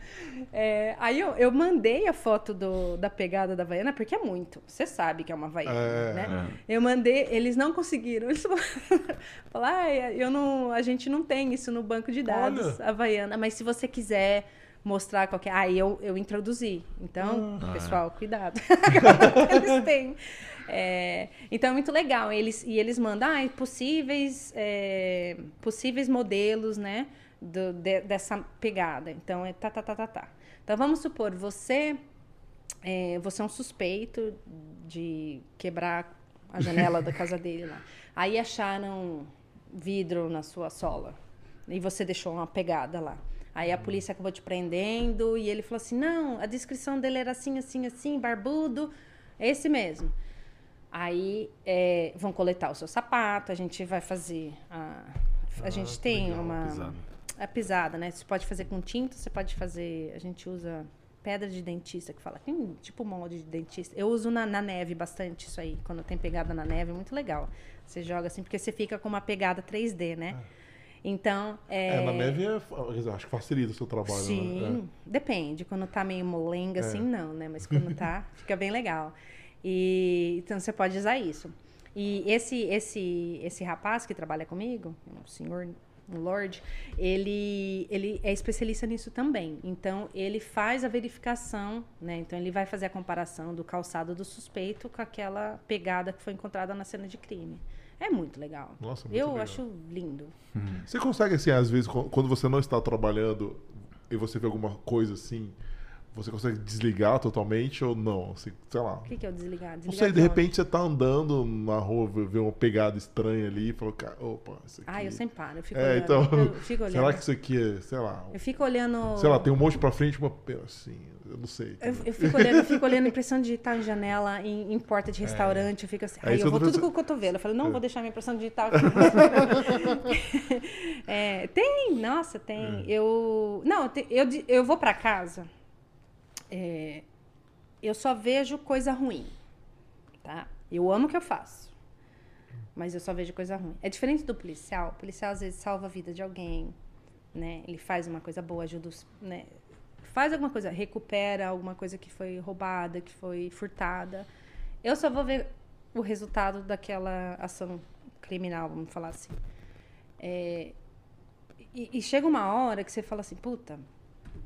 É, aí eu, eu mandei a foto do, da pegada da havaiana, porque é muito. Você sabe que é uma havaiana, É. né? Eu mandei, eles não conseguiram. Eles falaram, ah, eu não, a gente não tem isso no banco de dados, Olha. Havaiana. Mas se você quiser mostrar qualquer. Aí eu, eu introduzi. Então, Ah. pessoal, cuidado. eles têm. É, então é muito legal. Eles, e eles mandam ah, possíveis, é, possíveis modelos, né? do- de- dessa pegada. Então é tá, tá, tá, tá, tá. Então vamos supor, você é, você é um suspeito de quebrar a janela da casa dele lá. Aí acharam vidro na sua sola. E você deixou uma pegada lá. Aí a polícia acabou te prendendo e ele falou assim: não, a descrição dele era assim, assim, assim, barbudo, é esse mesmo. Aí é, vão coletar o seu sapato, a gente vai fazer a. A Ah, gente tem legal, uma. pisada. A pisada, né? Você pode fazer com tinta, você pode fazer. A gente usa pedra de dentista que fala. Tem tipo molde de dentista. Eu uso na, na neve bastante isso aí. Quando tem pegada na neve, é muito legal. Você joga assim, porque você fica com uma pegada 3D, né? Então. É, É, na neve é, acho que facilita o seu trabalho, Sim, né? depende. Quando tá meio molenga, É. assim, não, né? Mas quando tá, fica bem legal. E, então você pode usar isso. E esse, esse, esse rapaz que trabalha comigo, um senhor, um lord, ele, ele é especialista nisso também. Então, ele faz a verificação, né? Então, ele vai fazer a comparação do calçado do suspeito com aquela pegada que foi encontrada na cena de crime. É muito legal. Nossa, muito Eu legal. acho lindo. Você consegue, assim, às vezes, qu- quando você não está trabalhando e você vê alguma coisa assim, você consegue desligar totalmente ou não? Assim, sei lá. O que, que é o desligar? Não Desligar sei, de onde? repente você tá andando na rua, vê uma pegada estranha ali e fala, cara, opa, isso aqui. Ah, eu sempre paro. Eu fico É, olhando. então. Eu fico olhando. Será que isso aqui é, sei lá. Eu fico olhando. Sei lá, tem um monte pra frente, uma. Assim, eu não sei. Eu, eu fico olhando, eu fico olhando impressão digital em janela, em, em porta de restaurante, eu fico assim. Aí eu vou não tudo pensa- com o cotovelo. Eu falo, não É. vou deixar minha impressão digital aqui. É, tem, nossa, tem. É. Eu. Não, eu de- eu vou pra casa. É, eu só vejo coisa ruim. Tá? Eu amo o que eu faço. Mas eu só vejo coisa ruim. É diferente do policial. O policial às vezes salva a vida de alguém, né? Ele faz uma coisa boa, ajuda os, né? Faz alguma coisa, recupera alguma coisa que foi roubada, que foi furtada. Eu só vou ver o resultado daquela ação criminal, vamos falar assim. É, E, e chega uma hora que você fala assim, puta,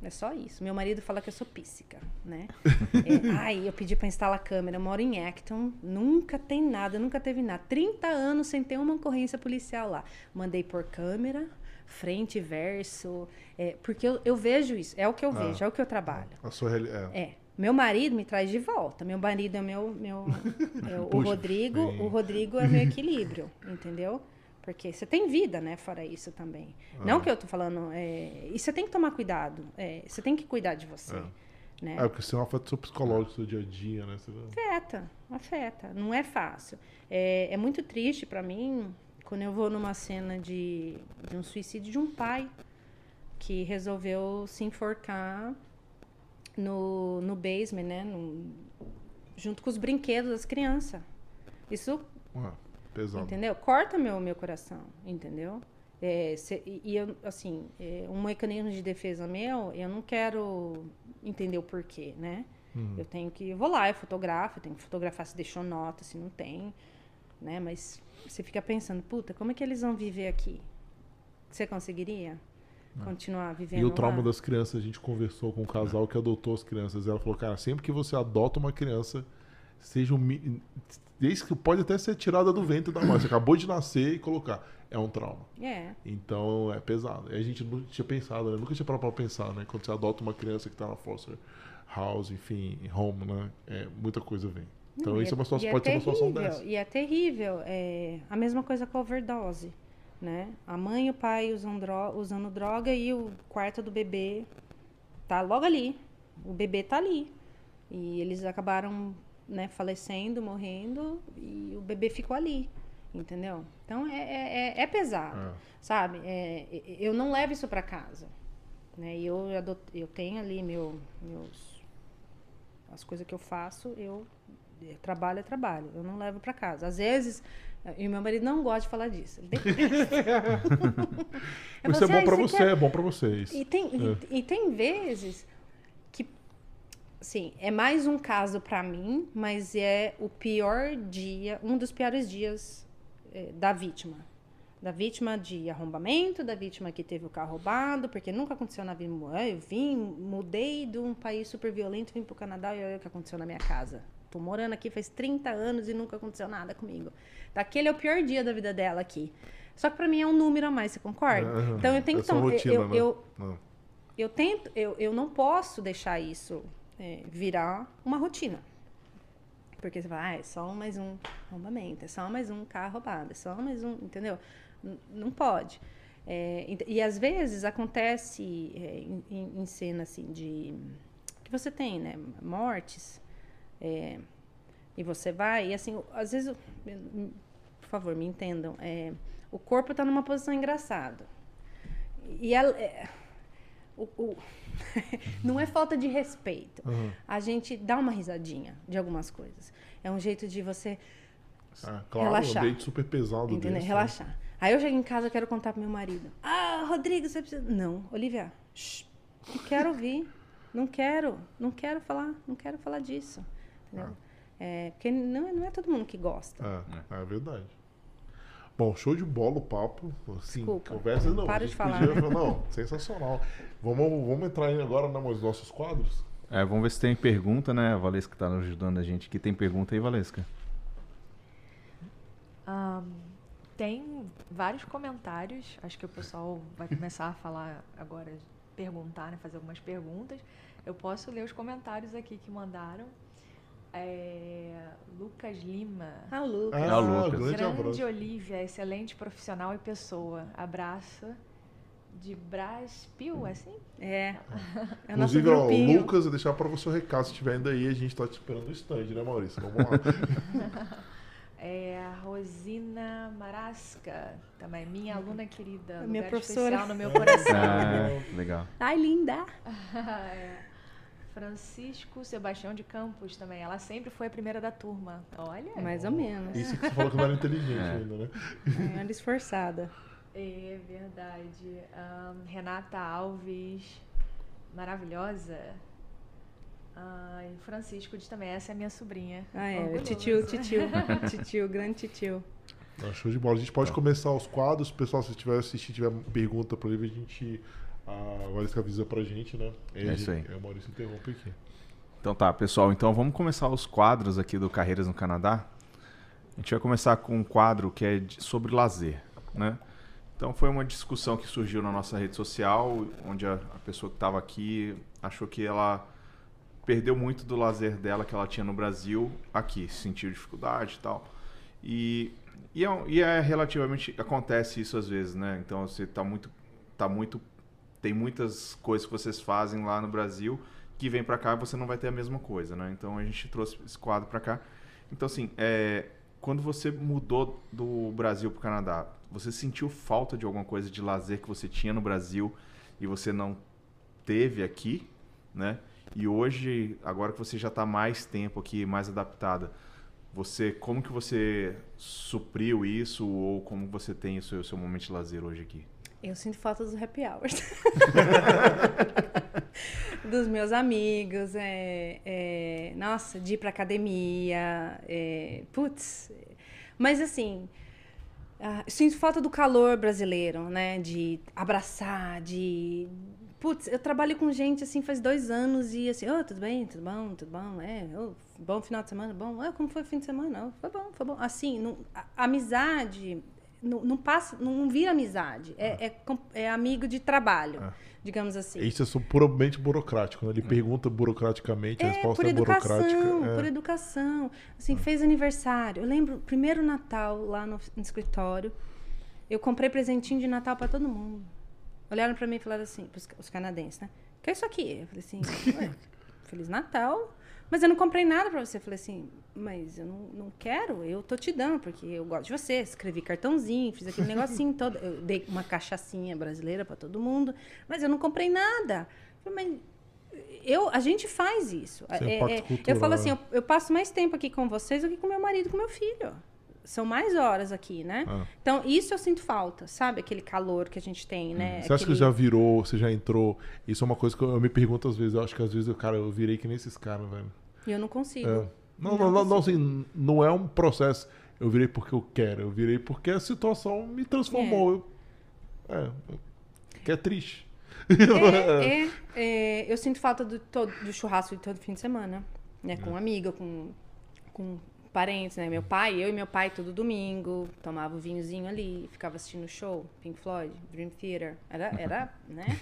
é só isso. Meu marido fala que eu sou píssica, né? É, ai, eu pedi para instalar a câmera, eu moro em Acton, nunca tem nada, nunca teve nada. 30 anos sem ter uma ocorrência policial lá. Mandei por câmera, frente e verso, é, porque eu, eu, vejo isso, é o que eu Ah. vejo, é o que eu trabalho. A sua. É. É. Meu marido me traz de volta. Meu marido é meu. meu é o Rodrigo. sim. O Rodrigo é meu equilíbrio, entendeu? Porque você tem vida, né? Fora isso também. Ah. Não que eu tô falando. é, e você tem que tomar cuidado. é, você tem que cuidar de você. É. Né? É, porque senão afeta o seu psicológico, seu dia a dia, né? Você... Afeta, afeta. Não é fácil. É, é muito triste pra mim quando eu vou numa cena de, de um suicídio de um pai que resolveu se enforcar no, no basement, né? No- junto com os brinquedos das crianças. Isso Ué, pesado. Entendeu? Corta meu, meu coração, entendeu? É, cê- e eu, assim, é, um mecanismo de defesa meu, eu não quero entender o porquê, né? Uhum. Eu tenho que. Eu vou lá, eu fotografo, eu tenho que fotografar se deixou nota, se não tem, né? Mas você fica pensando, puta, como é que eles vão viver aqui? Você conseguiria continuar vivendo E o trauma lá? das crianças, a gente conversou com um casal que adotou as crianças. Ela falou, cara, sempre que você adota uma criança, seja um. Desde que pode até ser tirada do ventre da mãe. Você acabou de nascer e colocar. É um trauma. É, Então é pesado. E a gente não tinha pensado, né? Nunca tinha parado pra pensar, né? Quando você adota uma criança que tá na foster house, enfim, home, né? É, muita coisa vem. Então Não, isso é uma situação, e pode ser uma situação terrível, dessa. E é terrível. É a mesma coisa com a overdose. Né? A mãe e o pai usam dro usando droga e o quarto do bebê tá logo ali. O bebê tá ali. E eles acabaram né, falecendo, morrendo, e o bebê ficou ali. Entendeu? Então é, é, é- é pesado. É. Sabe? É, é- eu não levo isso para casa. Né? E eu, eu tenho ali meu, meus. As coisas que eu faço, eu é, trabalho é trabalho. Eu não levo para casa. Às vezes. E o meu marido não gosta de falar disso. Isso é assim, bom "Ai, pra você quer- é bom pra vocês. e tem, e, e tem vezes sim, é mais um caso pra mim, mas é o pior dia, um dos piores dias eh, da vítima. Da vítima de arrombamento, da vítima que teve o carro roubado, porque nunca aconteceu na vida. Eu vim, mudei de um país super violento, vim pro Canadá e olha o que aconteceu na minha casa. Tô morando aqui faz 30 anos e nunca aconteceu nada comigo. Aquele é o pior dia da vida dela aqui. Só que pra mim é um número a mais, você concorda? Aham. Então eu tenho que tomar. eu, né? eu, Não. eu tento, eu, eu não posso deixar isso é, virar uma rotina. Porque você fala, ah, é só mais um arrombamento, é só mais um carro roubado, é só mais um, entendeu? N- não pode. É, ent- e às vezes acontece é, em, em- cena assim de que você tem, né, mortes, é, e você vai e assim, às vezes, por favor, me entendam, é, o corpo está numa posição engraçada. E ela, é, o- o- não é falta de respeito. Aham. A gente dá uma risadinha de algumas coisas. É um jeito de você Ah, claro, Relaxar. um super pesado entender, desse, né? relaxar. Aí eu chego em casa e quero contar pro meu marido. Ah, Rodrigo, você precisa. Não, Olivia, shh, não quero ouvir. Não quero, não quero falar, não quero falar disso. Entendeu? É, porque não, é- não é todo mundo que gosta. É, é verdade. Bom, show de bola o papo. Assim, Desculpa. conversa não. Para de falar, podia- né? Não, sensacional. Vamos, vamos entrar aí agora nos nossos quadros? É, vamos ver se tem pergunta, né? A Valesca tá ajudando a gente aqui. Tem pergunta aí, Valesca? Ahn, tem vários comentários. Acho que o pessoal vai começar a falar agora, perguntar, né, fazer algumas perguntas. Eu posso ler os comentários aqui que mandaram. É, Lucas Lima. Ah, o Lucas. Ah, o Lucas. grande Grande. Olivia, excelente profissional e pessoa. Abraço. De Braspil, é assim? É. É o nosso Inclusive, ó, o. Lucas, eu deixar para você o recado. Se estiver ainda aí, a gente tá te esperando no stand, né, Maurício? Vamos lá. É a Rosina Marasca, também minha aluna querida. Minha lugar professora. especial no meu coração. Ah, legal. Ai, linda. É. Francisco Sebastião de Campos também. Ela sempre foi a primeira da turma. Olha. Mais ou menos. Isso que você falou que não era inteligente É. ainda, né? É, ela esforçada. É verdade. Ahn, Renata Alves, maravilhosa. Ah, e Francisco diz também, essa é minha sobrinha. Ah, é. Orgulhoso. Titio, titio. titio, grande titio. Não, show de bola. A gente pode começar os quadros. Pessoal, se tiver assistindo, tiver pergunta para ele, a gente. A Valesca avisa pra gente, né? É isso aí. É, o Maurício interrompe aqui. Então tá, pessoal. Então vamos começar os quadros aqui do Carreiras no Canadá. A gente vai começar com um quadro que é sobre lazer, né? Então foi uma discussão que surgiu na nossa rede social, onde a, a pessoa que estava aqui achou que ela perdeu muito do lazer dela que ela tinha no Brasil aqui, sentiu dificuldade e tal. E, e, é, e é relativamente acontece isso às vezes, né? Então você tá muito tá muito tem muitas coisas que vocês fazem lá no Brasil que vem para cá e você não vai ter a mesma coisa, né? Então a gente trouxe esse quadro para cá. Então assim, é, quando você mudou do Brasil para o Canadá, você sentiu falta de alguma coisa de lazer que você tinha no Brasil e você não teve aqui, né? E hoje, agora que você já está mais tempo aqui, mais adaptada, você como que você supriu isso ou como você tem o seu, o seu momento de lazer hoje aqui? Eu sinto falta dos happy hours. dos meus amigos, é, é, nossa, de ir pra academia, é, putz. Mas assim, ah, sinto falta do calor brasileiro, né? De abraçar, de. Putz, eu trabalho com gente assim faz dois anos e assim, ô, tudo bem, tudo bom, tudo bom, é, ô, bom final de semana, bom, ah, como foi o fim de semana? Ô, foi bom, foi bom. Assim, a- amizade não, não passa, não vira amizade, é, é, com- é amigo de trabalho, Ah. digamos assim. Isso é puramente burocrático. Né? Ele pergunta burocraticamente, a É, resposta por é educação, burocrática. é. por educação. Assim, fez aniversário. Eu lembro, primeiro Natal lá no, no escritório, eu comprei presentinho de Natal para todo mundo. Olharam para mim e falaram assim, os canadenses, né? Que é isso aqui? Eu falei assim, "Ué, Feliz Natal. Mas eu não comprei nada para você. Eu falei assim, mas eu não, não quero, eu tô te dando, porque eu gosto de você. Escrevi cartãozinho, fiz aquele negocinho todo. Eu dei uma cachaçinha brasileira para todo mundo, mas eu não comprei nada. Eu falei, mas eu, a gente faz isso. É É- é- eu falo assim, né? eu, eu passo mais tempo aqui com vocês do que com meu marido e com meu filho. São mais horas aqui, né? Ah. Então, isso eu sinto falta, sabe? Aquele calor que a gente tem, né? Você acha que Aquele- já virou, você já entrou? Isso é uma coisa que eu, eu me pergunto às vezes. Eu acho que às vezes, eu, cara, eu virei que nem esses caras, velho. E eu não consigo. É. Não, Não não, não, assim, não é um processo. Eu virei porque eu quero. Eu virei porque a situação me transformou. Eu- É, que é triste. É, é, é, eu sinto falta do, todo, do churrasco de todo fim de semana, né? Com amiga, com, com parentes, né? Meu pai, eu e meu pai todo domingo, tomava o vinhozinho ali, ficava assistindo o show, Pink Floyd, Dream Theater. Era, era né?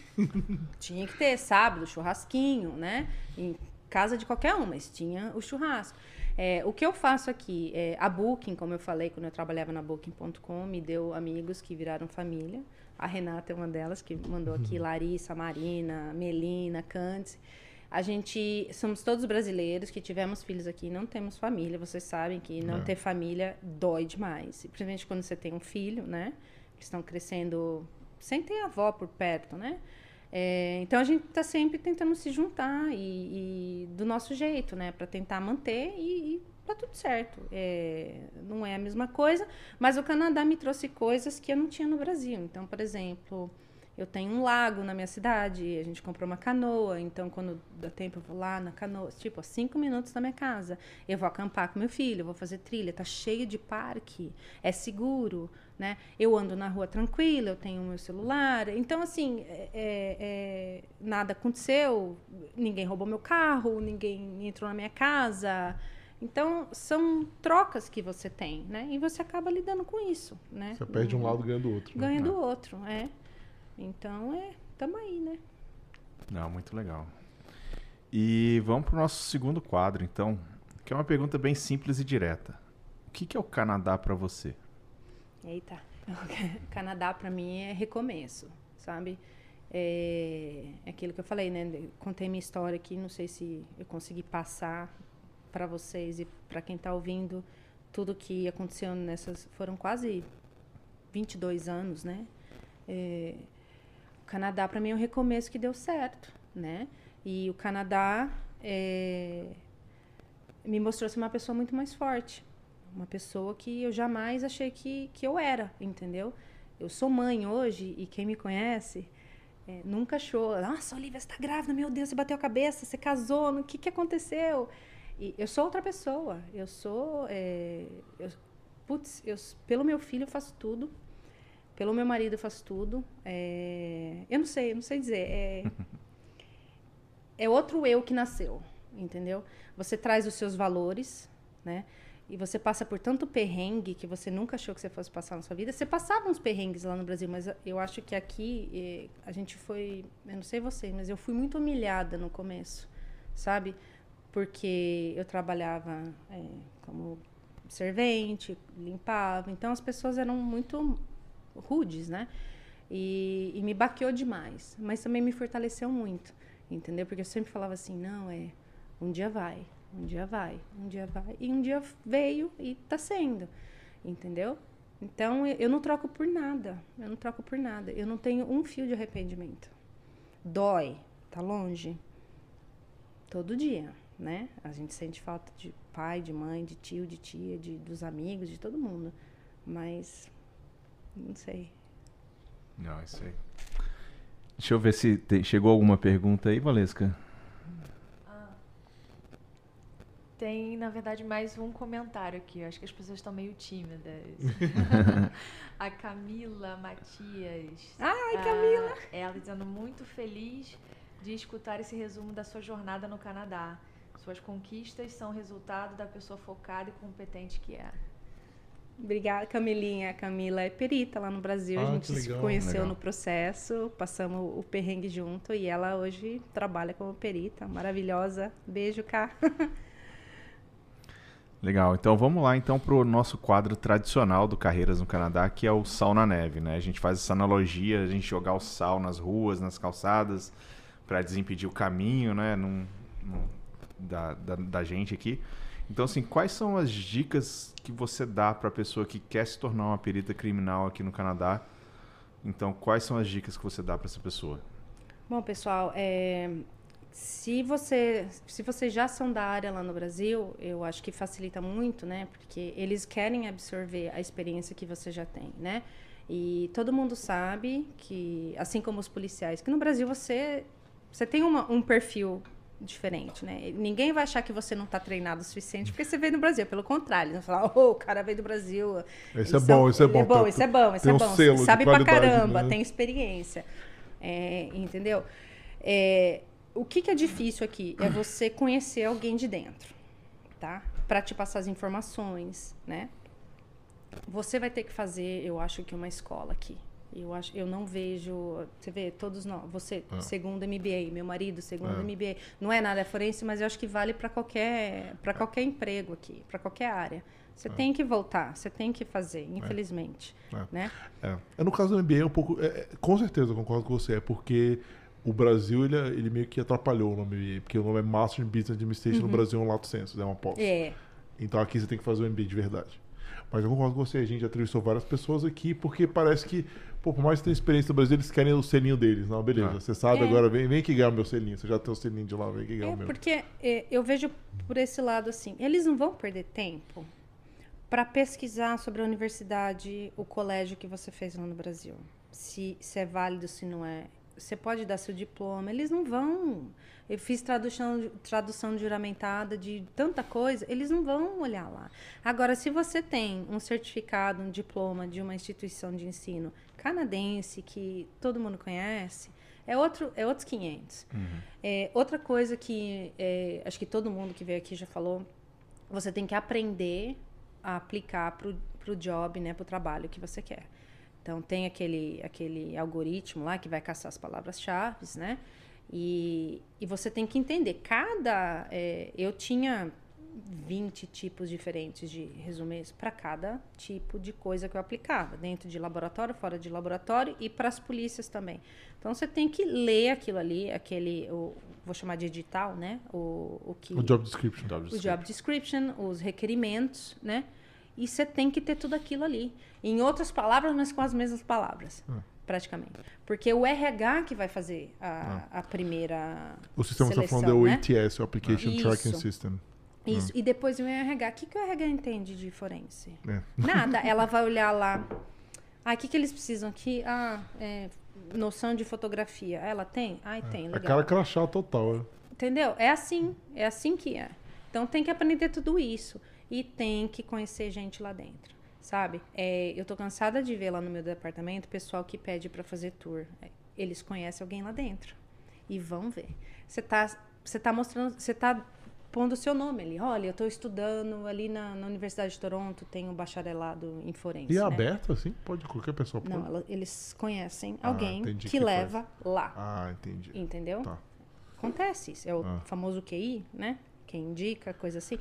tinha que ter sábado, churrasquinho, né? Em casa de qualquer um, mas tinha o churrasco. É, o que eu faço aqui, é, a Booking, como eu falei, quando eu trabalhava na Booking.com, me deu amigos que viraram família. A Renata é uma delas que mandou aqui, Larissa, Marina, Melina, Cantes. A gente somos todos brasileiros que tivemos filhos aqui, não temos família. Vocês sabem que não É. ter família dói demais, principalmente quando você tem um filho, né? Que estão crescendo sem ter avó por perto, né? É, então a gente está sempre tentando se juntar e, e do nosso jeito, né? Para tentar manter e, e tá tudo certo. É, não é a mesma coisa, mas o Canadá me trouxe coisas que eu não tinha no Brasil. Então, por exemplo, eu tenho um lago na minha cidade, a gente comprou uma canoa, então quando dá tempo eu vou lá na canoa, tipo, a cinco minutos da minha casa. Eu vou acampar com meu filho, vou fazer trilha, tá cheio de parque, é seguro, né? Eu ando na rua tranquila, eu tenho o meu celular. Então, assim, é- é- é, nada aconteceu, ninguém roubou meu carro, ninguém entrou na minha casa. Então, são trocas que você tem, né? E você acaba lidando com isso, né? Você perde um lado e ganha do outro. né? ganha do outro, é. Então, é, tamo aí, né? Não, muito legal. E vamos para o nosso segundo quadro, então, que é uma pergunta bem simples e direta. O que, que é o Canadá para você? Eita, Canadá para mim é recomeço, sabe? É, é aquilo que eu falei, né? Contei minha história aqui, não sei se eu consegui passar para vocês e para quem está ouvindo tudo que aconteceu nessas. Foram quase 22 anos, né? É, o Canadá para mim é um recomeço que deu certo, né? E o Canadá é, me mostrou ser uma pessoa muito mais forte, uma pessoa que eu jamais achei que, que eu era, entendeu? Eu sou mãe hoje e quem me conhece é, nunca achou, nossa, Olivia, você tá grávida, meu Deus, você bateu a cabeça, você casou, o que, que aconteceu? E eu sou outra pessoa, eu sou. é, eu, putz, eu, pelo meu filho eu faço tudo, pelo meu marido eu faço tudo. É, eu não sei, eu não sei dizer. É, é outro eu que nasceu, entendeu? Você traz os seus valores, né? E você passa por tanto perrengue que você nunca achou que você fosse passar na sua vida. Você passava uns perrengues lá no Brasil, mas eu acho que aqui eh, a gente foi, eu não sei vocês, mas eu fui muito humilhada no começo, sabe? Porque eu trabalhava é, como servente, limpava, então as pessoas eram muito rudes, né? E, e me baqueou demais, mas também me fortaleceu muito, entendeu? Porque eu sempre falava assim, não, é, um dia vai, um dia vai, um dia vai. E um dia veio e tá sendo. Entendeu? Então eu não troco por nada. Eu não troco por nada. Eu não tenho um fio de arrependimento. Dói, tá longe. Todo dia, né? A gente sente falta de pai, de mãe, de tio, de tia, de, dos amigos, de todo mundo. Mas não sei. Não, isso aí. Deixa eu ver se tem, chegou alguma pergunta aí, Valesca. Tem, na verdade, mais um comentário aqui. Eu acho que as pessoas estão meio tímidas. a Camila Matias. Ai, Camila! Ah, ela dizendo muito feliz de escutar esse resumo da sua jornada no Canadá. Suas conquistas são resultado da pessoa focada e competente que é. Obrigada, Camilinha. A Camila é perita lá no Brasil. Ah, a gente se conheceu Legal. no processo, passamos o perrengue junto e ela hoje trabalha como perita. Maravilhosa. Beijo, Cá. Legal, então vamos lá então pro nosso quadro tradicional do Carreiras no Canadá, que é o sal na neve, né? A gente faz essa analogia, a gente jogar o sal nas ruas, nas calçadas, para desimpedir o caminho, né? num- num- da, da, da gente aqui. Então, assim, quais são as dicas que você dá para a pessoa que quer se tornar uma perita criminal aqui no Canadá? Então, quais são as dicas que você dá para essa pessoa? Bom, pessoal, é, se você se vocês já são da área lá no Brasil, eu acho que facilita muito, né? Porque eles querem absorver a experiência que você já tem, né? E todo mundo sabe que, assim como os policiais, que no Brasil você você tem uma- um perfil diferente, né? Ninguém vai achar que você não está treinado o suficiente porque você veio do Brasil. Pelo contrário, eles vão falar, oh, o cara veio do Brasil. Esse é bom, esse é bom. É bom, esse é bom, esse é um bom. selo de Sabe pra caramba, né? tem experiência. É, entendeu? É, o que, que é difícil aqui é você conhecer alguém de dentro, tá? Para te passar as informações, né? Você vai ter que fazer, eu acho que uma escola aqui. Eu acho, eu não vejo, você vê todos nós, você Ah. segundo MBA, meu marido segundo Ah. MBA, não é nada forense, mas eu acho que vale para qualquer para qualquer emprego aqui, para qualquer área. Você tem que voltar, você tem que fazer, infelizmente, É. né? É. É, no caso do MBA é um pouco. é, é, com certeza, eu concordo com você. É porque o Brasil ele, ele meio que atrapalhou o nome MBA. Porque o nome é Master in Business Administration no Brasil é um lato senso, é uma pós. Uhum. É, Então aqui você tem que fazer o MBA de verdade. Mas eu concordo com você, a gente já entrevistou várias pessoas aqui, porque parece que, pô, por mais que tenha experiência no Brasil, eles querem o selinho deles. Não, beleza, Ah. você sabe É. agora, vem, vem que ganhar o meu selinho. Você já tem o selinho de lá, vem que ganhar É, o meu. porque é, eu vejo por esse lado assim, eles não vão perder tempo para pesquisar sobre a universidade, o colégio que você fez lá no Brasil. Se, se é válido, se não é. Você pode dar seu diploma, eles não vão. Eu fiz tradução, tradução juramentada de tanta coisa, eles não vão olhar lá. Agora, se você tem um certificado, um diploma de uma instituição de ensino canadense que todo mundo conhece, é, outro, é outros 500. É, outra coisa que é, acho que todo mundo que veio aqui já falou, você tem que aprender a aplicar para o job, né, para o trabalho que você quer. Então tem aquele, aquele algoritmo lá que vai caçar as palavras-chave, né? E, e você tem que entender. Cada. é, eu tinha 20 tipos diferentes de resumês para cada tipo de coisa que eu aplicava, dentro de laboratório, fora de laboratório e para as polícias também. Então você tem que ler aquilo ali, aquele, o, vou chamar de edital, né? O, o que O job description. o job description, os requerimentos, né? E você tem que ter tudo aquilo ali. Em outras palavras, mas com as mesmas palavras, Ah. Praticamente. Porque o RH que vai fazer a, a primeira O sistema que você está seleção, falando é o né? ATS, o Application Isso. Tracking System. Isso. E depois vem o RH. O que, que o RH entende de forense? É. Nada. Ela vai olhar lá. Ah, o que, que eles precisam aqui? Ah, é, noção de fotografia. Ela tem? Ai, tem. A Legal. cara crachá total. é. Entendeu? É assim, é assim que é. Então tem que aprender tudo isso e tem que conhecer gente lá dentro. Sabe? É, eu tô cansada de ver lá no meu departamento pessoal que pede para fazer tour. É, Eles conhecem alguém lá dentro e vão ver. Você tá, você tá mostrando, você tá pondo o seu nome ali. Olha, eu tô estudando ali na, na Universidade de Toronto, tem um bacharelado em forense. E é né? aberto assim? Pode qualquer pessoa pode. Não, ela- eles conhecem Ah, alguém entendi que, que leva lá. Ah, entendi. Entendeu? Tá. Acontece isso. É o Ah. famoso QI, né? Quem indica, coisa assim.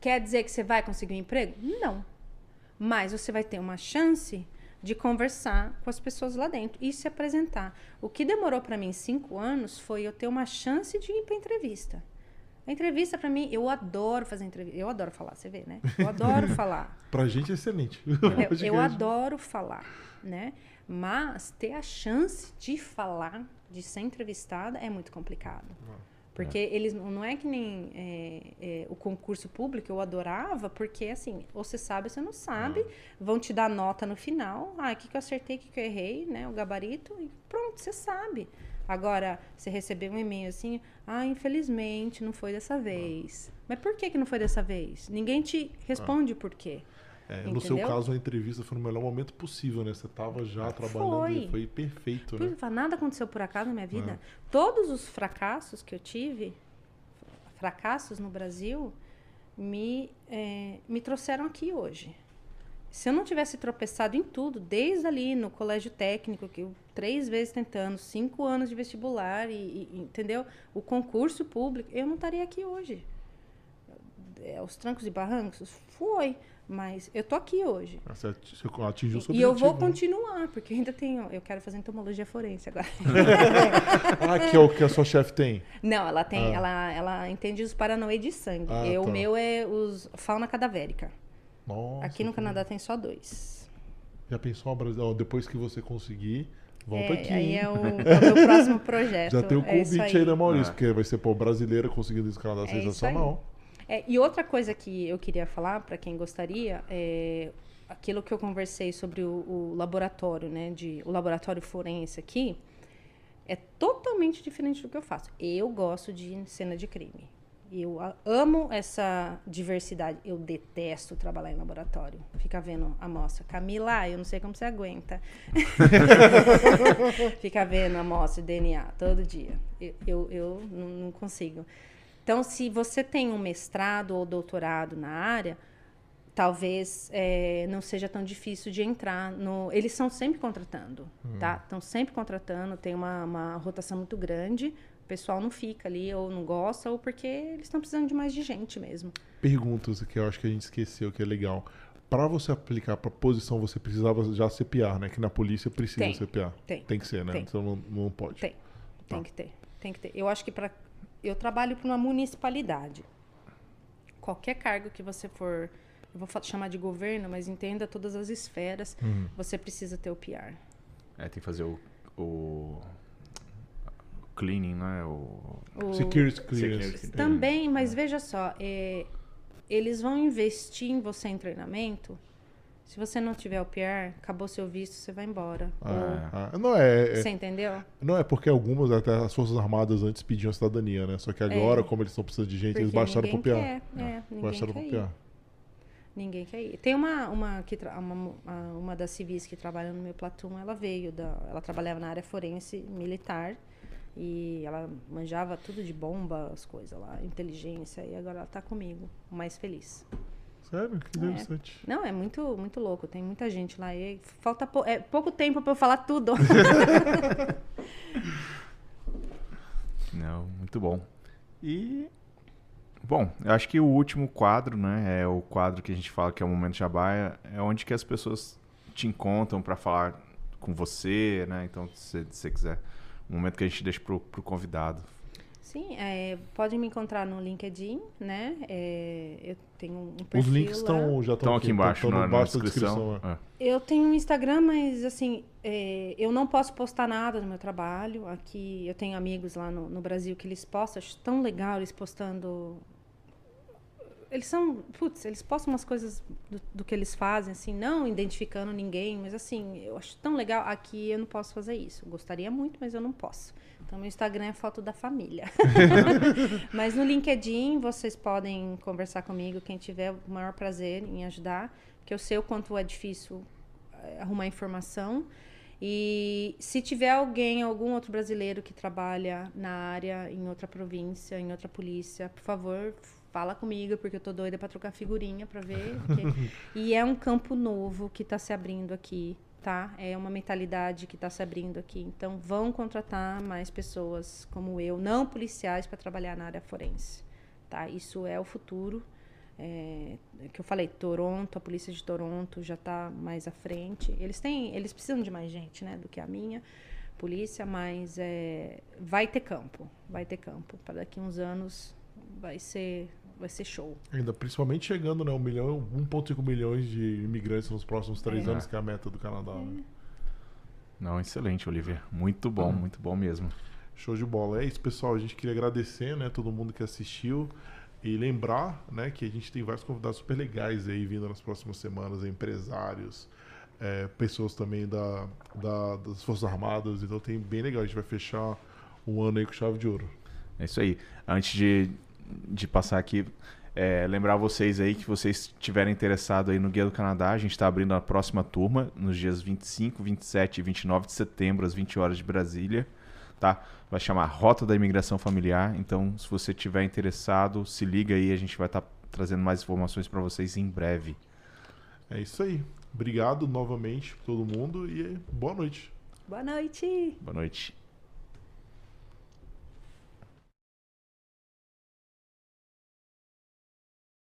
Quer dizer que você vai conseguir um emprego? Não. Mas você vai ter uma chance de conversar com as pessoas lá dentro e se apresentar. O que demorou para mim cinco anos foi eu ter uma chance de ir para entrevista. A entrevista para mim, eu adoro fazer entrevista. Eu adoro falar, você vê, né? Eu adoro falar. Pra gente é excelente. Eu, Podcast. eu adoro falar, né? Mas ter a chance de falar, de ser entrevistada, é muito complicado. Porque eles não é que nem é, é, o concurso público, eu adorava, porque assim, ou você sabe ou você não sabe, vão te dar nota no final, ah, o que, que eu acertei, o que, que eu errei, né? O gabarito, e pronto, você sabe. Agora, você receber um e-mail assim, ah, infelizmente, não foi dessa vez. Mas por que, que não foi dessa vez? Ninguém te responde o porquê. É, no seu caso, a entrevista foi no melhor momento possível, né? Você tava já trabalhando Foi. e foi perfeito, né? Nada aconteceu por acaso na minha vida. É. Todos os fracassos que eu tive, fracassos no Brasil, me, eh, me trouxeram aqui hoje. Se eu não tivesse tropeçado em tudo, desde ali no colégio técnico, que eu três vezes tentando, cinco anos de vestibular, e, e- e, entendeu? O concurso público, eu não estaria aqui hoje. É, os trancos e barrancos? Foi. Mas eu tô aqui hoje. Você ati- você atingiu o seu E eu vou né? continuar, porque eu ainda tenho. Eu quero fazer entomologia forense agora. Ah, que é o que a sua chefe tem. Não, ela tem. Ah. Ela, ela entende os paranauê de sangue. Ah, Eu- tá. O meu é os fauna cadavérica. Nossa. Aqui no Canadá tem só dois. Já pensou, Brasil? Ó, depois que você conseguir, volta É, aqui. aí hein? é o, é o meu próximo projeto. Já tem o é convite aí, né, Maurício? É. Porque vai ser, pô, brasileira conseguindo esse Canadá É isso sensacional. É, e outra coisa que eu queria falar, para quem gostaria, é aquilo que eu conversei sobre o, o laboratório, né? De, o laboratório forense aqui é totalmente diferente do que eu faço. Eu gosto de cena de crime. Eu amo essa diversidade. Eu detesto trabalhar em laboratório. Ficar vendo a amostra. Camila, eu não sei como você aguenta. Ficar vendo a amostra de DNA todo dia. Eu, eu, eu não consigo. Então, se você tem um mestrado ou doutorado na área, talvez eh, não seja tão difícil de entrar no. Eles estão sempre contratando, tá? Estão sempre contratando, tem uma, uma rotação muito grande. O pessoal não fica ali, ou não gosta, ou porque eles estão precisando de mais de gente mesmo. Perguntas que eu acho que a gente esqueceu, que é legal. Pra você aplicar pra posição, você precisava já CPA, né? Que na polícia precisa Tem. CPA. Tem. Tem que ser, né? Tem. Então não, não pode. Tem, tem Tá. que ter, tem que ter. Eu acho que para eu trabalho para uma municipalidade. Qualquer cargo que você for, eu vou chamar de governo, mas entenda todas as esferas, Uhum. você precisa ter o PR. É, tem que fazer o, o cleaning, né? O, O- Security clearance. Security. Também, mas veja só, é, eles vão investir em você em treinamento. Se você não tiver o PR, acabou seu visto, você vai embora. Ah, ah, não é, Ou- é- Você entendeu? não é porque algumas até as forças armadas antes pediam cidadania, né? Só que agora, como eles estão precisando de gente, eles Porque baixaram pro PA. quer. É, ninguém Baixaram quer pro ir. PA. Ninguém quer ir. Tem uma, uma, que uma, uma das civis que trabalha no meu platão, ela veio da. Ela trabalhava na área forense militar e ela manjava tudo de bomba, as coisas lá, inteligência, e agora ela tá comigo, mais feliz. Sério? Que É. interessante. Não, é muito, muito louco, tem muita gente lá. E falta pou- é, pouco tempo para eu falar tudo. Não, muito bom. E. Bom, eu acho que o último quadro, né? É o quadro que a gente fala que é o Momento Jabá, é- é onde que as pessoas te encontram para falar com você, né? Então, se você quiser, um momento que a gente deixa pro, pro convidado. Sim, é, pode me encontrar no LinkedIn, né? É, eu tenho um Os perfil links lá. estão já Estão aqui embaixo, estão na, na embaixo da descrição. é. É. Eu tenho um Instagram, mas assim, é, eu não posso postar nada do meu trabalho. Aqui eu tenho amigos lá no, no Brasil que eles postam, acho tão legal eles postando eles são, putz, eles postam umas coisas do, do, que eles fazem, assim, não identificando ninguém, mas assim, eu acho tão legal. Aqui eu não posso fazer isso. Eu gostaria muito, mas eu não posso. Então, meu Instagram é foto da família. mas no LinkedIn, vocês podem conversar comigo, quem tiver o maior prazer em ajudar, porque eu sei o quanto é difícil eh, arrumar informação. E se tiver alguém, algum outro brasileiro que trabalha na área, em outra província, em outra polícia, por favor, fala comigo, porque eu tô doida para trocar figurinha para ver. Porque... e é um campo novo que está se abrindo aqui, tá? É uma mentalidade que está se abrindo aqui. Então, vão contratar mais pessoas como eu, não policiais, para trabalhar na área forense, tá? Isso é o futuro. É, que eu falei, Toronto, a polícia de Toronto já está mais à frente. Eles têm, eles precisam de mais gente, né, do que a minha polícia, mas é, vai ter campo, vai ter campo. Para daqui uns anos vai ser, vai ser show. Ainda principalmente chegando, né, um milhão, 1,5 milhões de imigrantes nos próximos três é. anos, que é a meta do Canadá. É. Né? Não, excelente, Oliver. Muito bom, uhum. muito bom mesmo. Show de bola. É isso, pessoal. A gente queria agradecer, né, todo mundo que assistiu. E lembrar né, que a gente tem vários convidados super legais aí vindo nas próximas semanas, empresários, é, pessoas também da, da, das Forças Armadas. Então tem bem legal, a gente vai fechar um ano aí com chave de ouro. É isso aí. Antes de, de passar aqui, é, lembrar vocês aí que vocês estiverem interessados aí no Guia do Canadá, a gente está abrindo a próxima turma nos dias 25, 27 e 29 de setembro, às 20 horas de Brasília tá? Vai chamar Rota da Imigração Familiar. Então, se você tiver interessado, se liga aí, a gente vai estar tá trazendo mais informações para vocês em breve. É isso aí. Obrigado novamente todo mundo e boa noite. Boa noite. Boa noite.